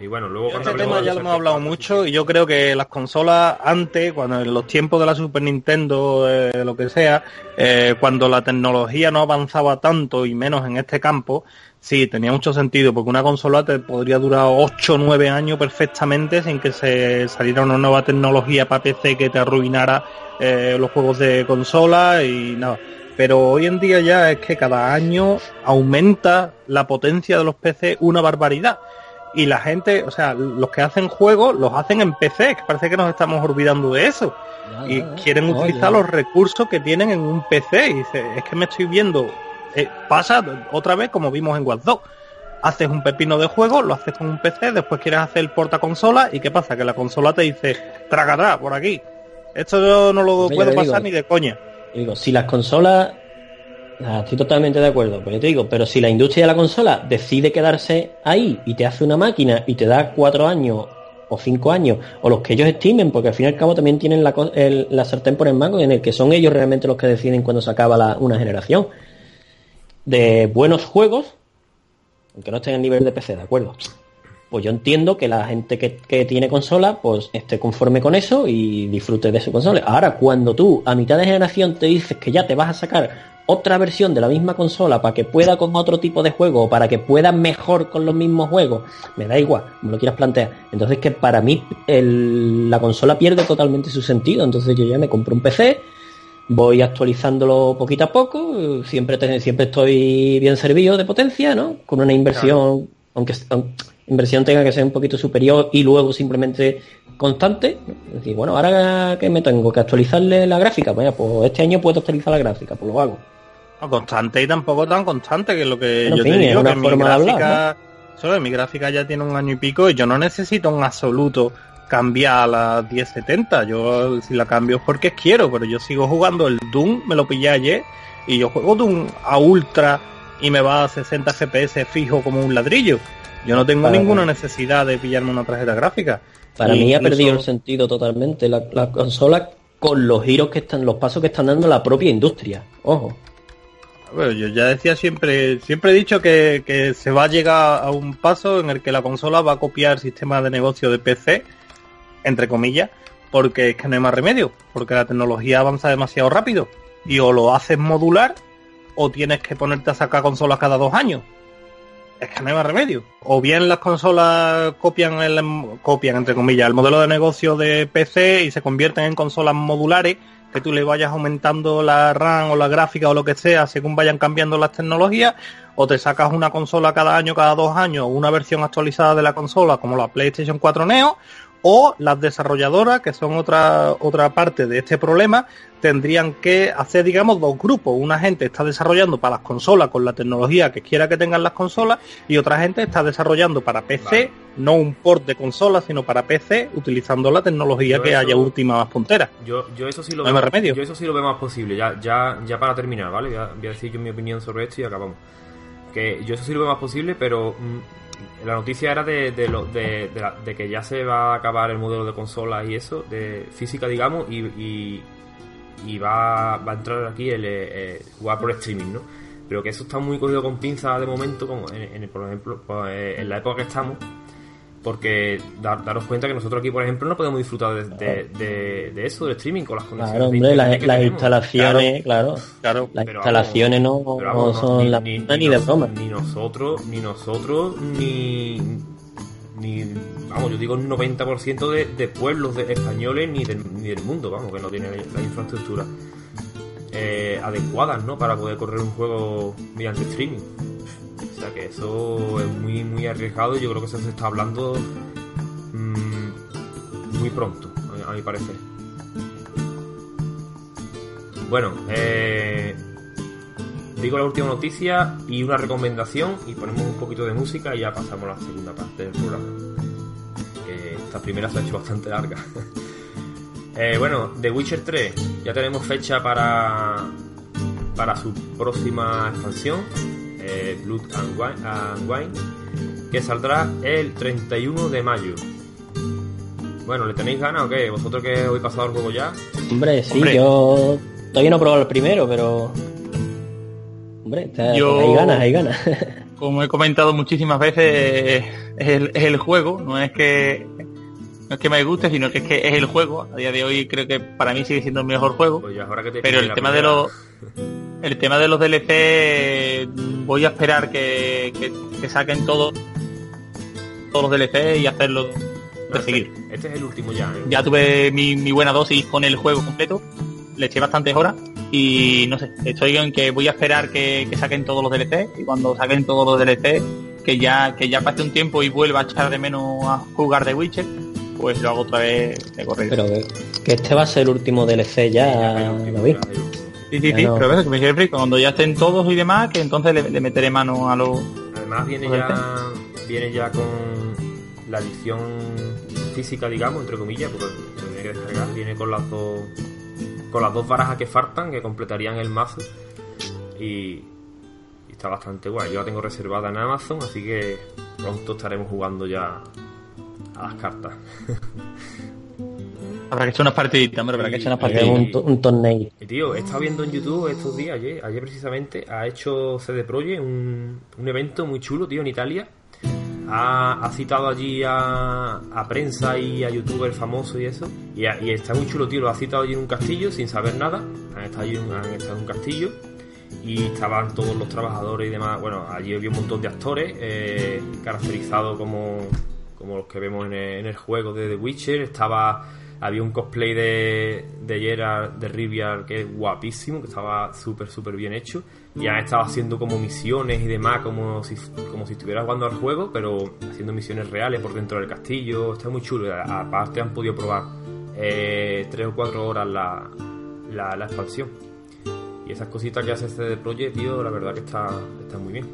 A: Y bueno, luego cuando
C: Este tema ya lo hemos hablado mucho y yo creo que las consolas antes, cuando en los tiempos de la Super Nintendo, eh, lo que sea, eh, cuando la tecnología no avanzaba tanto y menos en este campo, sí, tenía mucho sentido porque una consola te podría durar 8 o 9 años perfectamente sin que se saliera una nueva tecnología para PC que te arruinara eh, los juegos de consola y nada. Pero hoy en día ya es que cada año aumenta la potencia de los PC una barbaridad y la gente, o sea, los que hacen juegos los hacen en PC, que parece que nos estamos olvidando de eso. Y quieren utilizar los recursos que tienen en un PC. Y dice, es que me estoy viendo. Eh, pasa otra vez como vimos en Watch 2. Haces un pepino de juego, lo haces con un PC, después quieres hacer el porta consola y ¿qué pasa? Que la consola te dice, traga atrás, por aquí. Esto yo no lo
D: Hombre,
C: puedo pasar ni de coña.
D: Digo, si las consolas, ah, estoy totalmente de acuerdo, pero yo te digo, pero si la industria de la consola decide quedarse ahí y te hace una máquina y te da cuatro años o cinco años, o los que ellos estimen, porque al fin y al cabo también tienen la, el- la sartén por el mango en el que son ellos realmente los que deciden cuando se acaba la- una generación de buenos juegos, aunque no estén a nivel de PC, ¿de acuerdo? Pues yo entiendo que la gente que, que tiene consola, pues esté conforme con eso y disfrute de su consola. Ahora, cuando tú a mitad de generación te dices que ya te vas a sacar otra versión de la misma consola para que pueda con otro tipo de juego o para que pueda mejor con los mismos juegos, me da igual, me lo quieras plantear. Entonces que para mí la consola pierde totalmente su sentido. Entonces yo ya me compro un PC, voy actualizándolo poquito a poco, siempre, siempre estoy bien servido de potencia, ¿no? Con una inversión, aunque, inversión tenga que ser un poquito superior y luego simplemente constante. Es decir, bueno, ahora que me tengo que actualizarle la gráfica, pues, pues este año puedo actualizar la gráfica, pues lo hago.
C: constante y tampoco tan constante, que es lo que yo te digo, que mi gráfica, mi gráfica ya tiene un año y pico y yo no necesito un absoluto cambiar a la 1070. Yo si la cambio es porque quiero, pero yo sigo jugando el Doom, me lo pillé ayer y yo juego Doom a ultra y me va a 60 FPS fijo como un ladrillo. Yo no tengo ninguna necesidad de pillarme una tarjeta gráfica.
D: Para mí ha perdido el sentido totalmente la, consola con los giros que están, los pasos que están dando la propia industria. Ojo.
C: Bueno, yo ya decía siempre, siempre he dicho que, que, se va a llegar a un paso en el que la consola va a copiar el sistema de negocio de PC, entre comillas, porque es que no hay más remedio, porque la tecnología avanza demasiado rápido. Y o lo haces modular, o tienes que ponerte a sacar consolas cada dos años es que no hay más remedio. O bien las consolas copian, el, copian entre comillas, el modelo de negocio de PC y se convierten en consolas modulares, que tú le vayas aumentando la RAM o la gráfica o lo que sea según vayan cambiando las tecnologías, o te sacas una consola cada año, cada dos años, una versión actualizada de la consola como la PlayStation 4 Neo, o las desarrolladoras, que son otra, otra parte de este problema, tendrían que hacer, digamos, dos grupos. Una gente está desarrollando para las consolas con la tecnología que quiera que tengan las consolas y otra gente está desarrollando para PC, no un port de consola, sino para PC, utilizando la tecnología que haya última más puntera.
A: Yo, yo eso sí lo veo, Yo eso sí lo veo más posible, ya, ya, ya para terminar, ¿vale? Voy a, voy a decir yo mi opinión sobre esto y acabamos. Que yo eso sí lo veo más posible, pero mm, la noticia era de, de, que ya se va a acabar el modelo de consolas y eso, de física, digamos, y, va, a entrar aquí el, eh, jugar por streaming, ¿no? Pero que eso está muy cogido con pinzas de momento, como en, por ejemplo, pues, eh, en la época que estamos, porque daros cuenta que nosotros aquí, por ejemplo, no podemos disfrutar de, de, eso, del streaming con las conexiones.
D: Claro, hombre, las, instalaciones, claro, claro, las instalaciones no, son las ni, ni, de broma.
A: Ni nosotros, ni nosotros, ni, ni vamos, yo digo un 90% de, de pueblos de españoles ni del, ni del mundo, vamos, que no tienen la infraestructura eh, adecuadas, ¿no? Para poder correr un juego mediante streaming que eso es muy, muy arriesgado y yo creo que eso se está hablando mm, muy pronto, a, mi parecer. Bueno, eh, digo la última noticia y una recomendación y ponemos un poquito de música y ya pasamos a la segunda parte del programa. Que esta primera se ha hecho bastante larga. Eh, bueno, The Witcher 3 ya tenemos fecha para, para su próxima expansión eh, Blood and Wine, que saldrá el 31 de mayo. Bueno, ¿le tenéis ganas o qué? ¿Vosotros que habéis pasado el juego ya?
D: Hombre, sí, yo todavía no he probado el primero, pero... Hombre, hay ganas, hay ganas.
B: como he comentado muchísimas veces, es el, juego, no es que no es que me guste, sino que es que es el juego. A día de hoy creo que para mí sigue siendo el mejor juego. Pues pero el tema de los el tema de los DLC voy a esperar que, saquen todo, todos los DLC y hacerlo
A: perseguir. Este, este, es el último ya. ¿eh?
B: Ya tuve mi, buena dosis con el juego completo, le eché bastantes horas y no sé, estoy en que voy a esperar que, saquen todos los DLC y cuando saquen todos los DLC que ya que ya pase un tiempo y vuelva a echar de menos a jugar de Witcher pues lo hago otra vez de correr.
D: Pero que, este va a ser el último DLC ya, ¿lo vi?
B: Sí, sí, sí, pero ves que me dice cuando ya estén todos y demás, que entonces le, meteré mano a los...
A: Además viene ya, viene ya con la edición física, digamos, entre comillas, porque se tiene que descargar, viene con las dos con las dos barajas que faltan, que completarían el mazo. Y, está bastante guay. Yo la tengo reservada en Amazon, así que pronto estaremos jugando ya a las cartas.
B: Habrá que echar unas partiditas, hombre, habrá que echar unas partiditas.
D: Un, un torneo.
A: Y tío, he estado viendo en YouTube estos días, ayer, ayer precisamente, ha hecho CD Projekt un, un evento muy chulo, tío, en Italia. Ha, ha citado allí a, a, prensa y a youtubers famosos y eso. Y, está muy chulo, tío. Lo ha citado allí en un castillo sin saber nada. Han estado, allí, han estado en un castillo. y estaban todos los trabajadores y demás. Bueno, allí había un montón de actores eh, caracterizados como, como los que vemos en el, en el juego de The Witcher. Estaba había un cosplay de, de Gerard, de Riviar, que es guapísimo, que estaba súper, súper bien hecho. Y han estado haciendo como misiones y demás, como si, como si estuvieras jugando al juego, pero haciendo misiones reales por dentro del castillo. Está muy chulo. Aparte han podido probar eh, tres o cuatro horas la, la, la expansión. Y esas cositas que hace CD Projekt, tío, la verdad que está, está muy bien.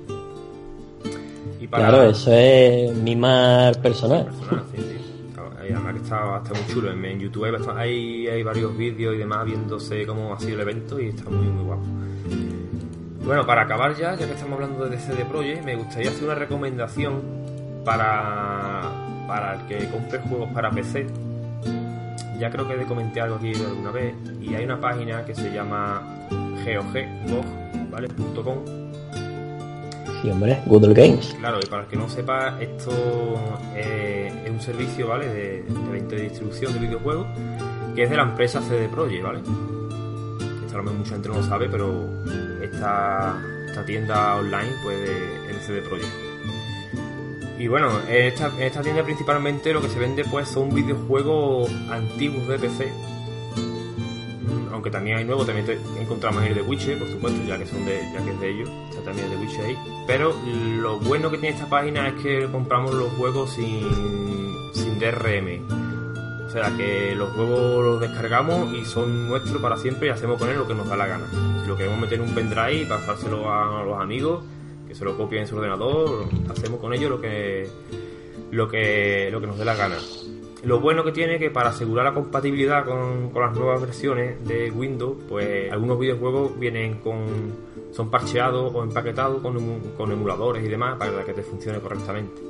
D: Y para... Claro, eso es mimar personal.
A: personal sí. Además que está, está muy chulo. En, YouTube hay, hay, varios vídeos y demás viéndose cómo ha sido el evento y está muy, muy guapo. Bueno, para acabar ya, ya que estamos hablando de CD Projekt, me gustaría hacer una recomendación para, para el que compre juegos para PC. Ya creo que le comenté algo aquí alguna vez. Y hay una página que se llama GOG, ¿vale? .com.
D: Old Games.
A: Claro, y para el que no sepa, esto eh, es un servicio, ¿vale? De, de y distribución de videojuegos que es de la empresa CD Projekt, ¿vale? Esto a lo mejor mucha gente no lo sabe, pero esta, tienda online, pues, de, es de CD Projekt. Y bueno, en esta, en esta tienda principalmente lo que se vende, pues, son videojuegos antiguos de PC. Aunque también hay nuevos, también te encontramos el de Witcher, por supuesto, ya que son de, ya que es de ellos, está también el de Witcher ahí. Pero lo bueno que tiene esta página es que compramos los juegos sin, sin DRM. O sea que los juegos los descargamos y son nuestros para siempre y hacemos con él lo que nos da la gana. Si lo queremos meter en un pendrive y pasárselo a, los amigos, que se lo copien en su ordenador, hacemos con ello lo que, lo que, lo que nos dé la gana. Lo bueno que tiene es que para asegurar la compatibilidad con, con las nuevas versiones de Windows, pues algunos videojuegos vienen con. son parcheados o empaquetados con, con emuladores y demás para que te funcione correctamente.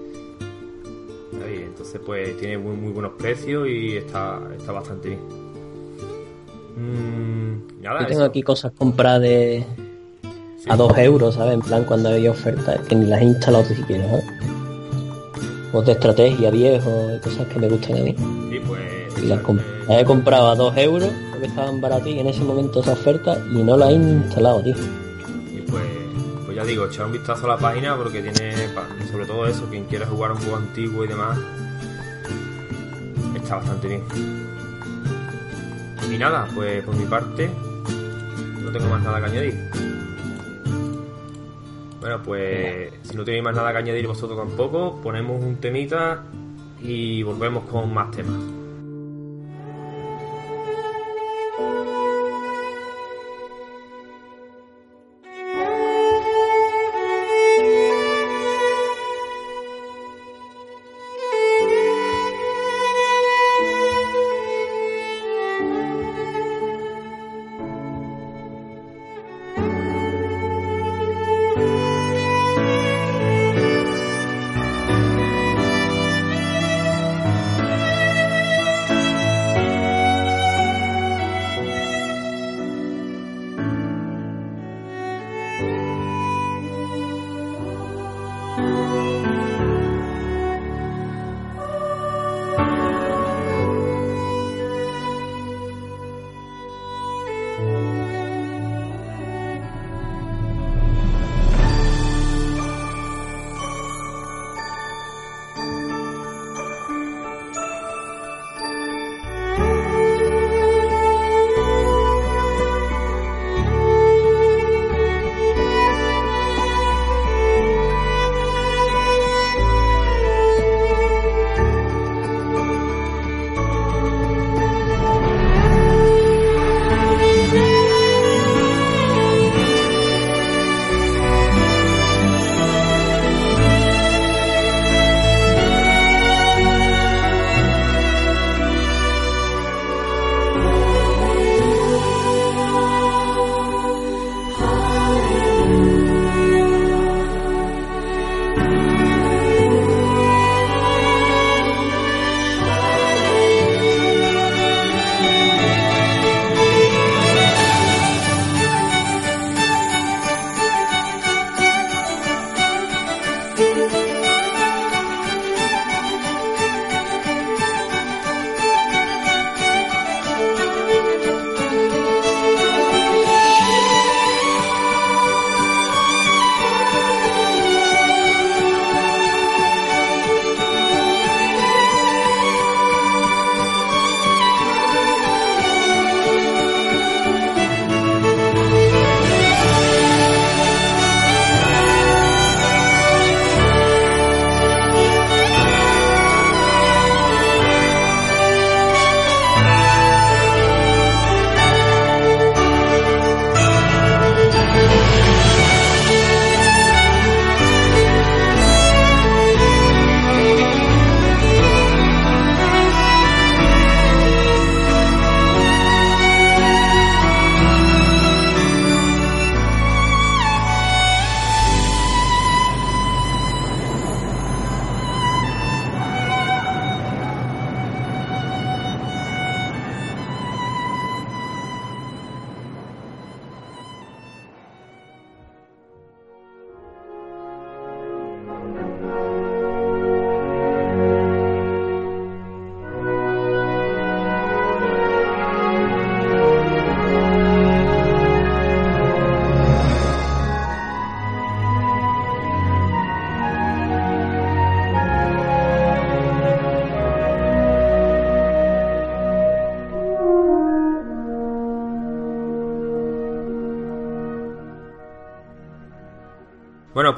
A: Ahí, entonces pues tiene muy, muy buenos precios y está, está bastante bien. Mm, nada,
D: Yo tengo
A: eso.
D: aquí cosas compradas de,
A: Sí.
D: a 2 euros, ¿sabes? En plan, cuando hay ofertas, que ni las he instalado siquiera, ¿sabes? Juegos de estrategia viejos y cosas que me gustan a mí.
A: Sí, pues.
D: Y las, comp- las he comprado a 2 euros porque estaban baratas en ese momento esa oferta y no las he instalado, tío.
A: Y pues, pues ya digo, echar un vistazo a la página porque tiene, sobre todo eso, quien quiera jugar un juego antiguo y demás, está bastante bien. Y nada, pues por mi parte, no tengo más nada que añadir. Bueno, pues si no tenéis más nada que añadir vosotros tampoco, ponemos un temita y volvemos con más temas.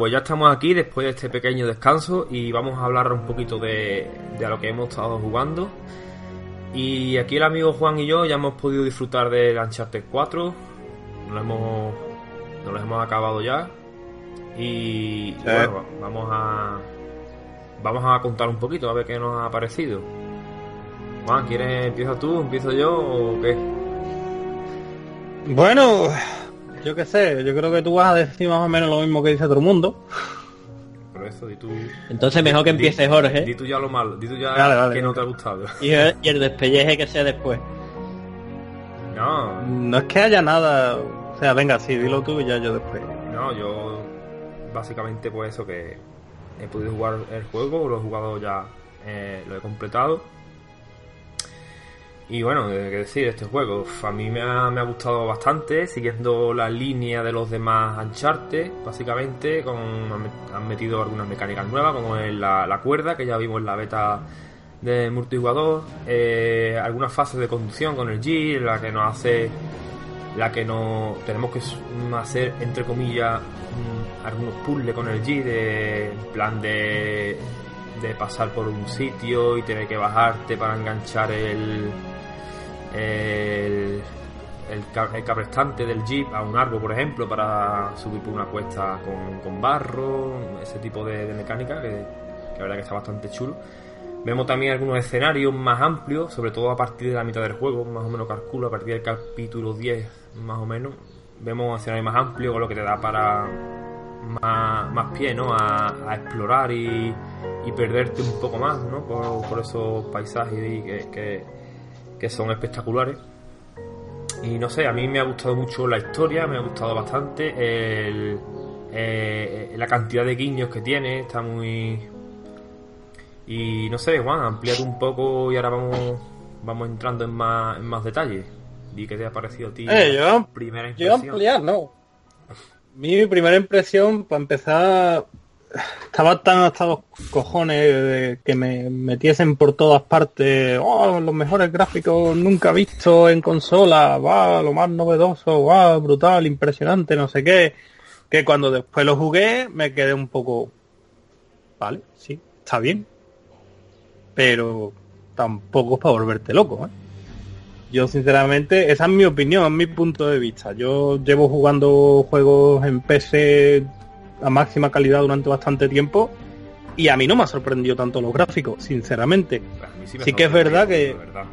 A: Pues ya estamos aquí después de este pequeño descanso y vamos a hablar un poquito de, de lo que hemos estado jugando. Y aquí el amigo Juan y yo ya hemos podido disfrutar del Uncharted 4. Nos lo hemos, nos lo hemos acabado ya. Y
C: Sí.
A: bueno, vamos a vamos a contar un poquito a ver qué nos ha parecido. Juan, ¿quieres empieza tú, empiezo yo o qué?
C: Bueno, yo qué sé, yo creo que tú vas a decir más o menos lo mismo que dice todo el mundo.
A: Por eso, di tú.
D: Entonces mejor que empiece
A: Di
D: Jorge
A: tú ya lo malo, di tú ya
C: Vale, vale,
A: que no te ha gustado.
D: y, y el despelleje que sea después.
A: No,
C: No es que haya nada, o sea, venga, sí, dilo tú y ya yo después.
A: No, yo básicamente pues eso que he podido jugar el juego, lo he jugado ya, eh, lo he completado. Y bueno, qué decir, este juego a mí me ha, me ha gustado bastante, siguiendo la línea de los demás Uncharted, básicamente, con, han met- han metido algunas mecánicas nuevas, como la, la cuerda, que ya vimos en la beta de multijugador, eh, algunas fases de conducción con el G, la que nos hace la que no tenemos que hacer entre comillas mm, algunos puzzles con el G de plan de de pasar por un sitio y tener que bajarte para enganchar el el el, el cabrestante del jeep a un árbol por ejemplo para subir por una cuesta con, con barro ese tipo de, de mecánica que, que la verdad que está bastante chulo Vemos también algunos escenarios más amplios, sobre todo a partir de la mitad del juego, más o menos calculo, a partir del capítulo 10, más o menos. Vemos escenarios más amplios, lo que te da para más, más pie, ¿no? A, a explorar y, y perderte un poco más, ¿no? Por, por esos paisajes que, que, que son espectaculares. Y no sé, a mí me ha gustado mucho la historia, me ha gustado bastante el, eh, la cantidad de guiños que tiene, está muy, y no sé, Juan, amplíate un poco y ahora vamos vamos entrando en más, en más detalles. Di que te ha parecido a ti
C: Eh, yo-
A: primera
C: Yo
A: impresión.
C: ampliar, no. Mi primera impresión, para empezar, estaba tan hasta los cojones de que me metiesen por todas partes. Oh, los mejores gráficos nunca vistos en consola. Va, lo más novedoso. Va, brutal, impresionante, no sé qué. Que cuando después lo jugué me quedé un poco. Vale, sí, está bien. Pero tampoco es para volverte loco, ¿eh? Yo sinceramente, esa es mi opinión, es mi punto de vista. Yo llevo jugando juegos en PC a máxima calidad durante bastante tiempo y a mí no me ha sorprendido tanto los gráficos, sinceramente.
A: Me
C: sí que es verdad que-
A: verdad.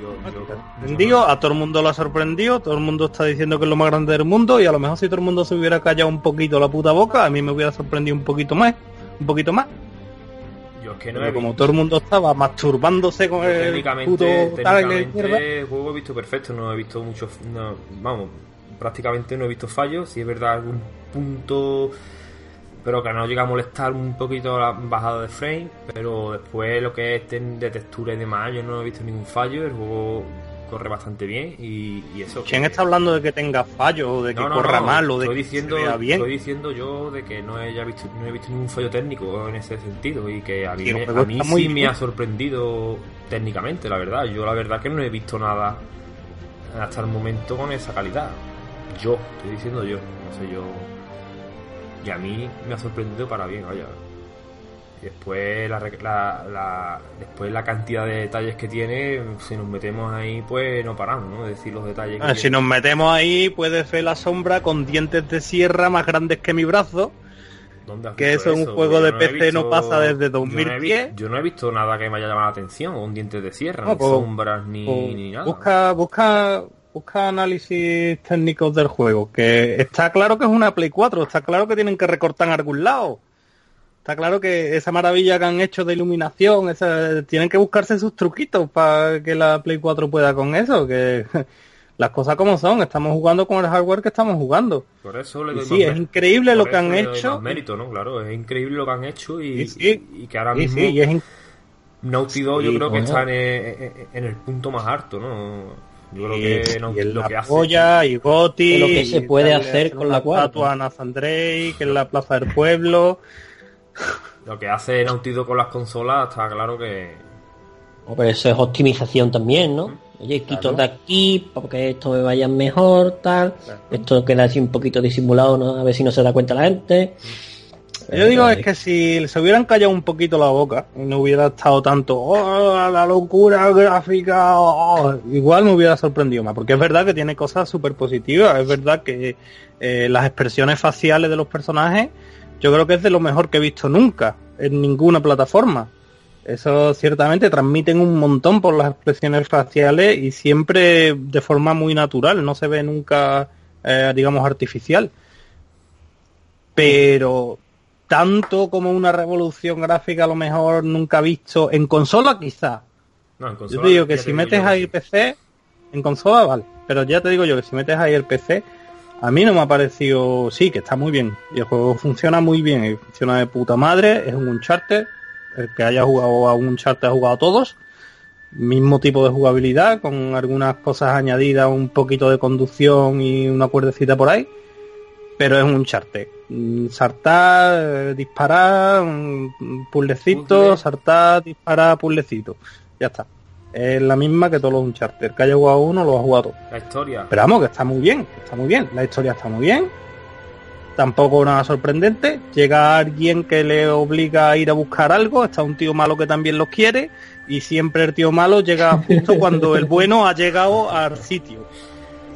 A: Yo, yo-
C: a todo el mundo lo ha sorprendido, todo el mundo está diciendo que es lo más grande del mundo y a lo mejor si todo el mundo se hubiera callado un poquito la puta boca, a mí me hubiera sorprendido un poquito más, un poquito más.
A: yo es que no
C: Pero
A: he
C: como
A: visto-
C: todo el mundo estaba masturbándose con el puto
A: técnicamente el juego he visto perfecto, no he visto mucho, no, vamos, prácticamente no he visto fallos, si es verdad algún punto, pero que no llega a molestar un poquito la bajada de frame, pero después lo que es de, de textura y demás, yo no he visto ningún fallo, el juego corre bastante bien y, y eso.
C: ¿Quién está hablando de que tenga fallo, o de que
A: No, no,
C: corra
A: no,
C: mal, o de
A: estoy
C: que
A: diciendo,
C: se vea bien?
A: Estoy diciendo yo de que no haya visto, no he visto ningún fallo técnico en ese sentido y que a mí, me- a mí sí me ha sorprendido técnicamente, la verdad. Yo la verdad que no he visto nada hasta el momento con esa calidad. Yo, estoy diciendo yo, no sé yo. Y a mí me ha sorprendido para bien, vaya. Y después la, la, la- después la cantidad de detalles que tiene, si nos metemos ahí, pues no paramos, ¿no? De decir los detalles que
C: Ah, si
A: tiene.
C: nos metemos ahí, puedes ver la sombra con dientes de sierra más grandes que mi brazo.
A: ¿Dónde has
C: Que eso en un juego de
A: no
C: PC no pasa desde
A: yo no he
C: 2010.
A: vi- Yo no he visto nada que me haya llamado la atención, o un diente de sierra,
C: No,
A: ni
C: pues,
A: sombras, ni,
C: Pues,
A: ni nada.
C: busca, busca, busca análisis técnicos del juego. Que está claro que es una Play 4, está claro que tienen que recortar en algún lado. Está claro que esa maravilla que han hecho de iluminación, esa- tienen que buscarse sus truquitos para que la Play 4 pueda con eso. Que las cosas como son, estamos jugando con el hardware que estamos jugando.
A: Por eso le doy
C: sí, es increíble lo que han hecho.
A: mérito, ¿no? Claro, es increíble lo que han hecho y,
C: Y sí.
A: y que ahora
C: Y
A: mismo
C: sí, y es in-
A: Naughty Dog
D: Sí,
A: yo creo que está en el, en el punto más alto, ¿no? Yo creo
C: y,
A: que Naughty-
C: y en
A: lo
C: la
A: que hace...
C: polla y Goti
D: Es lo que se puede hacer con la cuarta.
C: estatua Nathan Drake en la plaza del pueblo
A: Lo que hace Dog con las consolas está claro que...
D: Oh, pero eso es optimización también, ¿no? Oye, quito de aquí porque esto me vaya mejor, tal. Esto queda así un poquito disimulado, ¿no? a ver si no se da cuenta la gente.
C: Yo digo es que si se hubieran callado un poquito la boca y no hubiera estado tanto oh, la locura gráfica, oh", igual me hubiera sorprendido más, porque es verdad que tiene cosas súper positivas, es verdad que eh, las expresiones faciales de los personajes yo creo que es de lo mejor que he visto nunca en ninguna plataforma. Eso ciertamente transmiten un montón por las expresiones faciales y siempre de forma muy natural, no se ve nunca, eh, digamos, artificial. Pero tanto como una revolución gráfica a lo mejor nunca visto en consola quizá. No, en consola, yo te digo que si metes ahí el PC, en consola vale, pero ya te digo yo que si metes ahí el PC, a mí no me ha parecido, sí, que está muy bien. Y el juego funciona muy bien y funciona de puta madre, es un Uncharted, el que haya jugado a un Uncharted ha jugado a todos, mismo tipo de jugabilidad con algunas cosas añadidas, un poquito de conducción y una cuerdecita por ahí pero es un charte. Mm, saltar, eh, disparar, puzzlecito, saltar, disparar, puzzlecito. Ya está. Es la misma que todos los Uncharted. que haya jugado uno lo ha jugado todo.
A: La historia.
C: Pero vamos, que está muy bien, está muy bien. La historia está muy bien. Tampoco nada sorprendente. Llega alguien que le obliga a ir a buscar algo. Está un tío malo que también los quiere. Y siempre el tío malo llega justo cuando el bueno ha llegado al sitio.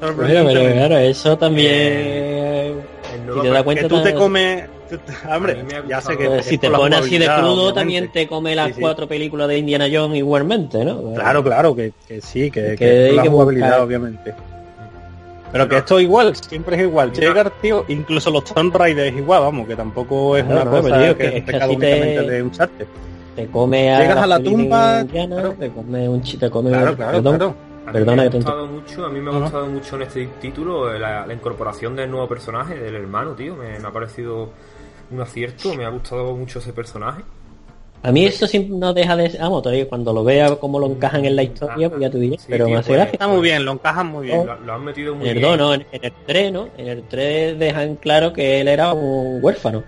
D: Pero, claro, eso también.
C: Si te das cuenta, que tú te comes. Hombre, ya sé que.
D: Si te pones así de crudo, también te come las cuatro películas de Indiana Jones igualmente, ¿no?
C: Claro, claro, que, que sí, que, que, la jugabilidad, obviamente. Pero que esto igual, siempre es igual. Llega, tío, incluso los Tomb Raider es igual, vamos, que tampoco es una cosa tío, que, es te, de un charter.
D: Te come
C: a Llegas a la tumba,
D: te come un te come
C: claro, claro, claro.
A: A mí me ha gustado mucho, a mí me ha gustado mucho en este título la, incorporación del nuevo personaje, del hermano, tío. Me, ha parecido un acierto, me ha gustado mucho ese personaje.
D: A mí eso siempre no deja de... Vamos, todavía cuando lo vea cómo lo encajan en la historia, pues ya te diré. pero me hace
C: Está muy bien, lo encajan muy bien.
A: Lo, han metido muy
D: en
A: bien.
D: No, en, el 3, ¿no? En el 3 dejan claro que él era un huérfano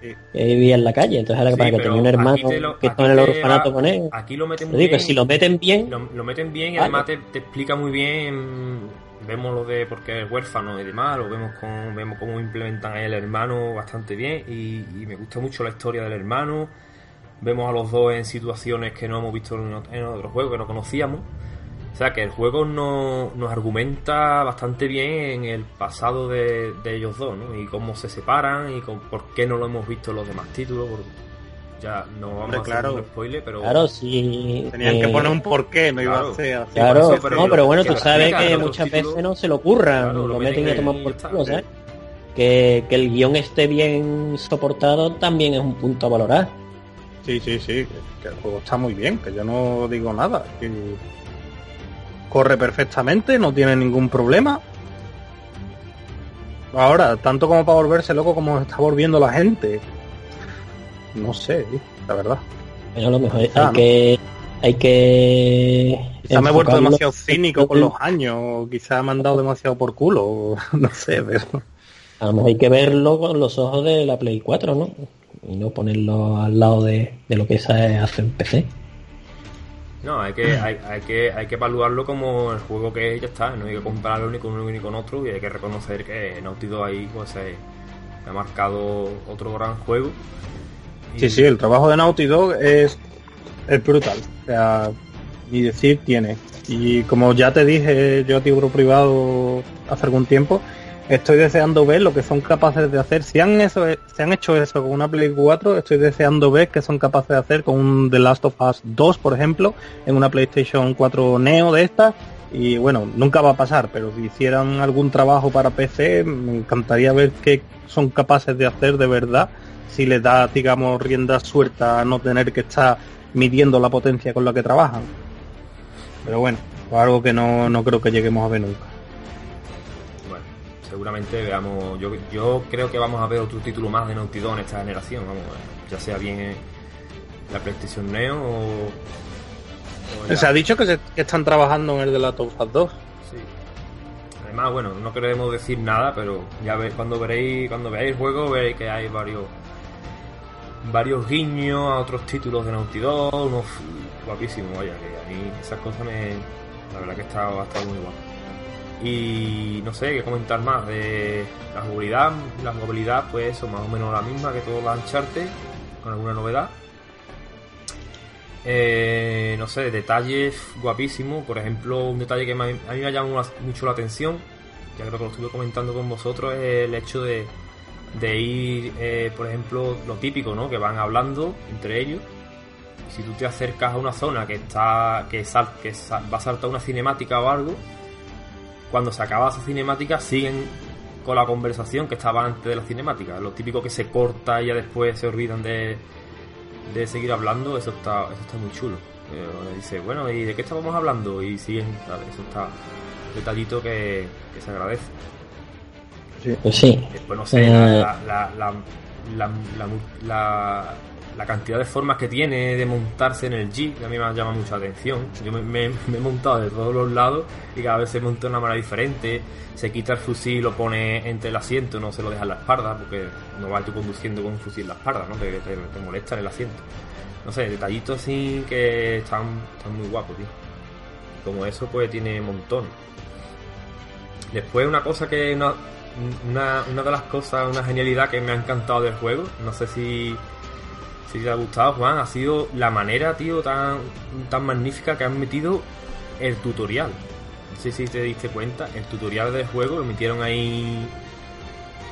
D: que vivía en la calle, entonces era para que tenía un hermano que está en el orfanato con él.
A: Aquí lo meten muy
D: bien. si lo meten bien.
A: Lo, meten bien y además te, explica muy bien. Vemos lo de por qué es huérfano y demás, lo vemos con, vemos cómo implementan el hermano bastante bien y, me gusta mucho la historia del hermano. Vemos a los dos en situaciones que no hemos visto en, en otros juegos, que no conocíamos. O sea que el juego no, nos argumenta bastante bien en el pasado de, ellos dos, ¿no? Y cómo se separan y por qué no lo hemos visto en los demás títulos. ya no vamos a hacer un spoiler, pero...
D: Claro, sí.
C: Tenían que eh, poner un porqué, no iba a
D: ser así. Claro, pero, no, pero bueno, tú sabes que muchas veces no se lo ocurran, lo, meten a tomar por culo, ¿sabes? Que, que el guion esté bien soportado también es un punto a valorar.
C: Sí, sí, sí, que el juego está muy bien, que yo no digo nada. Que corre perfectamente, no tiene ningún problema. Ahora, tanto como para volverse loco como está volviendo la gente. No sé, la verdad.
D: Pero a lo mejor hay que hay que
C: quizá me he vuelto demasiado cínico con los años quizá me han dado demasiado por culo no sé pero
D: a lo mejor hay que verlo con los ojos de la Play 4 no y no ponerlo al lado de, de lo que se hace en PC
A: no, hay que, hay, hay, que, hay que evaluarlo como el juego que ya está, no hay que compararlo ni con uno ni con otro y hay que reconocer que Naughty Dog ahí pues se, ha marcado otro gran juego.
C: Sí, sí, el trabajo de Naughty Dog es, es brutal, o sea, ni decir tiene. Y como ya te dije yo a ti privado hace algún tiempo, estoy deseando ver lo que son capaces de hacer. Si han, han hecho eso con una Play 4, estoy deseando ver qué son capaces de hacer con un The Last of Us 2, por ejemplo, en una PlayStation 4 Neo de esta. Y bueno, nunca va a pasar, pero si hicieran algún trabajo para PC, me encantaría ver qué son capaces de hacer de verdad, si les da, digamos, rienda suelta a no tener que estar midiendo la potencia con la que trabajan. Pero bueno, algo que no, no creo que lleguemos a ver nunca
A: seguramente veamos. Yo, yo creo que vamos a ver otro título más de Naughty Dog en esta generación, vamos, ya sea bien la PlayStation Neo o.
C: se ha dicho que, están trabajando en el de la Top 2.
A: Sí. Además, bueno, no queremos decir nada, pero ya ve, cuando veréis, cuando veáis el juego veréis que hay varios varios guiños a otros títulos de Naughty Dog, unos guapísimos, vaya, que a mí esas cosas me, La verdad que está, ha estado muy guapo. Y no sé qué comentar más de la jugabilidad. La jugabilidad, pues eso, más o menos la misma que todos los con alguna novedad. Eh, no sé, detalles guapísimos. Por ejemplo, un detalle que a mí me ha llamado mucho la atención, ya creo que lo estuve comentando con vosotros, es el hecho de, de ir, eh, por ejemplo, lo típico, ¿no? Que van hablando entre ellos. Si tú te acercas a una zona que está que, sal- que sal- va a saltar una cinemática o algo, cuando se acaba esa cinemática siguen con la conversación que estaba antes de la cinemática. Lo típico que se corta y ya después se olvidan de, de seguir hablando, eso está, eso está muy chulo. Eh, dice, bueno, ¿y de qué estábamos hablando? Y siguen, ¿sabes? eso está un detallito que, que se agradece.
D: Pues sí.
A: Después no sé,
D: Eh.
A: la, la, la, la, la, cantidad de formas que tiene de montarse en el Jeep, a mí me llama mucha atención. Yo me, he montado de todos los lados y cada vez se monta de una manera diferente. Se quita el fusil lo pone entre el asiento, no se lo deja en la espalda, porque no vas tú conduciendo con un fusil en la espalda, ¿no? Te, te, molesta en el asiento. No sé, detallitos así que están, están muy guapos, tío. Como eso, pues tiene montón. Después una cosa que una, una de las cosas, una genialidad que me ha encantado del juego, no sé si, si te ha gustado Juan, ha sido la manera, tío, tan, tan magnífica que han metido el tutorial. No sé si te diste cuenta, el tutorial del juego lo metieron ahí...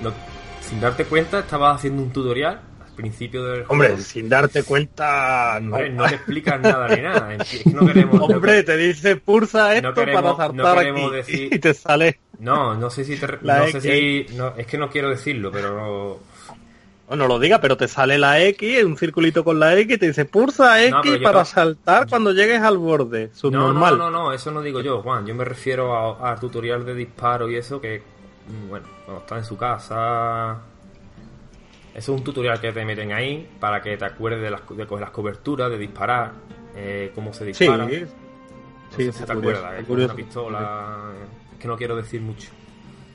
A: no- sin darte cuenta, estabas haciendo un tutorial al principio del juego.
C: Hombre, sin darte cuenta, no.
A: Hombre, no te explicas nada ni nada. Es que no queremos...
C: Hombre, te dice pulsa esto
A: No queremos-
C: para
A: no
C: saltar aquí
A: decir-
C: y te sale.
A: No, no sé si te,
C: La
A: no sé si no, es que no quiero decirlo, pero
C: Bueno, lo diga, pero te sale la X, un circulito con la X y te dice pulsa X
A: No,
C: para saltar cuando llegues al borde.
A: no,
C: Subnormal.
A: no, no, no, eso no digo yo, Juan. Yo me refiero al tutorial de disparo y eso que mm, bueno, cuando estás en su casa eso es un tutorial que te meten ahí para que te acuerdes de, las, de coger las coberturas, de disparar, eh, cómo se
C: Sí,
A: dispara.
C: sí,
A: No sé si te
C: curioso,
A: acuerdas,
C: está
A: es una pistola. Es que no quiero decir mucho.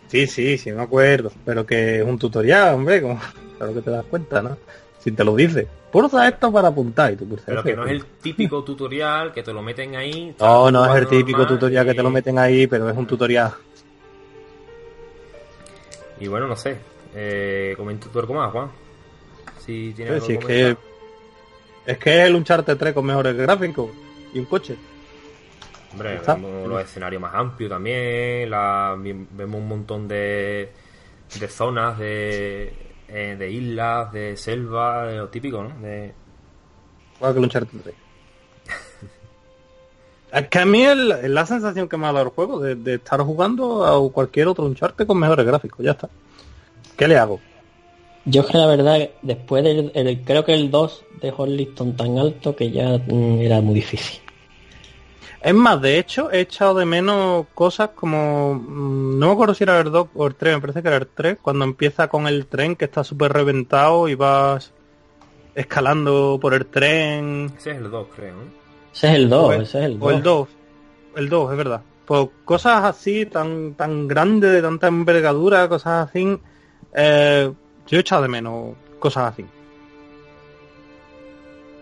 C: Sí, sí, sí, me acuerdo. Pero que es un tutorial, hombre, como claro que te das cuenta, ¿no? Si te lo dice. Pulsa esto para apuntar y tú pulsas
A: Pero que no es el típico tutorial que te lo meten ahí.
C: No, no es el típico tutorial que te lo meten ahí, pero es un tutorial.
A: Y bueno, no sé. Eh, comenta tú algo más, Juan. Si tienes algo
C: Sí,
A: que
C: es que es que es el Uncharted 3 con mejores gráficos y un coche.
A: Hombre,
C: está.
A: vemos los escenarios más amplios también. La, vemos un montón de, de zonas, de, eh, de islas, de selva, de lo típico, ¿no? De,
C: Igual que el Uncharted 3. Es que a mí el- es la sensación que me ha dado el juego de, de estar jugando a cualquier otro Uncharted con mejores gráficos, ya está. ¿Qué le hago?
D: Yo es que la verdad, después del el- creo que el 2 dejó el listón tan alto que ya mm, era muy difícil.
C: Es más, de hecho, he echado de menos cosas como... mm, No me acuerdo si era el 2 o el 3, me parece que era el 3, cuando empieza con el tren que está súper reventado y vas escalando por el tren.
A: ese es el 2, creo, ¿no?
D: Ese es el 2,
C: O el-
D: ese es el 2.
C: O el 2. El 2, es verdad. Pues cosas así, tan tan grandes, de tanta envergadura, cosas así. eh, yo he echado de menos cosas así.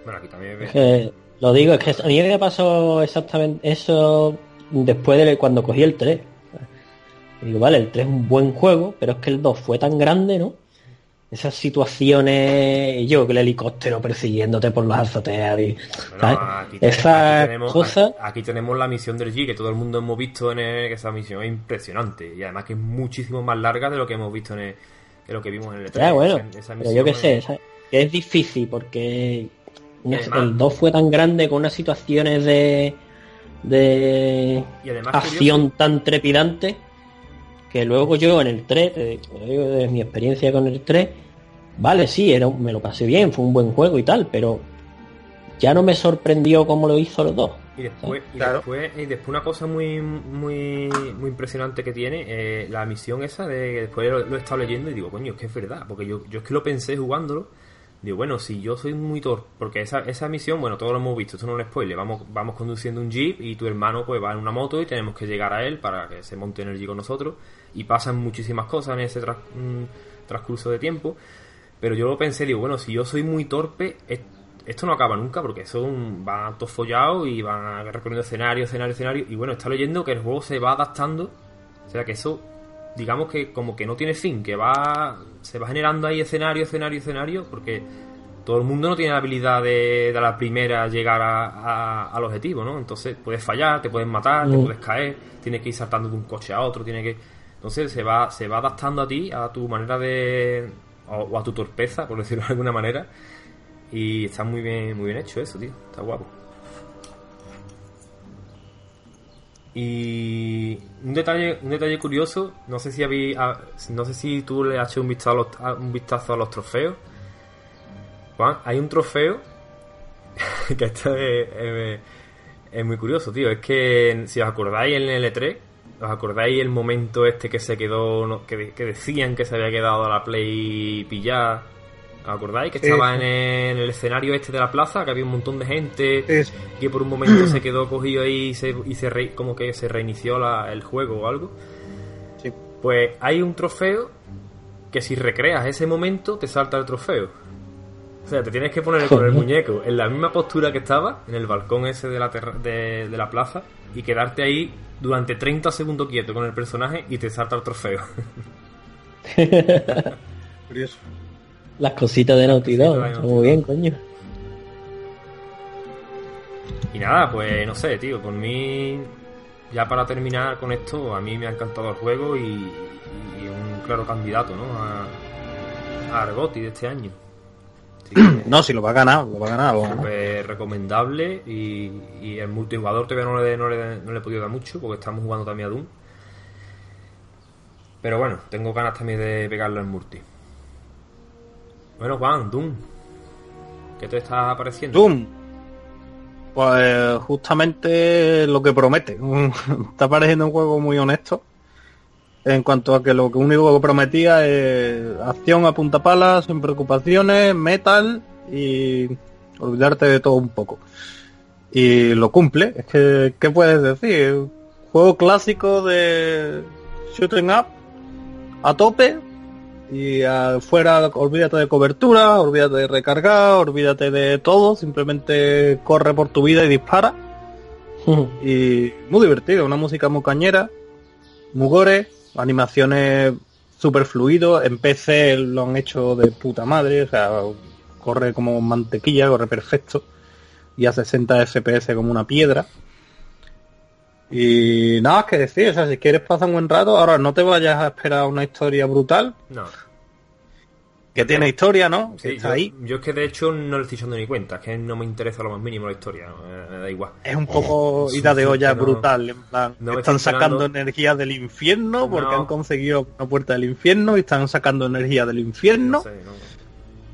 A: Bueno, aquí también
D: Es que, lo digo, es que a mí me pasó exactamente eso después de cuando cogí el 3. Y digo, vale, el 3 es un buen juego, pero es que el 2 fue tan grande, ¿no? Esas situaciones, yo que el helicóptero persiguiéndote por las azoteas y...
A: Aquí, te-
D: Esa
A: aquí tenemos,
D: cosa-
A: aquí- aquí tenemos la misión del G, que todo el mundo hemos visto en el- que esa misión es impresionante. Y además que es muchísimo más larga de lo que hemos visto en el, de lo que vimos en el E3.
D: Ya, bueno,
A: Esa- esa
D: pero yo qué sé, que es difícil porque
A: además-
D: el 2 fue tan grande con unas situaciones de, de
A: Y además
D: acción tan trepidante que luego yo en el 3, te digo de mi experiencia con el 3, vale, sí, era, un- me lo pasé bien, fue un buen juego y tal, pero ya no me sorprendió como lo hizo los dos.
A: Y después, y
C: Claro.
A: después, y después una cosa muy muy muy impresionante que tiene, eh, la misión esa de que después lo, lo he estado leyendo y digo, coño, es que es verdad, porque yo, yo es que lo pensé jugándolo, digo, bueno, si yo soy muy torpe, porque esa, esa misión, bueno, todos lo hemos visto, esto no es un spoiler, vamos, vamos conduciendo un jeep y tu hermano pues va en una moto y tenemos que llegar a él para que se monte en el jeep con nosotros y pasan muchísimas cosas en ese tras- mm, transcurso de tiempo, pero yo lo pensé, digo, bueno, si yo soy muy torpe, es- esto no acaba nunca porque eso va todo follado y van recorriendo escenario, escenario, escenario. Y bueno, está leyendo que el juego se va adaptando. O sea que eso, digamos que como que no tiene fin, que va se va generando ahí escenario, escenario, escenario, porque todo el mundo no tiene la habilidad de, de la primera llegar a, a- al objetivo, ¿no? Entonces puedes fallar, te puedes matar, te
D: Mm.
A: puedes caer, tienes que ir saltando de un coche a otro, tiene que... Entonces se va, se va adaptando a ti, a tu manera de... o, o a tu torpeza, por decirlo de alguna manera. Y está muy bien, muy bien hecho eso, tío. Está guapo. Y un detalle, un detalle curioso, no sé si habí- a- no sé si tú le has hecho un vistazo a los, un vistazo a los trofeos. Juan, hay un trofeo que esto es, es- muy curioso, tío. Es que si os acordáis en el L3, os acordáis el momento este que se quedó, que, que decían que se había quedado a la Play pillada. ¿Os acordáis? Que estaba en el, en el escenario este de la plaza, que había un montón de gente
C: Es-
A: que por un momento se quedó cogido ahí y se, y se re- como que se reinició la- el juego o algo.
C: Sí.
A: Pues hay un trofeo que si recreas ese momento te salta el trofeo. O sea, te tienes que poner con el muñeco en la misma postura que estaba, en el balcón ese de la, terra- de, de la plaza, y quedarte ahí durante 30 segundos quieto con el personaje y te salta el trofeo.
C: Curioso.
D: Las cositas de Naughty Dog. Muy bien, coño.
A: Y nada, pues no sé, tío, por mí, ya para terminar con esto, a mí me ha encantado el juego y, y un claro candidato, ¿no? A, a Argoti de este año. Que,
C: No, si lo va a ganar, lo va a ganar. lo va a ganar.
A: súper recomendable y, y el multijugador todavía no le, no, le, no le he podido dar mucho porque estamos jugando también a Doom. Pero bueno, tengo ganas también de pegarlo en multi. Bueno, Juan, Doom. ¿Qué te está pareciendo?
C: Doom. Pues justamente lo que promete. Está pareciendo un juego muy honesto. En cuanto a que lo único que prometía es acción a punta pala, sin preocupaciones, metal y olvidarte de todo un poco. Y lo cumple. Es que, ¿qué puedes decir? Juego clásico de shooting up a tope, y afuera, olvídate de cobertura, olvídate de recargar, olvídate de todo, simplemente corre por tu vida y dispara. Y muy divertido, una música muy cañera, muy gore, animaciones super fluido, en PC lo han hecho de puta madre, o sea, corre como mantequilla, corre perfecto, y a 60 FPS como una piedra. Y nada más que decir, o sea, si quieres pasar un buen rato, ahora no te vayas a esperar una historia brutal,
A: No.
C: que tiene historia, ¿no? Que
A: Sí,
C: está
A: yo,
C: ahí.
A: yo es que de hecho no le estoy echando ni cuenta, es que no me interesa lo más mínimo la historia, no, me, da igual.
C: Es un poco
A: Sí,
C: ida de olla
A: no-
C: brutal, en plan,
A: no
C: están sacando energía del infierno porque
A: No.
C: han conseguido una puerta del infierno y están sacando energía del infierno,
A: No sé, no,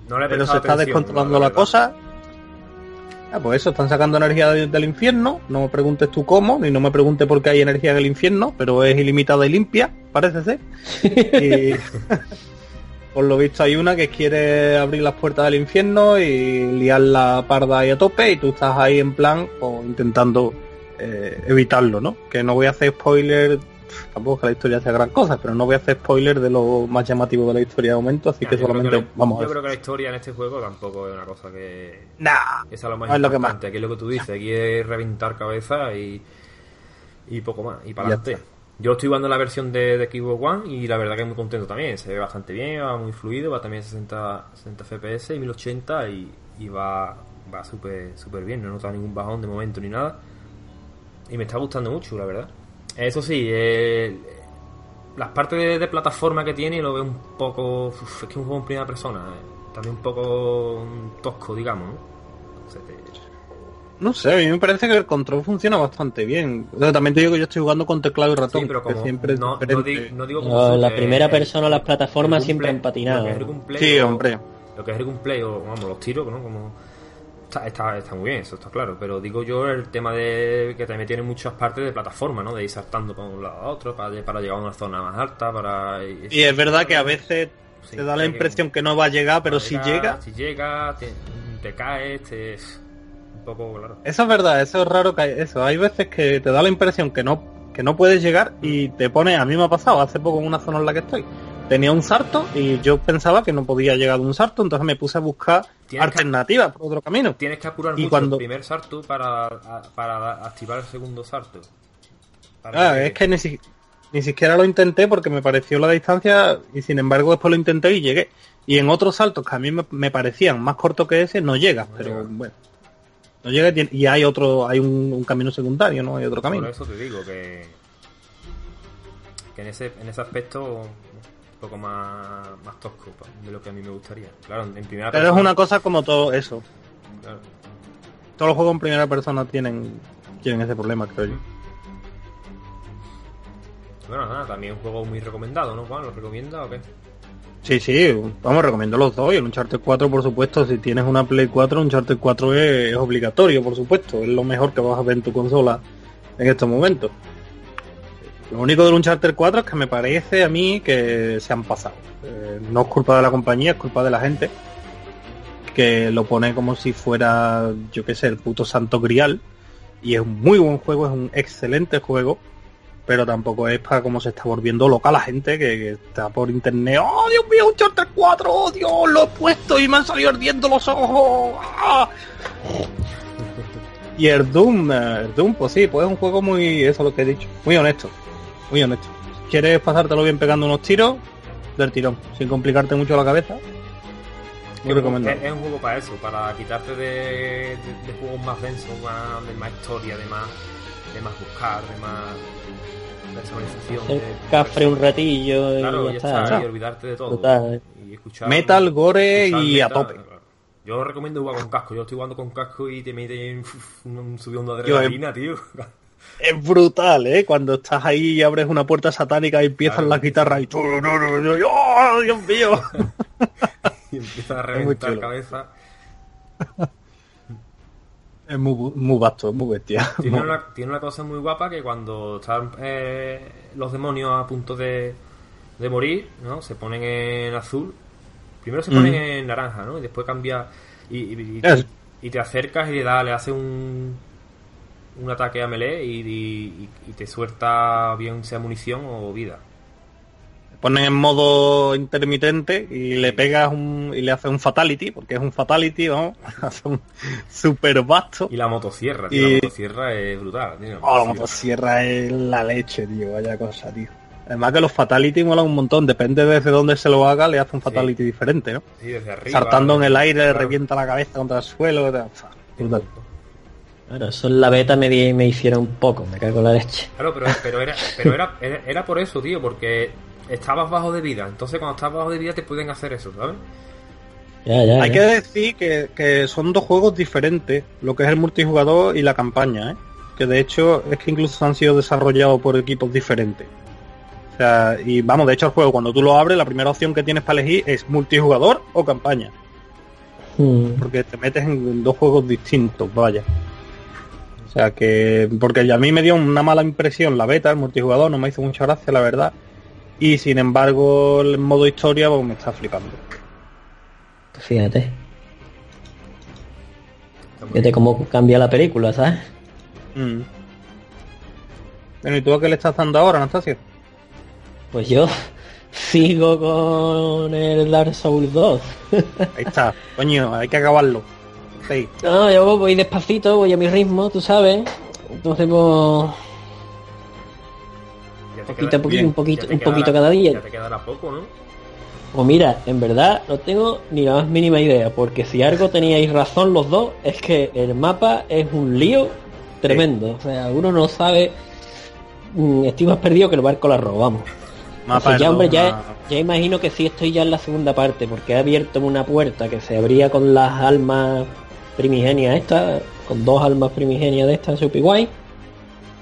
A: no le he
C: pero se está
A: atención,
C: descontrolando la cosa. Ah, pues eso, están sacando energía del, del infierno, no me preguntes tú cómo, ni no me preguntes por qué hay energía del infierno, pero es ilimitada y limpia, parece ser. Y por lo visto hay una que quiere abrir las puertas del infierno y liar la parda ahí a tope y tú estás ahí en plan pues, intentando eh, evitarlo, ¿no? Que no voy a hacer spoiler, tampoco es que la historia sea gran cosa, pero no voy a hacer spoiler de lo más llamativo de la historia de momento, así
A: Ya,
C: que
A: yo
C: solamente
A: la-
C: vamos a
A: Yo
C: ver.
A: creo que la historia en este juego tampoco es una cosa que...
C: Nah,
A: es lo más
C: No es lo que más.
A: importante. Aquí es lo que tú dices, aquí es reventar cabeza y, y poco más, y para adelante. Yo estoy jugando la versión de, de Xbox One y la verdad que muy contento también. Se ve bastante bien, va muy fluido, va también a 60, 60 FPS y 1080 y, y va, va súper súper bien. No he notado ningún bajón de momento ni nada. Y me está gustando mucho, la verdad. Eso sí, eh, las partes de, de plataforma que tiene lo veo un poco... uf, es que es un juego en primera persona. eh, También un poco mm, tosco, digamos. ¿no? Se te-
C: no sé, a mí me parece que el control funciona bastante bien. O sea, también te digo que yo estoy jugando con teclado y ratón,
A: Sí, pero
C: que
A: como
C: siempre
A: no, no, di- no digo como
D: No, la primera persona, las plataformas siempre
A: Gunplay-
D: han patinado.
A: Lo que es el Gunplay
C: Sí,
A: o-
C: hombre.
A: Lo que es el Gunplay o vamos, los tiros, ¿no? Como está, está, está muy bien, eso está claro. Pero digo yo el tema de que también tiene muchas partes de plataforma, ¿no? De ir saltando para un lado a otro, para, para llegar a una zona más alta, para...
C: Y es verdad que a veces
A: Sí,
C: te da la impresión que no va a llegar, pero si llega,
A: Si llega, te, te caes, te... Un poco, claro.
C: Eso es verdad, eso es raro que hay, eso. Hay veces que te da la impresión que no, que no puedes llegar y te pone, a mí me ha pasado hace poco en una zona en la que estoy, tenía un salto y yo pensaba que no podía llegar a un salto, entonces me puse a buscar
A: que-
C: alternativas por otro camino.
A: Tienes que apurar
C: Y
A: mucho
C: cuando-
A: el primer salto para, para activar el segundo salto. Para
C: Ah, es que ni, si- ni siquiera lo intenté porque me pareció la distancia y sin embargo después lo intenté y llegué. Y en otros saltos que a mí me, me parecían más cortos que ese, no llegas,
A: No
C: pero
A: llega.
C: bueno. No llega y hay otro, hay un, un camino secundario, ¿no? Hay otro
A: Por
C: camino.
A: eso te digo que, que en, ese, en ese aspecto un poco más, más tosco de lo que a mí me gustaría. Claro, en primera
C: Pero es una cosa como todo eso.
A: claro.
C: Todos los juegos en primera persona tienen, tienen ese problema, creo yo.
A: Bueno, nada, también es un juego muy recomendado, ¿no, Juan? ¿Lo recomienda o qué?
C: Sí, sí, vamos, recomiendo los dos. Y el Uncharted 4, por supuesto, si tienes una Play 4, Uncharted 4 es, es obligatorio, por supuesto. Es lo mejor que vas a ver en tu consola en estos momentos. Lo único del Uncharted 4 es que me parece a mí que se han pasado. Eh, no es culpa de la compañía, es culpa de la gente que lo pone como si fuera, yo qué sé, el puto santo grial. Y es un muy buen juego, es un excelente juego pero tampoco es para cómo se está volviendo loca la gente que, está por internet. ¡Oh, Dios mío, un Charter 4! ¡Oh, Dios, lo he puesto y me han salido ardiendo los ojos! ¡Ah! Y el Doom, eh, el Doom, pues sí, pues es un juego muy, eso es lo que he dicho, muy honesto, muy honesto. Si quieres pasártelo bien pegando unos tiros, del tirón, sin complicarte mucho la cabeza. Muy
A: Es un-
C: recomendable.
A: Es, es un juego para eso, para quitarte de, de- de juegos más densos, más, de más historia, de más, de más buscar, de más personalización.
D: Cafre un ratillo y
A: Claro,
D: ya
A: ya
D: está.
A: está, y olvidarte de todo.
D: Total.
A: Y escuchar,
C: Metal, gore
A: escuchar
C: y a tope.
A: Yo recomiendo jugar con casco. Yo estoy jugando con casco y te meten uf, un subidón de
C: Yo,
A: adrenalina, tío.
C: Es brutal, ¿eh? Cuando estás ahí y abres una puerta satánica y empiezan
A: Claro.
C: las guitarras y... ¡Oh, Dios mío!
A: y empieza a
C: muy
A: reventar cabeza.
C: Es muy, muy vasto, es muy bestia.
A: Tiene una, tiene una cosa muy guapa que cuando están eh, los demonios a punto de, de morir, ¿no? Se ponen en azul. Primero se ponen
C: Mm.
A: en naranja, ¿no? Y después cambia y, y- y-
C: Es-
A: y te acercas y le da, le hace un un ataque a melee y, y- y te suelta bien sea munición o vida.
C: Ponen en modo intermitente y le pegas un, y le haces un fatality, porque es un fatality, vamos, hace un super vasto.
A: Y la motosierra, tío,
C: Y-
A: la motosierra es brutal, tío.
C: Oh, la motosierra es la leche, tío, vaya cosa, tío. Además que los fatality molan un montón, depende desde dónde se lo haga, le hace un fatality diferente, ¿no?
A: Sí, desde arriba.
C: Saltando en el aire,
A: claro.
C: revienta la cabeza contra el suelo, brutal.
D: Claro, eso en la beta me, di- me hicieron un poco, me cago en la leche.
A: Claro, pero, pero, era, pero era, era, era por eso, tío, porque estabas bajo de vida. Entonces, cuando estás bajo de vida, te pueden hacer eso, ¿sabes?
D: Ya, ya,
C: Hay
D: ya.
C: que decir que, que son dos juegos diferentes, lo que es el multijugador y la campaña, ¿eh? que de hecho es que incluso han sido desarrollados por equipos diferentes. O sea, y vamos, de hecho el juego cuando tú lo abres, la primera opción que tienes para elegir es multijugador o campaña,
D: Mm.
C: porque te metes en dos juegos distintos, vaya. O sea que, porque a mí me dio una mala impresión la beta, el multijugador, no me hizo mucha gracia, la verdad. Y sin embargo, el modo historia pues, me está flipando.
D: Fíjate, fíjate cómo cambia la película, ¿sabes?
C: Mm. Bueno, ¿y tú a qué le estás dando ahora, Anastasio?
D: Pues yo sigo con el Dark Souls 2.
C: Ahí está, coño, hay que acabarlo. Sí.
D: No, yo voy despacito, voy a mi ritmo, tú sabes. Entonces, pues, poquito a poquito,
A: bien,
D: un poquito, un poquito
A: quedará-
D: cada día.
A: Ya te quedará poco, ¿no?
D: Pues mira, en verdad no tengo ni la más mínima idea, porque si algo teníais razón los dos, es que el mapa es un lío tremendo. O sea, uno no sabe, mm, estoy más perdido que el barco la roba, vamos.
C: Mapa
D: Entonces, ya, hombre, ya, ya imagino que sí estoy ya en la segunda parte, porque he abierto una puerta que se abría con las almas primigenias estas, con dos almas primigenias de estas super guay,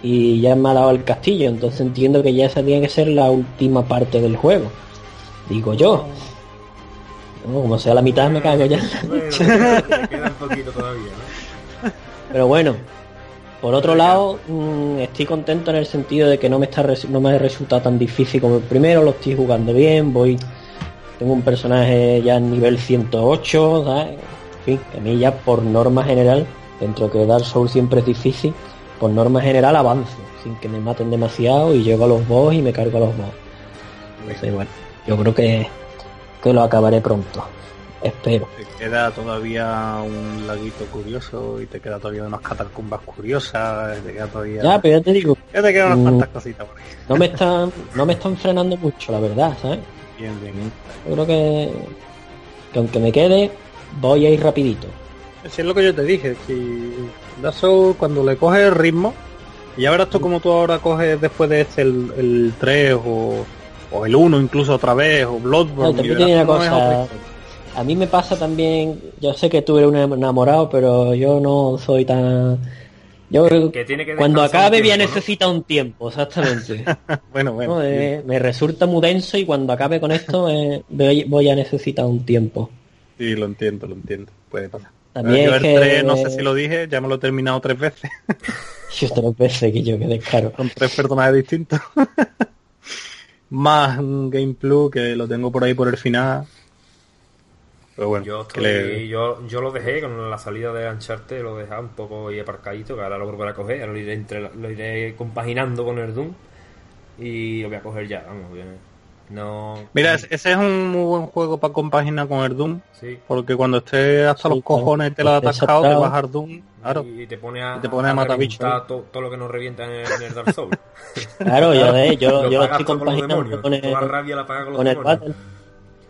D: y ya me ha dado el castillo, entonces entiendo que ya esa tiene que ser la última parte del juego. Digo yo. No, como sea la mitad me cago ya.
A: Bueno, te queda un poquito todavía, ¿no?
D: Pero bueno, por otro lado, mm, estoy contento en el sentido de que no me está no me ha resultado tan difícil como el primero, lo estoy jugando bien, voy tengo un personaje ya en nivel 108, ¿sabes? En fin, a mí ya por norma general, dentro que Dark Souls siempre es difícil, por norma general avanzo, sin que me maten demasiado y llego a los boss y me cargo a los boss. Entonces, bueno, yo creo que, que lo acabaré pronto. Espero.
C: Te queda todavía un laguito curioso y te queda todavía unas catacumbas curiosas, te queda todavía...
D: Ya, pero ya te digo,
C: Ya te quedan unas
D: Mm.
C: cuantas cositas por ahí.
D: no me están, no me están frenando mucho, la verdad, ¿sabes?
C: Bien, bien.
D: Yo creo que, que aunque me quede, voy a ir rapidito.
C: Sí, es lo que yo te dije, Dark Souls cuando le coges el ritmo, y ya verás tú como tú ahora coges después de este el, el 3 o, o el 1 incluso otra vez, o Bloodborne.
D: No, también tiene una cosa. A mí me pasa también, yo sé que tú eres un enamorado, pero yo no soy tan... Yo
A: Que tiene que
D: cuando acabe voy a
A: tiempo, ¿no?
D: necesitar un tiempo, exactamente.
C: Bueno, bueno.
D: ¿no? Eh, me resulta muy denso y cuando acabe con esto eh, voy, voy a necesitar un tiempo.
C: Sí, lo entiendo, lo entiendo. Puede pasar.
D: También
C: Yo el
D: que-
C: 3, no sé si lo dije, ya me lo he terminado tres veces,
D: Yo tres veces que yo que descaro.
C: con tres personajes distintos. Más un Game Plus que lo tengo por ahí por el final. Pero bueno,
A: Yo, estoy,
C: le-
A: yo, yo lo dejé con la salida de Uncharted, lo dejé un poco ahí aparcadito, que ahora lo volveré a coger, ahora lo iré, entre- lo iré compaginando con el Doom y lo voy a coger ya, vamos, que no...
C: Mira, es- ese es un muy buen juego para compaginar con el Doom.
A: Sí,
C: Porque cuando estés hasta
D: Sí,
C: los cojones te lo has
D: porque
C: atascado, te
D: atascado.
C: bajas Doom. Claro.
A: y te pone a,
C: Y te pone a matar bichos, ¿eh?
A: to- todo lo que nos revienta en el, en el Dark Souls.
D: Claro, yo, eh, yo, yo lo estoy compaginando con el,
A: toda la rabia la pagas con los
D: con el
A: demonios.
D: Battle.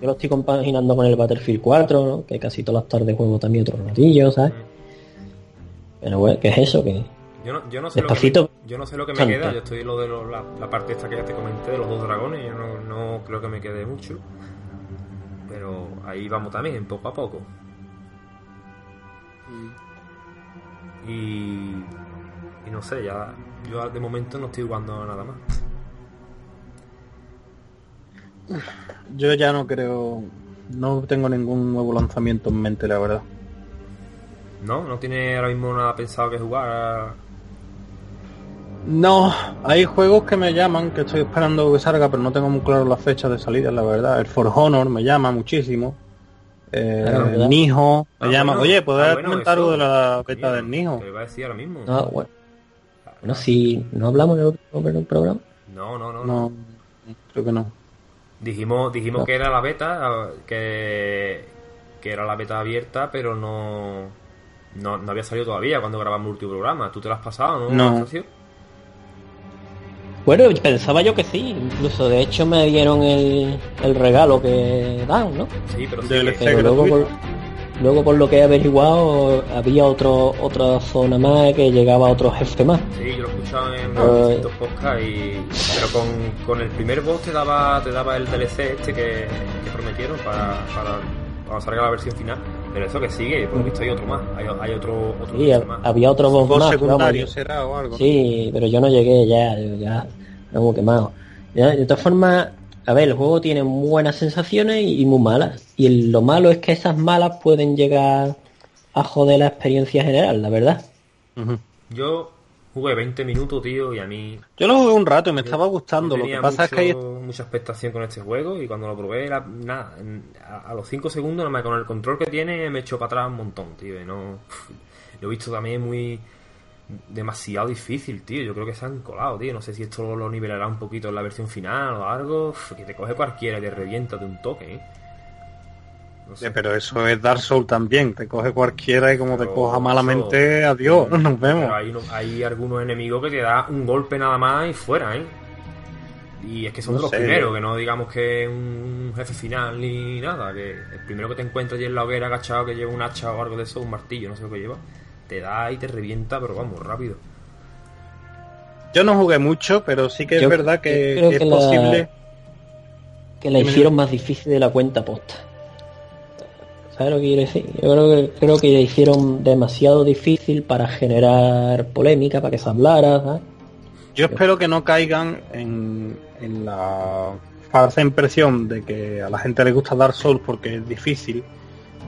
D: Yo lo estoy compaginando con el Battlefield 4, ¿no? que casi todas las tardes juego también otros ratillos, ¿sabes? Pero bueno, ¿qué es eso? que
A: Yo no, yo no sé
D: Despacito.
A: lo que me, yo no sé lo que me queda. Yo estoy lo de lo- la, la parte esta que ya te comenté de los dos dragones. Yo no, no creo que me quede mucho. Pero ahí vamos también, poco a poco. Y, y no sé, ya yo de momento no estoy jugando a nada más.
C: Yo ya no creo, no tengo ningún nuevo lanzamiento en mente, la verdad.
A: ¿No? ¿No tiene ahora mismo nada pensado que jugar?
C: No, hay juegos que me llaman, que estoy esperando que salga, pero no tengo muy claro las fechas de salida, la verdad. El For Honor me llama muchísimo. Eh, el Nijo me
A: Ah,
C: llama.
A: bueno.
C: Oye, ¿podés
A: Ah, bueno,
C: comentar algo de la beta del Nijo?
A: Te iba a decir ahora mismo.
D: no, bueno, bueno, si no hablamos en el programa.
A: No, no, no. no.
C: No, creo que no.
A: Dijimos, dijimos
D: No.
A: que era la beta, que, que era la beta abierta, pero no, no, no había salido todavía cuando grabamos el último programa. ¿Tú te lo has pasado, no?
C: No.
D: Bueno, pensaba yo que sí, incluso de hecho me dieron el, el regalo que dan, ¿no?
A: Sí, pero sí.
D: Pero luego por, luego por lo que he averiguado había otro otra zona más que llegaba a otro jefe más.
A: sí, yo lo he escuchado en
D: Eh.
A: distintos podcasts y... Pero con, con el primer boss te daba, te daba el DLC este que, que prometieron para, para salga la versión final. Pero eso que sigue, por lo visto hay otro más. Hay, hay otro, otro
D: Sí,
A: más.
D: había otro boss más. vamos,
C: secundario
D: yo-
C: será o algo.
D: Sí, pero yo no llegué ya, ya hemos quemado. Ya, de todas formas, a ver, el juego tiene muy buenas sensaciones y, y muy malas. Y el- lo malo es que esas malas pueden llegar a joder la experiencia general, la verdad.
A: Yo jugué 20 minutos, tío, y a mí
C: Yo lo jugué un rato y me estaba gustando. Lo que pasa es que hay
A: mucha expectación con este juego y cuando lo probé, era, nada, en- a, a los 5 segundos, nada más con el control que tiene, me echó para atrás un montón, tío. Y no, lo he visto también muy demasiado difícil, tío. Yo creo que se han colado, tío. No sé si esto lo nivelará un poquito en la versión final o algo. Uf, Que te coge cualquiera y te revienta de un toque, ¿eh? No sé.
C: Pero eso es Dark Souls también. Te coge cualquiera y como te coja
A: eso-
C: malamente, adiós, nos vemos.
A: Pero hay, hay algunos enemigos que te da un golpe nada más y fuera, ¿eh? Y es que son
C: No
A: de los
C: sé.
A: primeros, que no digamos que es un jefe final ni nada, que el primero que te encuentras y en la hoguera agachado que lleva un hacha o algo de eso, un martillo, no sé lo que lleva, te da y te revienta, pero vamos, rápido.
C: Yo no jugué mucho, pero sí que es verdad que,
D: creo
C: que
D: que
C: es
D: la-
C: posible.
D: Que la hicieron más difícil de la cuenta posta. ¿Sabes lo que quiero decir? Yo creo que, creo que la hicieron demasiado difícil para generar polémica, para que se hablara, ¿sabes?
C: Yo espero que no caigan en, en la falsa impresión de que a la gente le gusta Dark Souls porque es difícil.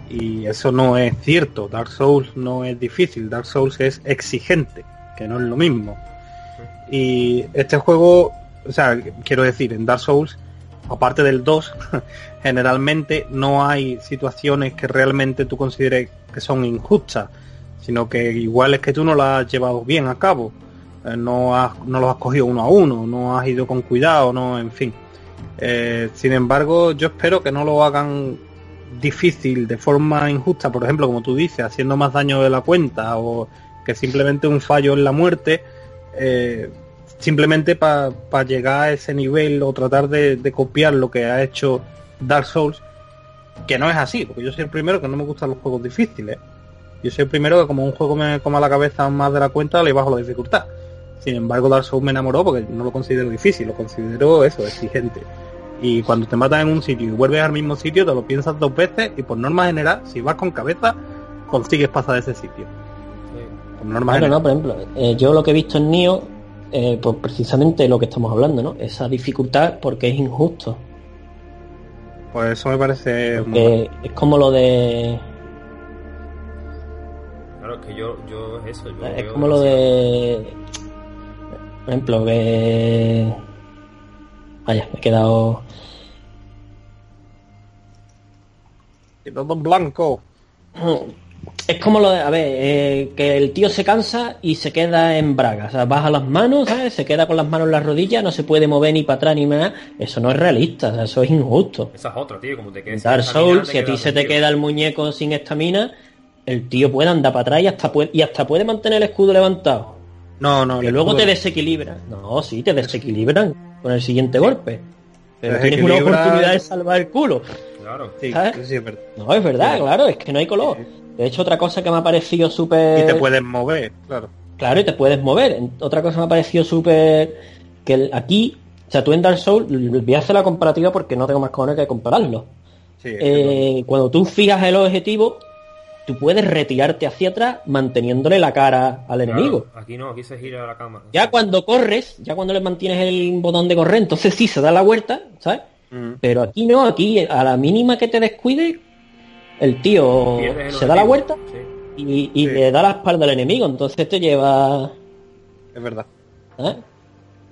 C: Y eso no es cierto. Dark Souls no es difícil. Dark Souls es exigente, que no es lo mismo. Y este juego, o sea, quiero decir, en Dark Souls, aparte del 2, generalmente no hay situaciones que realmente tú consideres que son injustas, sino que igual es que tú no las has llevado bien a cabo. Eh, no, has, no los has cogido uno a uno, no has ido con cuidado, no, en fin. Eh, sin embargo, yo espero que no lo hagan difícil de forma injusta, por ejemplo, como tú dices, haciendo más daño de la cuenta o que simplemente un fallo en la muerte, eh, simplemente para llegar a ese nivel o tratar de, de copiar lo que ha hecho Dark Souls, que no es así, porque yo soy el primero que no me gustan los juegos difíciles. Yo soy el primero que como un juego me coma la cabeza más de la cuenta, le bajo la dificultad. Sin embargo, Dark Souls me enamoró porque no lo considero difícil, lo considero eso, exigente. Y cuando te matan en un sitio y vuelves al mismo sitio, te lo piensas dos veces y por norma general, si vas con cabeza, consigues pasar de ese sitio. Por norma general.
D: no, por ejemplo, eh, yo lo que he visto en Nio, eh, pues precisamente lo que estamos hablando, ¿no? Esa dificultad porque es injusto.
C: Pues eso me parece muy
D: Que es como lo de.
A: Claro, es que yo, yo es eso. Yo
D: Es como lo de. Por ejemplo, que. Vaya, me he quedado.
C: En blanco.
D: Es como lo de, a ver, eh, que el tío se cansa y se queda en braga. O sea, baja las manos, ¿sabes? Se queda con las manos en las rodillas, no se puede mover ni para atrás ni nada. Eso no es realista, o sea, eso es injusto.
A: Esa es otra, tío, como te
D: En
A: quedes
D: Dark Souls, si a ti se te queda el muñeco sin estamina, el tío puede andar para atrás y hasta puede, y hasta puede mantener el escudo levantado.
C: No, no.
D: Que
C: el
D: luego
C: escudo-
D: te desequilibra. No, sí, te desequilibran con el siguiente golpe. Pero tienes una oportunidad de salvar el culo.
A: Claro.
C: Sí, sí, es verdad.
D: No, es verdad, claro, es que no hay color. De hecho, otra cosa que me ha parecido súper...
C: Y te puedes mover, claro.
D: Claro, y te puedes mover. Otra cosa me ha parecido súper... Que aquí, o sea, tú en Dark Souls, voy a hacer la comparativa porque no tengo más cojones que compararlo.
C: Sí,
D: Eh, cuando tú fijas el objetivo, tú puedes retirarte hacia atrás manteniéndole la cara al
A: Claro,
D: enemigo.
A: Aquí no, aquí se gira la cámara.
D: Ya cuando corres, ya cuando le mantienes el botón de correr, entonces sí se da la vuelta, ¿sabes?
C: Mm.
D: Pero aquí no, aquí a la mínima que te descuide, el tío
A: el
D: se da la vuelta
A: Sí.
D: y, y
C: Sí.
D: le da la espalda al enemigo, entonces te lleva...
C: Es verdad.
D: ¿eh?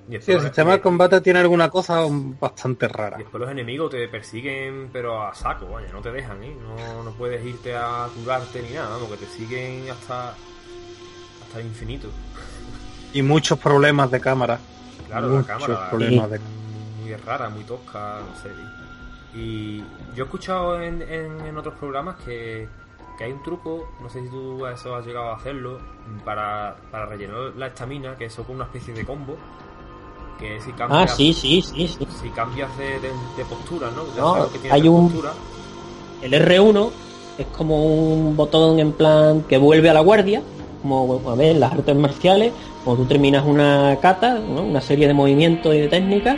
A: Y
C: Sí, el sistema de combate tiene alguna cosa bastante
A: y
C: rara.
A: después los enemigos te persiguen, pero a saco, vaya, no te dejan, ¿eh? No, no puedes irte a curarte ni nada, vamos, que te siguen hasta, hasta el infinito.
C: Y muchos problemas de cámara.
A: Claro,
C: Muchos
A: la cámara
C: problemas de-
A: muy rara, muy tosca, no sé. Y yo he escuchado en, en- en otros programas que, que hay un truco, no sé si tú a eso has llegado a hacerlo, para, para rellenar la estamina, que eso con una especie de combo, que si cambias,
D: Ah, sí, sí, sí, sí.
A: si cambias de, de- de postura, ¿no? Ya
D: No,
A: sabes que tienes
D: hay un-. El R1 es como un botón en plan que vuelve a la guardia, como a ver, en las artes marciales, cuando tú terminas una kata, ¿no? una serie de movimientos y de técnicas,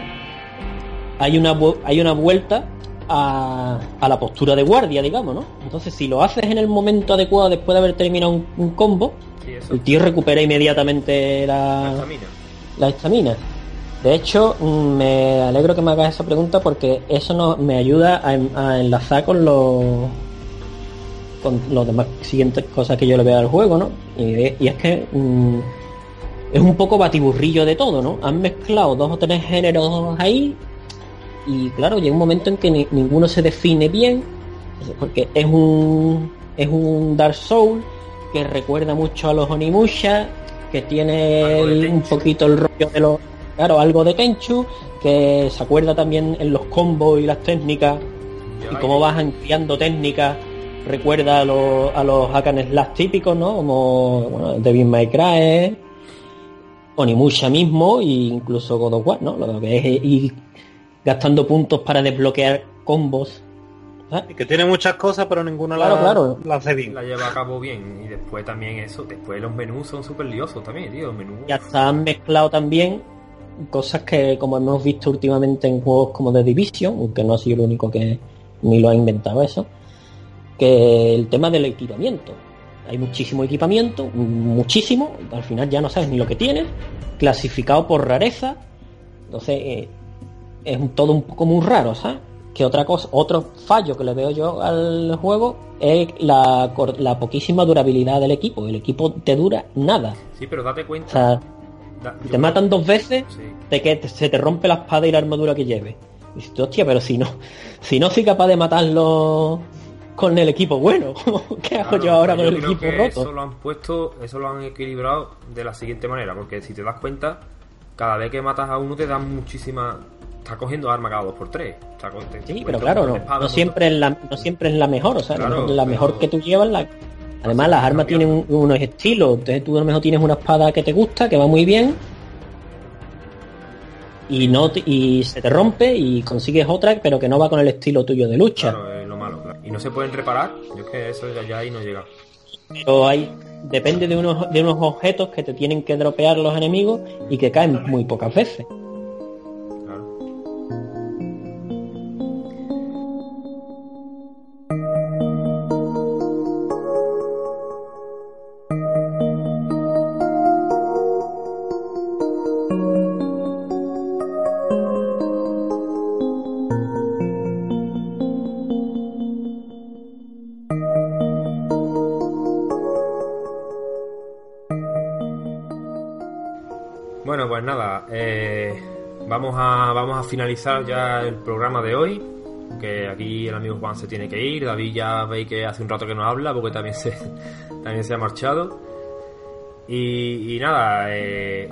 D: hay una, hay una vuelta a, a la postura de guardia, digamos, ¿no? Entonces, si lo haces en el momento adecuado después de haber terminado un, un combo,
A: Sí,
D: el tío recupera inmediatamente
A: la
D: la,
A: estamina.
D: De hecho, mm, me alegro que me hagas esa pregunta porque eso nos, me ayuda a, a enlazar con los con los demás siguientes cosas que yo le veo al juego, ¿no? Y, y es que mm, es un poco batiburrillo de todo, ¿no? Han mezclado dos o tres géneros ahí y claro, llega un momento en que ni- ninguno se define bien porque es un es un Dark Soul que recuerda mucho a los Onimusha, que tiene el- un poquito el rollo de los claro, algo de Tenchu, que se acuerda también en los combos y las técnicas y cómo vas ampliando técnicas recuerda a los, a los hack and slash típicos, ¿no? Como bueno, Devil May Cry, Onimusha mismo e incluso God of War, ¿no? Lo que es ir gastando puntos para desbloquear combos. ¿sabes?
C: Y que tiene muchas cosas, pero ninguna
D: Claro,
C: la,
D: claro.
C: la hace bien.
A: la lleva a cabo bien y después también eso después los menús son súper liosos también tío los menús
D: Y hasta han mezclado también cosas que como hemos visto últimamente en juegos como The Division, aunque no ha sido el único que ni lo ha inventado eso, que el tema del equipamiento. Hay muchísimo equipamiento, muchísimo, al final ya no sabes ni lo que tienes, clasificado por rareza, entonces eh, es un- todo un poco muy raro, ¿sabes? Que otra cosa, otro fallo que le veo yo al juego es la, la poquísima durabilidad del equipo. El equipo te dura nada.
A: sí pero date
D: O
A: cuenta
D: sea,
A: da-
D: si
A: yo
D: te matan dos veces,
A: sí.
D: de que se te rompe la espada y la armadura que lleves. Y dices, hostia, pero si no, si no soy capaz de matarlo con el equipo bueno, ¿qué hago
A: Claro,
D: yo ahora con
A: yo
D: el
A: creo
D: equipo
A: que
D: roto?
A: Eso lo han puesto, eso lo han equilibrado de la siguiente manera, porque si te das cuenta, cada vez que matas a uno te dan muchísima está cogiendo arma cada 2x3. Está co- te-
D: Sí, pero claro, no, no siempre es la, no siempre es la mejor, o sea,
A: Claro,
D: la mejor
A: pero-
D: que tú llevas la Además, las armas tienen un- unos estilos. Entonces, tú a lo mejor tienes una espada que te gusta, que va muy bien, y no te- y se te rompe y consigues otra, pero que no va con el estilo tuyo de lucha.
A: Claro, es lo malo. claro. Y no se pueden reparar. Yo es que eso ya, ya ahí no llega.
D: Pero hay depende de unos de unos objetos que te tienen que dropear los enemigos y que caen muy pocas veces.
A: Vamos, a, vamos a finalizar ya el programa de hoy. Que aquí el amigo Juan se tiene que ir. David ya veis que hace un rato que no habla porque también se, también se ha marchado. Y, nada, eh,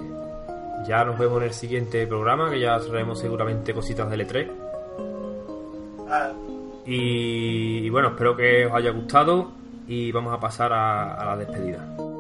A: ya nos vemos en el siguiente programa que ya traeremos seguramente cositas del E3. Y, bueno, espero que os haya gustado y vamos a pasar a la despedida.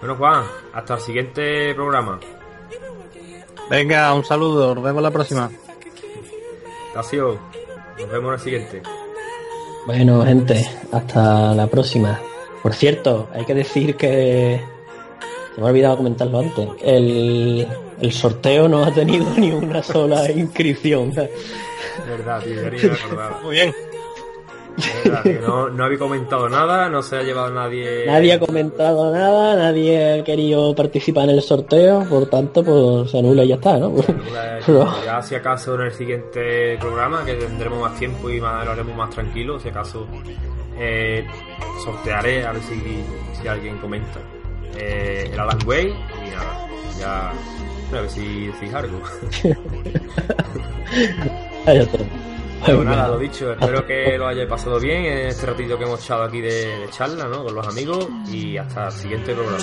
A: Bueno, Juan, hasta el siguiente programa.
C: Venga, un saludo, nos vemos la próxima.
A: Gracias. Nos vemos en el siguiente.
D: Bueno, gente, hasta la próxima. Por cierto, hay que decir que se me ha olvidado comentarlo antes. El, el sorteo no ha tenido ni una sola inscripción.
A: Verdad, tío, ya ni me acordaba.
C: Muy bien.
A: Verdad, tío, no, no había comentado nada, no se ha llevado nadie.
D: Nadie ha comentado nada, nadie ha querido participar en el sorteo, por tanto, pues se anula y ya está, ¿no? Pero-
A: Ya si acaso en el siguiente programa, que tendremos más tiempo y más, lo haremos más tranquilo, si acaso eh, sortearé a ver si, si alguien comenta eh, el Alan Way y nada, ya a ver si decís algo.
D: Ya está.
A: Pero nada, lo dicho, espero que lo hayáis pasado bien en este ratito que hemos echado aquí de, de charla, ¿no? Con los amigos y hasta el siguiente programa.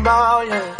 F: about you.